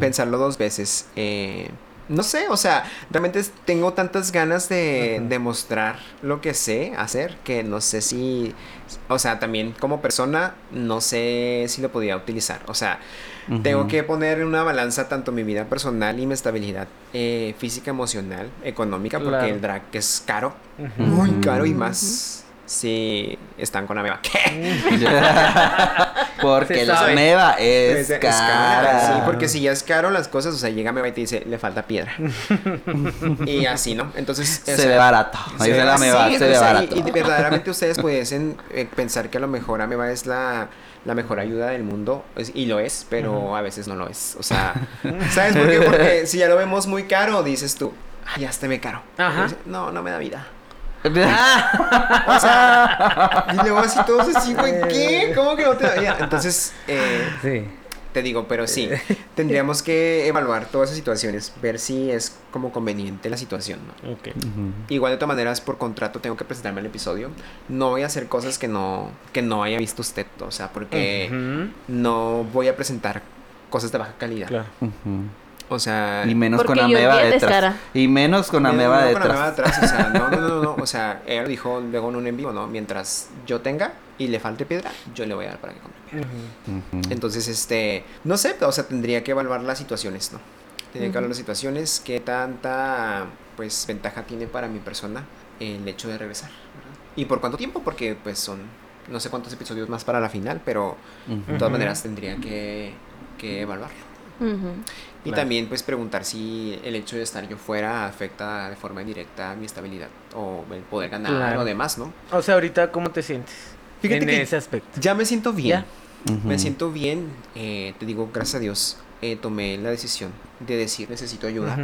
Pensarlo dos veces. Eh, no sé, o sea, realmente tengo tantas ganas de demostrar lo que sé hacer que no sé si, o sea, también como persona no sé si lo podía utilizar. O sea, tengo que poner en una balanza tanto mi vida personal y mi estabilidad eh, física, emocional, económica, porque Claro. el drag es caro, muy caro y más si están con Ameba. Porque Se la sabe. meva es, Es- es cara. Sí, porque si ya es caro las cosas, o sea, llega Ameba y te dice, le falta piedra. y así, ¿no? Entonces, o se sea, ve barato. se la meva, sí, se ve y- barato. Y, verdaderamente ustedes pudiesen eh, pensar que a lo mejor Ameba es la, la mejor ayuda del mundo, y lo es, pero a veces no lo es. O sea, ¿sabes por qué? Porque si ya lo vemos muy caro, dices tú, ay, ya está me caro. Ajá. Dices, No, no me da vida. O sea, y luego así todos así, güey, ¿qué? ¿Cómo que no te? Entonces, eh, Sí. te digo, pero sí, tendríamos que evaluar todas esas situaciones, ver si es como conveniente la situación, ¿no? Ok. Ujú. Igual de todas maneras, por contrato tengo que presentarme al episodio. No voy a hacer cosas que no, que no haya visto usted, o sea, porque no voy a presentar cosas de baja calidad. Claro. Ujú. O sea... Y menos con ameba detrás. Y menos con ameba no, detrás. Con ameba atrás, o sea, no, no, no, no, o sea, él dijo luego en un en vivo, ¿no? Mientras yo tenga y le falte piedra, yo le voy a dar para que compre piedra. Entonces, este, no sé, o sea, tendría que evaluar las situaciones, ¿no? Tendría que evaluar las situaciones, qué tanta, pues, ventaja tiene para mi persona el hecho de regresar, ¿verdad? Y por cuánto tiempo, porque, pues, son, no sé cuántos episodios más para la final, pero de todas maneras tendría que, que evaluarlo. Ujú. Y Claro. también, pues, preguntar si el hecho de estar yo fuera afecta de forma indirecta mi estabilidad o el poder ganar Claro. o demás, ¿no? O sea, ahorita, ¿cómo te sientes? Fíjate en que ese aspecto. Ya me siento bien. ¿Ya? Ujú. Me siento bien, eh, te digo, gracias a Dios, eh, tomé la decisión de decir necesito ayuda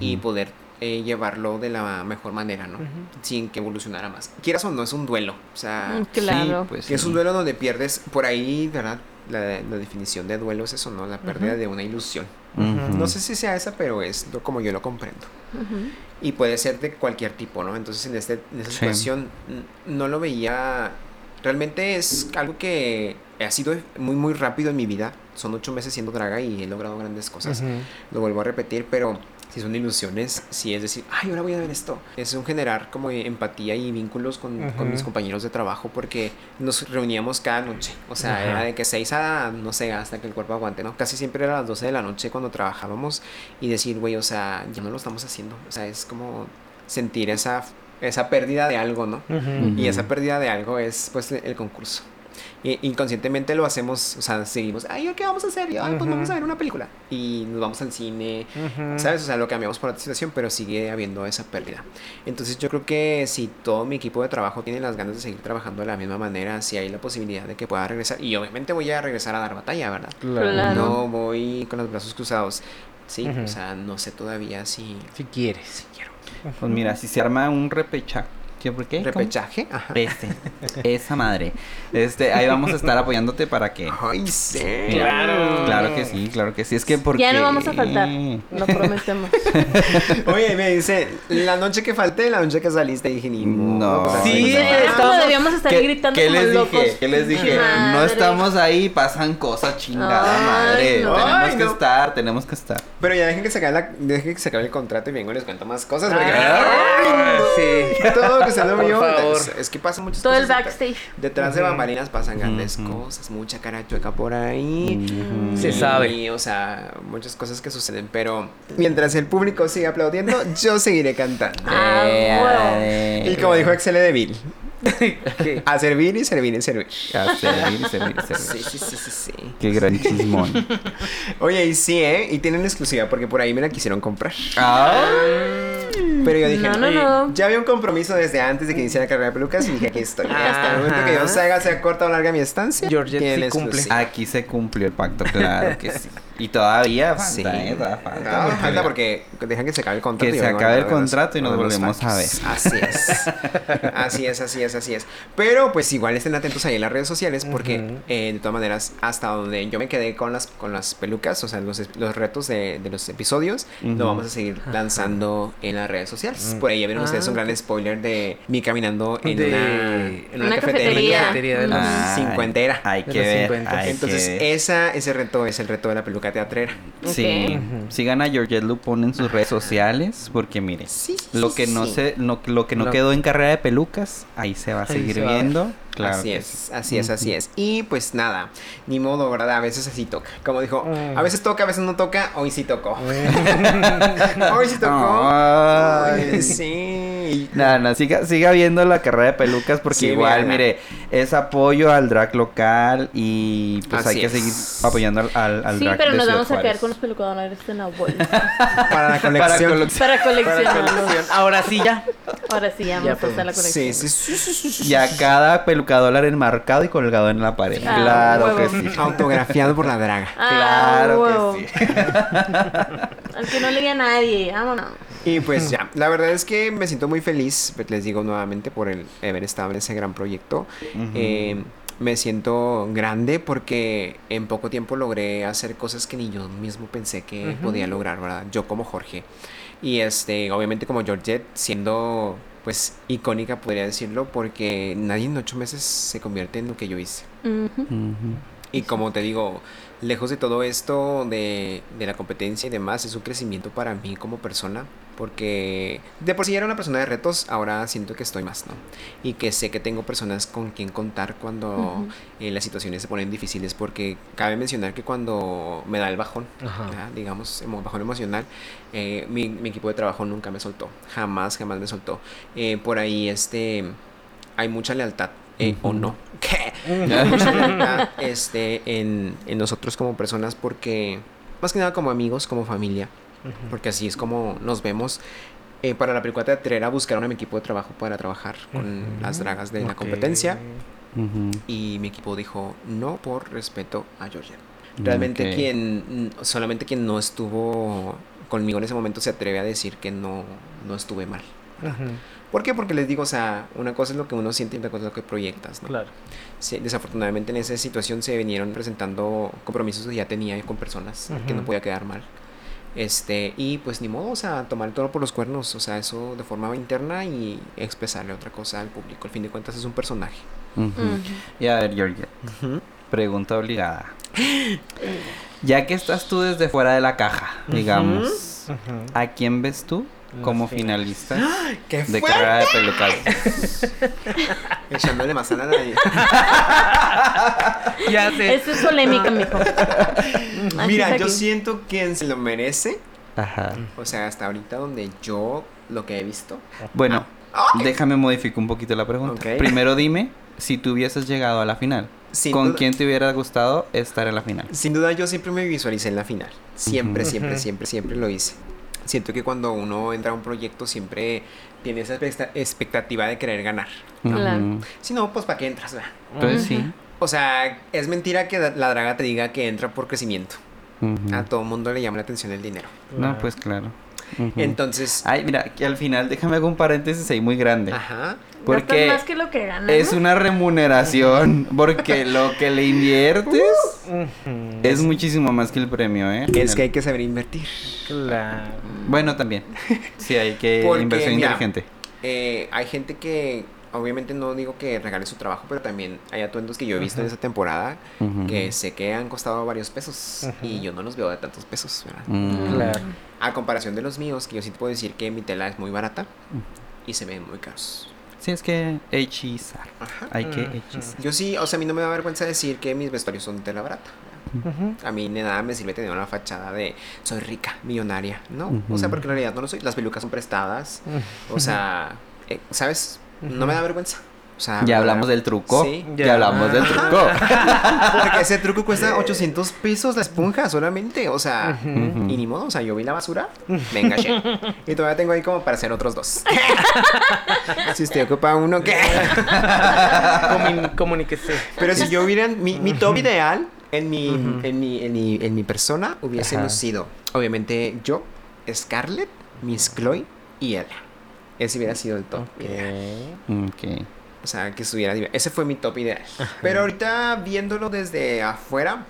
y poder eh, llevarlo de la mejor manera, ¿no? Sin que evolucionara más. Quieras o no, es un duelo. O sea, Mm, Claro. Sí, pues, que es un duelo donde pierdes, por ahí, ¿verdad? La, la definición de duelo es eso, ¿no? La pérdida de una ilusión. No sé si sea esa, pero es lo- como yo lo comprendo. Y puede ser de cualquier tipo, ¿no? Entonces en, este, Sí. situación no lo veía... Realmente es algo que ha sido muy, muy rápido en mi vida. Son ocho meses siendo draga y he logrado grandes cosas. Lo vuelvo a repetir, pero si son ilusiones, si es decir, ay, ahora voy a ver esto. Es un generar como empatía y vínculos con, con mis compañeros de trabajo porque nos reuníamos cada noche. O sea, era de que 6 a, no sé, hasta que el cuerpo aguante, ¿no? Casi siempre era a las 12 de la noche cuando trabajábamos y decir, güey, o sea, ya no lo estamos haciendo. O sea, es como sentir esa, esa pérdida de algo, ¿no? Y esa pérdida de algo es pues el concurso. Y inconscientemente lo hacemos, o sea, seguimos, ay, ¿qué vamos a hacer? Y, ay, pues vamos a ver una película. Y nos vamos al cine, Ujú. ¿sabes? O sea, lo cambiamos por otra situación, pero sigue habiendo esa pérdida. Entonces yo creo que si todo mi equipo de trabajo tiene las ganas de seguir trabajando de la misma manera, si hay la posibilidad de que pueda regresar, y obviamente voy a regresar a dar batalla, ¿verdad? Claro. No voy con los brazos cruzados. Sí, Ujú. o sea, no sé todavía si, Si quieres. si quiero. Pues mira, si se arma un repechaje. ¿Qué? ¿Por qué? ¿Repechaje? Ajá. Este, esa madre. Este, ahí vamos a estar apoyándote para que. Ay, sí. Claro, claro que sí, claro que sí. Es que porque. Ya no vamos a faltar. Lo prometemos. Oye, me dice, la noche que falté, la noche que saliste, dije, ni No. pues, Sí, estamos- debíamos estar ¿Qué, gritando qué como les locos. dije? ¿Qué les dije? No estamos ahí, pasan cosas chingada Ay, madre. no. Tenemos Ay, que no. estar, tenemos que estar. Pero ya dejen que se acabe, la, dejen que se acabe el contrato y vengo y les cuento más cosas. Porque sí. todo lo que vio. favor. Es, es que pasan muchas Todo el cosas. backstage. Detrás de Ujú. bambalinas pasan grandes cosas, mucha cara chueca por ahí. Se Y, sabe. o sea, muchas cosas que suceden. Pero mientras el público siga aplaudiendo, yo seguiré cantando. Ah, eh, Y como dijo Excel de Bill, ¿Qué? A servir y servir y servir. A servir, y servir, y servir. Sí, sí, sí, sí, sí. Qué gran chismón. Oye, y sí, ¿eh? Y tienen exclusiva porque por ahí me la quisieron comprar. Ay. Pero yo dije, No, no, "Oye, no. ya había un compromiso desde antes de que iniciara la carrera de pelucas y dije, aquí estoy. Hasta el momento que yo se haga, sea corta o larga mi estancia. Georgette sí exclusiva. cumple. Aquí se cumplió el pacto, claro que sí. Y todavía falta, Sí. ¿eh? Todavía falta. Porque- falta porque dejan que se acabe el contrato. Que y se acabe el contrato y nos volvemos a factos. Así es. Así es, así es, así es. Pero pues igual estén atentos ahí en las redes sociales porque eh, de todas maneras hasta donde yo me quedé con las con las pelucas, o sea, los, los retos de, de los episodios, Ujú. lo vamos a seguir lanzando en las redes sociales. Por ahí ya vieron Ah, ustedes un gran spoiler de mí caminando en, De- una, en una, Una cafetería. cafetería de Ay, cincuentera. Hay que ver. 50. hay Entonces, ver. esa, ese reto es el reto de la peluca teatrera. Sí, Ok. sigan a Georgette Lupón en sus redes sociales porque mire, Sí, sí, lo que no sí. se no, lo que no Lo- quedó en carrera de pelucas, ahí se va a Ahí seguir se va a ver. viendo. Claro así es, sí. así es, así es. Y pues nada, ni modo, ¿verdad? A veces así toca. Como dijo, Mm. a veces toca, a veces no toca, hoy sí tocó. hoy sí tocó. Ay. Ay, sí. No, no, siga, siga viendo la carrera de pelucas porque Sí, igual, véanla. mire, es apoyo al drag local y pues Así hay que es. seguir apoyando al, al, al Sí, drag pero de nos Ciudad vamos a quedar con los pelucadores en la bolsa. Para la colección. Para coleccionarlos. Ahora sí ya. Ahora sí, ya Ya vamos a hacer la podemos. colección. sí, sí, sí, sí, sí. Y pelucadólar enmarcado y colgado en la pared. Ah, claro huevo. que sí. Autografiado por la draga. Ah, Claro huevo. que sí. Al que no le a nadie, vámonos. Y pues ya, la verdad es que me siento muy feliz, pues, les digo nuevamente, por el haber estado en ese gran proyecto. Ujú. Eh, me siento grande porque en poco tiempo logré hacer cosas que ni yo mismo pensé que Ujú. podía lograr, ¿verdad? Yo como Jorge. Y este, obviamente como Georgette, siendo pues icónica, podría decirlo, porque nadie en ocho meses se convierte en lo que yo hice. Y como te digo, lejos de todo esto, de, de la competencia y demás, es un crecimiento para mí como persona. Porque de por sí era una persona de retos, ahora siento que estoy más, ¿no? Y que sé que tengo personas con quien contar cuando eh, las situaciones se ponen difíciles. Porque cabe mencionar que cuando me da el bajón, digamos, emo- bajón emocional, eh, mi, mi equipo de trabajo nunca me soltó. Jamás, jamás me soltó. Eh, por ahí, este, hay mucha lealtad. Eh, O no. ¿Qué? Este, en, en nosotros como personas porque, más que nada como amigos, como familia, porque así es como nos vemos. Eh, para la película teatrera buscaron a mi equipo de trabajo para trabajar con las dragas de la competencia y mi equipo dijo no por respeto a Georgia. Realmente Ok. quien, solamente quien no estuvo conmigo en ese momento se atreve a decir que no, no estuve mal. Ujú. ¿Por qué? Porque les digo, o sea, una cosa es lo que uno siente y otra cosa es lo que proyectas, ¿no? Claro. Sí, desafortunadamente en esa situación se vinieron presentando compromisos que ya tenía con personas que no podía quedar mal. Este, y pues ni modo, o sea, tomar el toro por los cuernos, o sea, eso de forma interna y expresarle otra cosa al público. Al fin de cuentas es un personaje. Ujú. Y a ver, Georgia, pregunta obligada. Ya que estás tú desde fuera de la caja, digamos. ¿a quién ves tú como finalista ¡Qué de carrera de pelucas? Echándole manzana a nadie. Ya sé. Eso es polémica, mijo. Mira, yo aquí. siento que se lo merece. Ajá. O sea, hasta ahorita donde yo lo que he visto. Bueno, déjame modificar un poquito la pregunta. Primero dime si tú hubieses llegado a la final. Sin ¿Con duda- quién te hubiera gustado estar en la final? Sin duda yo siempre me visualicé en la final. Siempre, siempre, siempre, siempre lo hice. Siento que cuando uno entra a un proyecto siempre tiene esa expecta- expectativa de querer ganar. Claro. Si no, pues ¿para qué entras? verdad? Ujú. sí. O sea, es mentira que la draga te diga que entra por crecimiento. A todo mundo le llama la atención el dinero. No, pues claro. Entonces, Ay, mira, que al final déjame hacer un paréntesis ahí muy grande. ajá. Porque más que lo que ganas. es ¿no? una remuneración. Porque lo que le inviertes. Es muchísimo más que el premio, ¿eh? Es que hay que saber invertir. Claro. Bueno, también. Sí, hay que Porque, inversión mira, inteligente. Eh, hay gente que, obviamente no digo que regale su trabajo, pero también hay atuendos que yo he visto en esa temporada que sé que han costado varios pesos y yo no los veo de tantos pesos, ¿verdad? Mm. Claro. A comparación de los míos, que yo sí te puedo decir que mi tela es muy barata y se ven muy caros. Sí, es que hechizar. Ajá. Hay que Ujú. hechizar. Yo sí, o sea, a mí no me da vergüenza decir que mis vestuarios son de tela barata. A mí de nada me sirve tener una fachada de soy rica, millonaria, ¿no? O sea, porque en realidad no lo soy. Las pelucas son prestadas. O sea, eh, ¿sabes? No me da vergüenza. O sea, Ya me hablamos del truco. Sí. Ya, Ya. hablamos del truco. Porque ese truco cuesta 800 pesos la esponja solamente. O sea, y ni modo. O sea, yo vi la basura. Venga, che. Y todavía tengo ahí como para hacer otros dos. si usted ocupa uno, ¿qué? Comun- Comuníquese. Pero si yo hubiera mi, mi top ideal en mi, en mi, en mi, en mi persona hubiésemos Ajá. sido, obviamente, yo, Scarlett, Miss Chloe y Ella. Ese hubiera sido el top ideal. Ok. O sea, que estuviera Ese fue mi top ideal. Pero ahorita viéndolo desde afuera,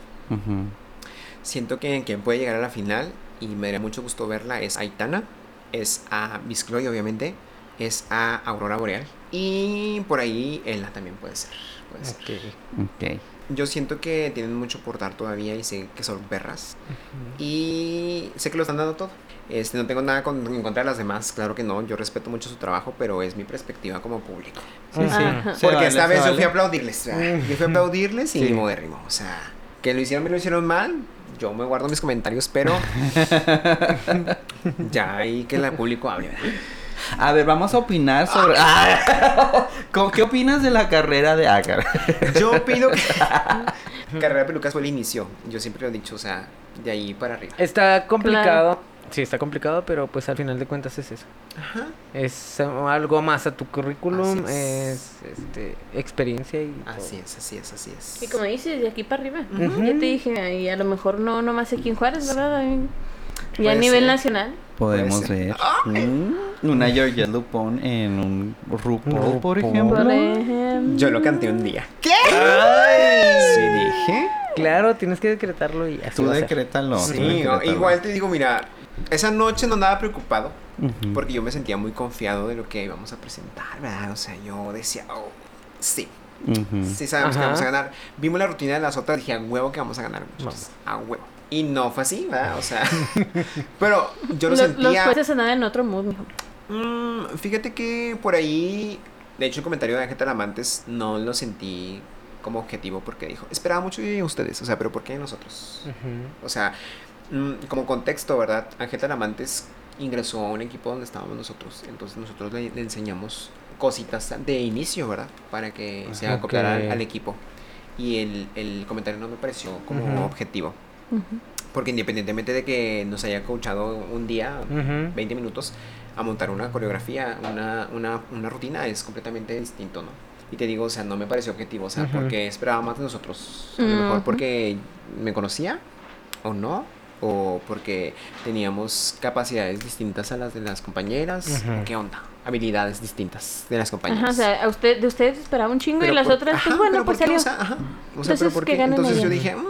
siento que quien puede llegar a la final y me daría mucho gusto verla es Aitana, es a Miss Chloe, obviamente, es a Aurora Boreal y por ahí Ella también puede ser. Puede ser. Yo siento que tienen mucho por dar todavía y sé que son perras. Y sé que lo están dando todo. Este, no tengo nada con- en contra de las demás, claro que no. Yo respeto mucho su trabajo, pero es mi perspectiva como público. Sí, sí. Ajá. Se Porque vale, esta vez yo vale. fui a aplaudirles. ¿verdad? Yo fui a aplaudirles y Sí. ni modérrimo. O sea, que lo hicieron bien, lo hicieron mal. Yo me guardo mis comentarios, pero ya ahí que el público hable. ¿verdad? A ver, vamos a opinar sobre. Ah. ¿Cómo- ¿Qué opinas de la carrera de Agar? Yo opino que carrera de pelucas fue el inicio. Yo siempre lo he dicho, o sea, de ahí para arriba. Está complicado. Sí, está complicado, pero pues al final de cuentas es eso. Ajá. Es eh, algo más a tu currículum, Así es, es. este, experiencia y todo. Así es, así es, así es. Y como dices, de aquí para arriba. Ujú. Ya te dije, y a lo mejor no nomás aquí en Juárez, ¿verdad? Puede a nivel ser. nacional. Podemos ver mm, una Georgia Lupón en un RuPaul, por ejemplo. Por ejemplo. Yo lo canté un día. ¿Qué? Sí, dije. Claro, tienes que decretarlo y así Tú decrétalo. Sí, decrétalo. igual te digo, mira, esa noche no andaba preocupado porque yo me sentía muy confiado de lo que íbamos a presentar, ¿verdad? O sea, yo decía, oh, sí, sí sabemos que vamos a ganar. Vimos la rutina de las otras, dije, a huevo que vamos a ganar, muchachos, a huevo. Y no fue así, ¿verdad? O sea, pero yo lo Los, los sentía... jueces andaban en otro mood, mijo. Mm, fíjate que por ahí, de hecho el comentario de Ángel Talamantes no lo sentí como objetivo porque dijo, esperaba mucho de ustedes, o sea, pero ¿por qué de nosotros? O sea, mm, como contexto, ¿verdad? Ángel Talamantes ingresó a un equipo donde estábamos nosotros, entonces nosotros le, le enseñamos cositas de inicio, ¿verdad? Para que se Ajá, acoplara al, equipo. Y el, el comentario no me pareció como objetivo. Porque independientemente de que nos haya coachado un día, Ujú. 20 minutos, a montar una coreografía, una, una, una rutina es completamente distinto, ¿no? Y te digo, o sea, no me pareció objetivo, o sea, porque esperaba más de nosotros. A lo mejor porque me conocía o no, o porque teníamos capacidades distintas a las de las compañeras. ¿Qué onda? Habilidades distintas de las compañeras. Ajá, o sea, a usted, de ustedes esperaba un chingo y las por- otras, ajá, pues bueno, pues salió. O sea, ajá. O sea, Entonces, pero ¿por que qué? ganen Entonces yo dije, "Mm".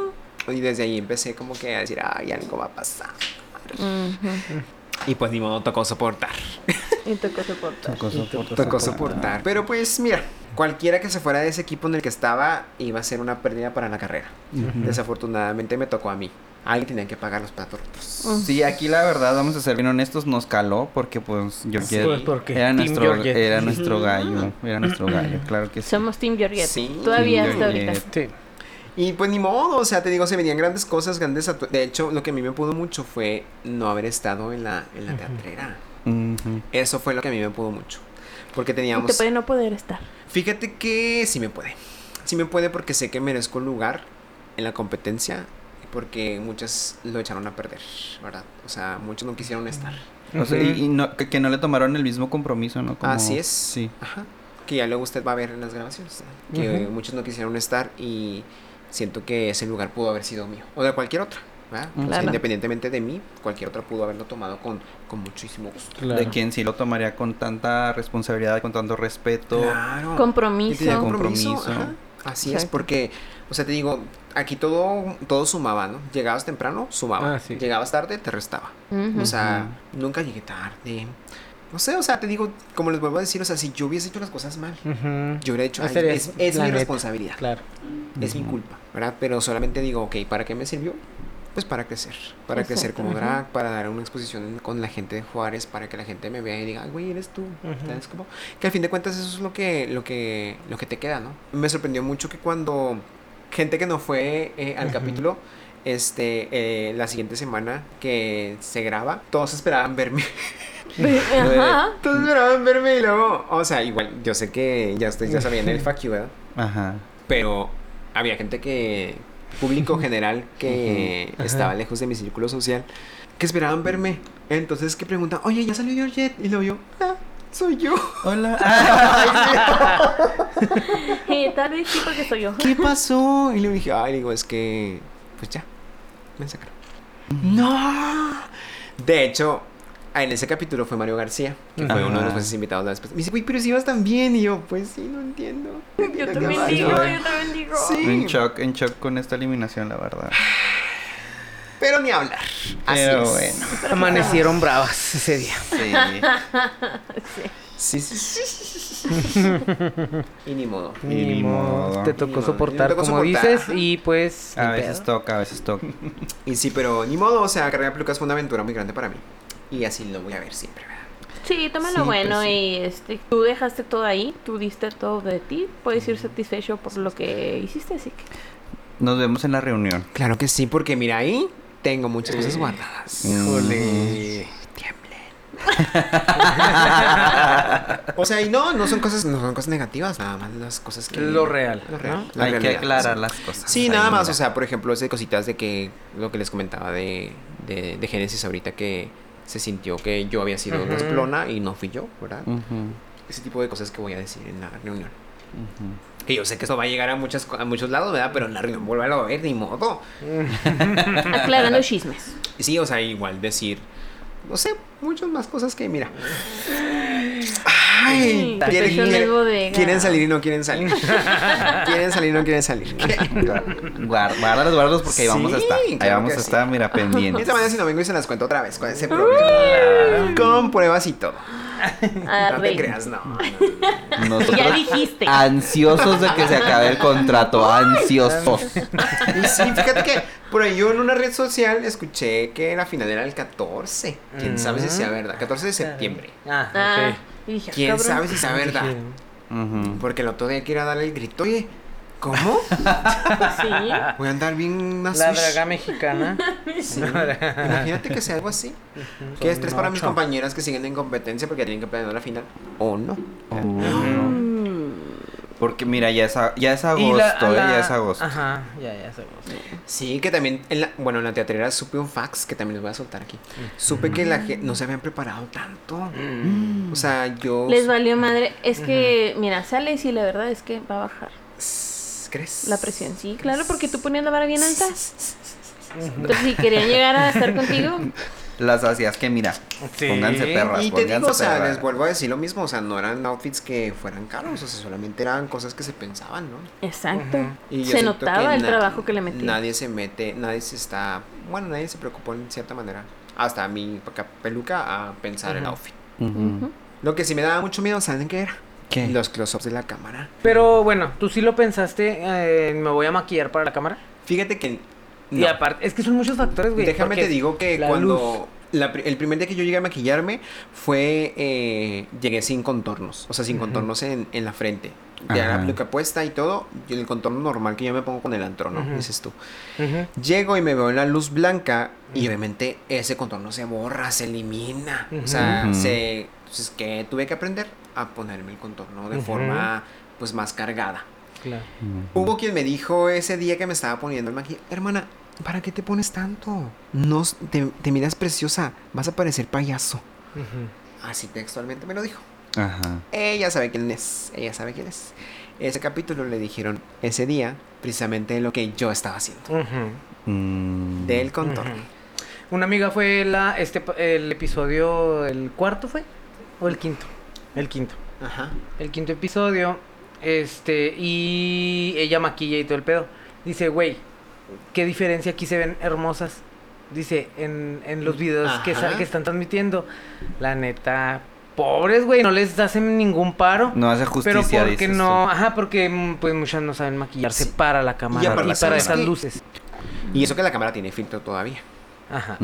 Y desde ahí empecé como que a decir, ay, algo va a pasar. Y pues ni modo tocó soportar. Y tocó soportar. Tocó soportar. Tocó soportar. Pero pues mira, cualquiera que se fuera de ese equipo en el que estaba iba a ser una pérdida para la carrera. Desafortunadamente me tocó a mí. alguien tenía que pagar los platos rotos. Sí, aquí la verdad, vamos a ser bien honestos, nos caló porque pues Georgette Pues porque era, nuestro, Georgette. era nuestro gallo, era nuestro gallo, claro que sí. Somos Team Georgette. Sí. Todavía Team hasta ahorita. Sí. Y pues ni modo, o sea, te digo, se venían grandes cosas, grandes De hecho, lo que a mí me pudo mucho fue no haber estado en la, en la Ujú. teatrera. Eso fue lo que a mí me pudo mucho. Porque Y te teníamos... puede no poder estar. Fíjate que sí me puede. Sí me puede porque sé que merezco un lugar en la competencia. Porque muchas lo echaron a perder, ¿verdad? O sea, muchos no quisieron estar. O sea, y, y no, que, que no le tomaron el mismo compromiso, ¿no? Como- Así es. Sí. Ajá. Que ya luego usted va a ver en las grabaciones. Que muchos no quisieron estar y siento que ese lugar pudo haber sido mío. O de cualquier otra. ¿verdad? O sea, independientemente de mí, cualquier otra pudo haberlo tomado con, con muchísimo gusto. De quien sí lo tomaría con tanta responsabilidad, con tanto respeto. Claro. Y Compromiso. compromiso. ajá. Así es, porque, o sea, te digo, aquí todo, todo sumaba, ¿no? Llegabas temprano, sumaba. Ah, sí. Llegabas tarde, te restaba. O sea, nunca llegué tarde. No sé, o sea, te digo, como les vuelvo a decir, o sea, si yo hubiese hecho las cosas mal, yo hubiera hecho, Ah, "Ay, sería es, es mi neta. responsabilidad, Claro. es mi culpa, ¿verdad? Pero solamente digo, ok, ¿para qué me sirvió? Pues para crecer, para crecer como drag, para dar una exposición con la gente de Juárez, para que la gente me vea y diga, "Ay, güey, eres tú. ¿Sabes cómo? Que al fin de cuentas eso es lo que, lo que, lo que te queda, ¿no? Me sorprendió mucho que cuando gente que no fue eh, al capítulo, este, eh, la siguiente semana que se graba, todos esperaban verme. Ajá. Todos esperaban verme y luego, o sea, igual, yo sé que ya ustedes ya sabían el fuck you, ¿verdad? Ajá. Pero había gente que, público general que estaba Ajá. lejos de mi círculo social, que esperaban verme. Entonces que preguntan, oye, ya salió Georgette. Y luego yo, ah, soy yo. Hola. Eh, tal vez sí porque soy yo. ¿Qué pasó? Y le dije, ay, digo, es que, pues ya, me sacaron. No. De hecho, en ese capítulo fue Mario García, que fue uno de los jueces invitados la vez pasada. Me dice, güey, pero si ibas tan bien. Y yo, pues sí, no entiendo. No Yo entiendo también pasó". digo, yo también digo. Sí. En shock, en shock con esta eliminación, la verdad. Pero ni hablar. Así Pero es. bueno. Amanecieron bravas ese día. Sí. Sí. Sí, sí, sí. y ni modo. Y Ni ni modo. Te tocó modo. soportar tocó como soportar, dices y pues... A veces pedo. toca, a veces toca. Y sí, pero ni modo. O sea, Carrera de Pelucas fue una aventura muy grande para mí. Y así lo voy a ver siempre, ¿verdad? Sí, toma Sí, lo pues bueno sí. y este, tú dejaste todo ahí, tú diste todo de ti, puedes ir satisfecho por lo que hiciste, así que Nos vemos en la reunión. Claro que sí, porque mira ahí tengo muchas cosas guardadas. Híjole. O sea, y no, no son cosas, no son cosas negativas, nada más las cosas que. Lo real, Lo real. ¿no? la Hay que realidad, aclarar sí. las cosas. Sí, nada más, mira. o sea, por ejemplo, ese cositas de que lo que les comentaba de, de, de Génesis ahorita que se sintió que yo había sido una Ujú. explona y no fui yo, ¿verdad? Ujú, Ese tipo de cosas que voy a decir en la reunión. Que yo sé que esto va a llegar a muchas a muchos lados, ¿verdad? Pero en la reunión vuelvo a ver, ni modo. aclarando chismes. Y Sí, o sea, igual decir, no sé, muchas más cosas que, mira. Ay, Sí, quieren, quieren- salir y no quieren salir. quieren salir y no quieren salir. Guar- Guárdalos, guárdalos porque ahí vamos a estar. Ahí claro vamos a sí. estar, mira, pendientes. Esta mañana si no vengo y se las cuento otra vez con ese problema. Con pruebas y todo. No Arre. te creas, no. no, no. Nosotros Ya dijiste. ansiosos de que se acabe el contrato, ansiosos. Y sí, fíjate que por ahí yo en una red social escuché que la final era el 14. Quién sabe si sea verdad. 14 de septiembre. Ah, Ah, ok. Y dije, Quién cabrón. sabe si sea verdad. Porque el otro día quiera darle el grito, oye, ¿cómo? Sí. Voy a andar bien La así. draga mexicana. Sí. Imagínate que sea algo así. Qué estrés para mis compañeras que siguen en competencia porque tienen que planear la final. O no. Oh. Porque mira, ya es, a- ya es agosto, la- ¿eh? la- ya es agosto. Ajá, ya, ya es agosto. Sí, que también, en la, bueno, en la teatrera supe un fax que también les voy a soltar aquí. Supe que la gente no se habían preparado tanto. O sea, yo... Les valió madre. Es que, mira, sale y la verdad es que va a bajar ¿Crees? la presión. Sí, claro, porque tú ponías la vara bien alta. Entonces, si querían llegar a estar contigo, Las hacías que mira, Sí. pónganse perras, Y te pónganse digo, o sea, perras. les vuelvo a decir lo mismo, o sea, no eran outfits que fueran caros, o sea, solamente eran cosas que se pensaban, ¿no? exacto. Y Se notaba el trabajo que le metí. Nadie se mete, nadie se está, bueno, nadie se preocupó en cierta manera, hasta mi ca- peluca a pensar el Ujú. outfit. Lo que sí me daba mucho miedo, ¿saben qué era? ¿Qué? Los close-ups de la cámara. Pero bueno, ¿tú sí lo pensaste? eh, ¿Me voy a maquillar para la cámara? Fíjate que Y aparte, es que son muchos factores, güey. Déjame te digo que la cuando la el primer día que yo llegué a maquillarme fue eh, llegué sin contornos, o sea, sin contornos en, en la frente. Ya la peluca puesta y todo, y el contorno normal que yo me pongo con el antro, ¿no? Ujú. Dices tú. Llego y me veo en la luz blanca y obviamente ese contorno se borra, se elimina. O sea, se entonces que tuve que aprender a ponerme el contorno de forma pues más cargada. Claro. Hubo quien me dijo ese día que me estaba poniendo el maquillaje, hermana, ¿para qué te pones tanto? No, te, te miras preciosa, vas a parecer payaso. Así textualmente me lo dijo. Ajá. Ella sabe quién es, ella sabe quién es. Ese capítulo le dijeron ese día precisamente lo que yo estaba haciendo. Mm. Del contorno. Una amiga fue la este el episodio el cuarto fue o el quinto. El quinto. Ajá. El quinto episodio este y ella maquilla y todo el pedo. Dice, "Güey, qué diferencia aquí se ven hermosas." Dice en, en los videos que, sa- Ajá. que están transmitiendo. La neta, pobres, güey, no les hacen ningún paro. No hace Pero justicia, porque dices tú. no, ajá, porque mm, pues muchas no saben maquillarse Sí. para la cámara y, para ¿sabes esas luces. Y eso que la cámara tiene filtro todavía. Ajá.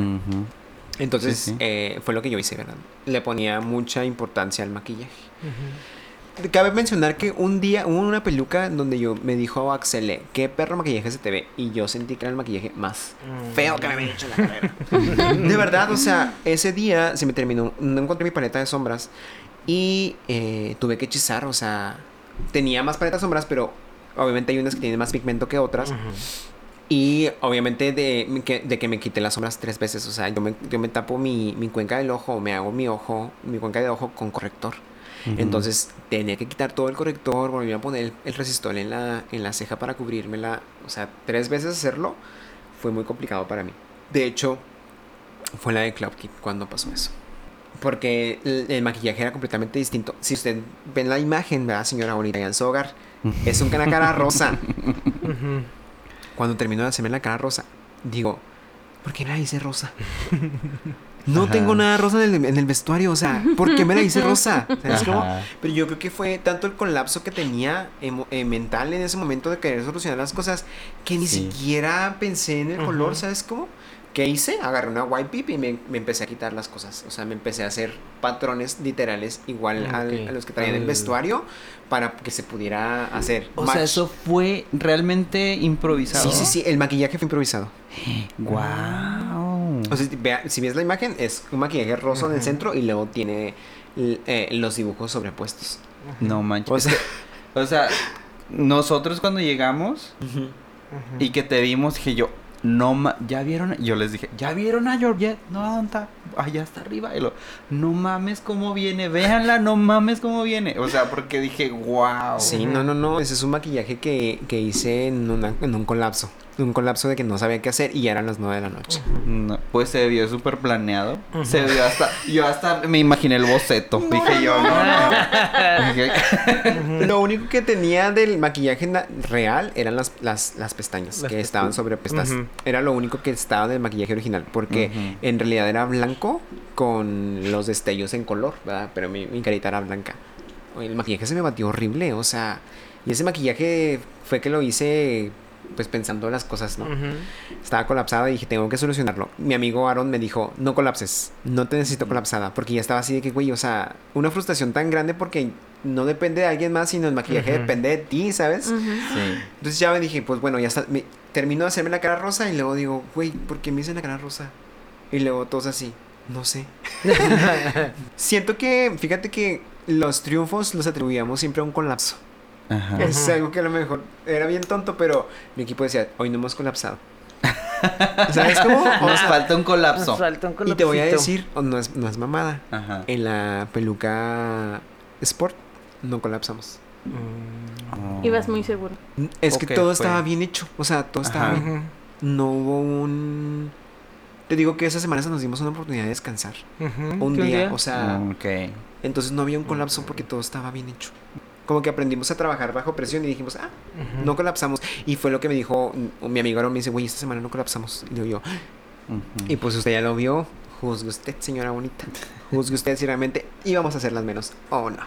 Entonces Sí, sí. eh, fue lo que yo hice, ¿verdad? Le ponía mucha importancia al maquillaje. Ujú. Cabe mencionar que un día hubo una peluca donde yo me dijo Axel, ¿qué perro maquillaje se te ve? Y yo sentí que era el maquillaje más Mm. feo que me había hecho en la carrera. de verdad, o sea, ese día se me terminó, no encontré mi paleta de sombras y eh, tuve que hechizar, o sea, tenía más paletas de sombras, pero obviamente hay unas que tienen más pigmento que otras. Y obviamente de que, de que me quité las sombras tres veces. O sea, yo me, yo me tapo mi, mi cuenca del ojo, me hago mi ojo, mi cuenca de ojo con corrector. Entonces tenía que quitar todo el corrector, volví a poner el, resistol en la, en la ceja para cubrirmela. O sea, tres veces hacerlo fue muy complicado para mí. De hecho, fue la de Cloud Kid cuando pasó eso. Porque el, el maquillaje era completamente distinto. Si usted ve la imagen, ¿verdad, señora bonita? en su hogar, es un cara cara rosa. Cuando terminó de hacerme la cara rosa, digo, ¿por qué me la hice rosa? No Ajá. tengo nada rosa en el, en el vestuario, o sea, ¿por qué me la hice rosa? ¿Sabes cómo? Ajá. Pero yo creo que fue tanto el colapso que tenía emo- eh, mental en ese momento de querer solucionar las cosas que ni Sí. siquiera pensé en el color, ¿sabes cómo? ¿Qué hice? Agarré una white pip y me, me empecé a quitar las cosas. O sea, me empecé a hacer patrones literales igual al- Ok. a los que traía en el Al- vestuario para que se pudiera hacer. O match. sea, eso fue realmente improvisado. Sí, sí, sí, el maquillaje fue improvisado. Wow. O sea, si, vea- si ves la imagen, es un maquillaje rosa en el centro y luego tiene eh, los dibujos sobrepuestos. no manches. O sea- que- o sea, nosotros cuando llegamos y que te vimos, dije yo, no ya vieron, a-?" yo les dije, ¿ya vieron a Georgette? No, ¿dónde está? Allá está arriba. Y lo, no mames cómo viene, véanla, no mames cómo viene. O sea, porque dije, wow. Sí, no, no, no. Ese es un maquillaje que, que hice en, una- en un colapso. Un colapso de que no sabía qué hacer y ya eran las 9 de la noche. No, pues se vio súper planeado. Se vio hasta. Yo hasta me imaginé el boceto. Dije yo, no, no. Dije, Lo único que tenía del maquillaje real eran las, las, las pestañas Las que estaban sobrepuestas. Ujú. Era lo único que estaba del maquillaje original. Porque en realidad era blanco con los destellos en color, ¿verdad? Pero mi, mi carita era blanca. Oye, El maquillaje se me batió horrible, o sea. Y ese maquillaje fue que lo hice pues pensando las cosas, ¿no? Estaba colapsada y dije, tengo que solucionarlo. Mi amigo Aaron me dijo, no colapses, no te necesito colapsada, porque ya estaba así de que, güey, o sea, una frustración tan grande porque no depende de alguien más, sino el maquillaje depende de ti, ¿sabes? Sí. Entonces ya me dije, pues bueno, ya está, me- termino de hacerme la cara rosa y luego digo, güey, ¿por qué me hice la cara rosa? Y luego todos así, no sé. Siento que, fíjate que los triunfos los atribuíamos siempre a un colapso. Ajá. Es algo que a lo mejor era bien tonto, pero mi equipo decía, hoy no hemos colapsado. ¿Sabes cómo? O Nos sea, falta un colapso. Nos falta un y te voy a colapsito. decir, oh, no, es, no es mamada. Ajá. En la peluca Sport no colapsamos. Mm. Ibas muy seguro. Es Ok, que todo fue- estaba bien hecho. O sea, todo estaba Ajá. bien. No hubo un... Te digo que esa semana nos dimos una oportunidad de descansar. Un ¿Qué día, o sea... Ok. Entonces no había un colapso porque todo estaba bien hecho. Como que aprendimos a trabajar bajo presión y dijimos, ah, no colapsamos. Y fue lo que me dijo mi amigo Aaron, me dice, güey, esta semana no colapsamos. Y digo yo, y pues usted ya lo vio, juzgue usted, señora bonita. Juzgue usted si realmente íbamos a hacerlas menos o no.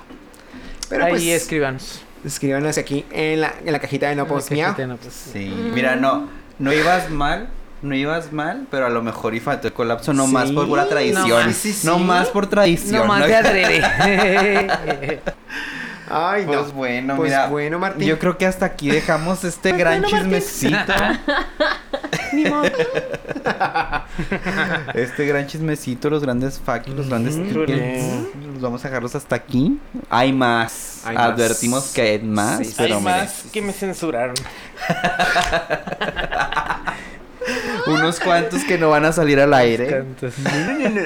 Pero Ahí pues, escribanos. escríbanos aquí en la, en la cajita de no post no, pues. Sí. Mira, no. No ibas mal, no ibas mal, pero a lo mejor y faltó el colapso no más por pura tradición. no No, sí, sí. más por tradición. No más ¿no? de adrede. Ay, no. Pues bueno, Pues mira. bueno, Martín. Yo creo que hasta aquí dejamos este gran bueno, chismecito. Ni modo. este gran chismecito, los grandes facts, los grandes. Los vamos a dejarlos hasta aquí. Hay más. Hay más. Advertimos que hay más, Sí, sí, pero Hay más que me censuraron. unos cuantos que no van a salir al aire. Cantos.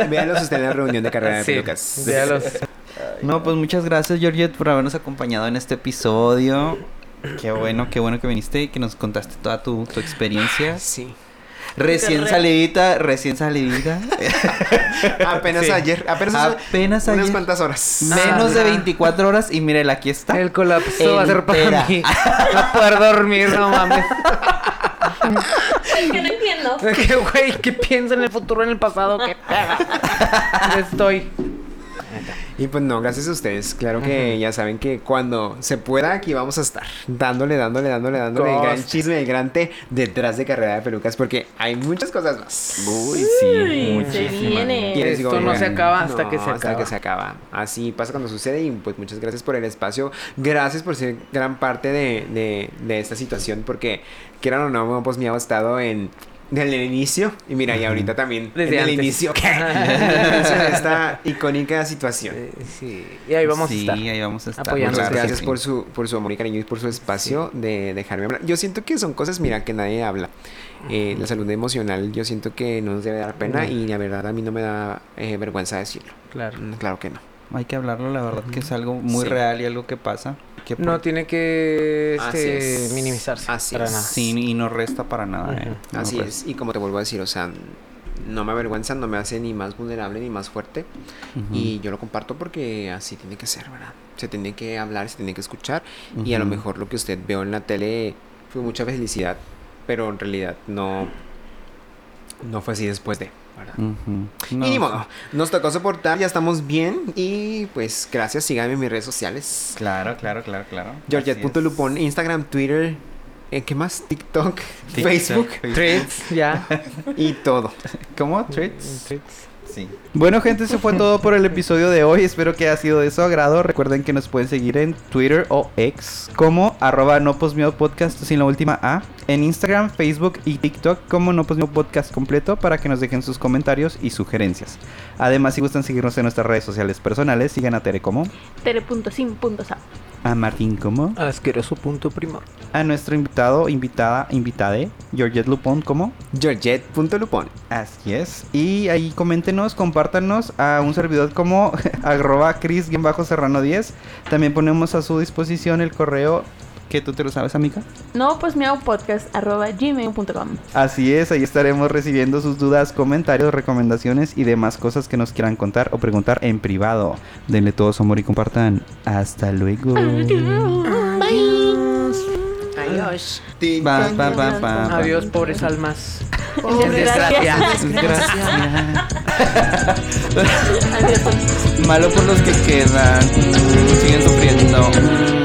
Véanlos usted en la reunión de carrera de Sí, pelucas. véalos. No, pues muchas gracias, Georgette, por habernos acompañado en este episodio. Qué bueno, qué bueno que viniste y que nos contaste toda tu, tu experiencia. Sí. Recién re- salidita, recién salidita. Apenas Sí. ayer. Apenas, Apenas unas ayer. cuantas horas. Menos de Ajá. 24 horas y mírela, aquí está. El colapso va a ser para mí. A poder dormir, no mames. Es que no entiendo. Que güey, ¿qué piensa en el futuro, en el pasado? ¿Qué pega? Ya Estoy. Y pues no, gracias a ustedes. Claro que ya saben que cuando se pueda aquí vamos a estar dándole, dándole, dándole, dándole el gran chisme, el gran té detrás de carrera de pelucas porque hay muchas cosas más. Uy, sí, se muchísimas. viene. Les digo, Esto no se acaba hasta no, que se hasta acaba. que se acaba. Así pasa cuando sucede y pues muchas gracias por el espacio. Gracias por ser gran parte de, de, de esta situación porque quieran o no, pues me ha estado en... Desde el inicio, y mira, y ahorita también Desde en el antes. inicio, ¿qué? esta icónica situación. Sí. Y ahí vamos sí, a estar. ahí vamos a estar. Apoyando. Muchas gracias sí. por su, por su amor y cariño y por su espacio de dejarme hablar. Yo siento que son cosas, mira, que nadie habla. Eh, la salud emocional, yo siento que no nos debe dar pena No. y la verdad a mí no me da eh, vergüenza decirlo. Claro. Mm, Claro que no. Hay que hablarlo, la verdad que es algo muy Sí. real y algo que pasa. Que No por- tiene que Así este, es. minimizarse. Así para es. nada. Sí, y no resta para nada. eh. Ujú. No Así es. Y como te vuelvo a decir, o sea, no me avergüenza, no me hace ni más vulnerable ni más fuerte. Ujú. Y yo lo comparto porque así tiene que ser, ¿verdad? Se tiene que hablar, se tiene que escuchar. Y a lo mejor lo que usted veo en la tele fue mucha felicidad, pero en realidad no, no fue así después de, ¿verdad? No, y ni modo, nos tocó soportar, ya estamos bien. Y pues gracias, síganme en mis redes sociales. Claro, claro, claro, claro. Georgette.lupon, Instagram, Twitter, ¿eh, ¿qué más? TikTok. Facebook Treats, ya. y todo. ¿Cómo? ¿Treats? Treats. Sí. Bueno, gente, eso fue todo por el episodio de hoy. Espero que haya sido de su agrado. Recuerden que nos pueden seguir en Twitter o X como arroba no podcast sin la última A. En Instagram, Facebook y TikTok como no posmeo podcast completo para que nos dejen sus comentarios y sugerencias. Además, si gustan seguirnos en nuestras redes sociales personales, sigan a Tere como, Tere.sim.sa. a Martín como, Asqueroso punto primor. a nuestro invitado, invitada, invitade, Georgette Lupon como. Georgette.lupon. Así es. Y ahí coméntenos, compártanos a un servidor como arroba cris-serrano 10. También ponemos a su disposición el correo que tú te lo sabes, amiga. No, pues miau podcast arroba gmail.com. Así es, ahí estaremos recibiendo sus dudas, comentarios, recomendaciones y demás cosas que nos quieran contar o preguntar en privado. Denle todo su amor y compartan. Hasta luego. Adiós. Pa, pa, pa, pa, pa. Adiós, pobres almas. Muchas Desgracia. gracias. Gracias. Adiós. Malo por los que quedan. Siguen sufriendo.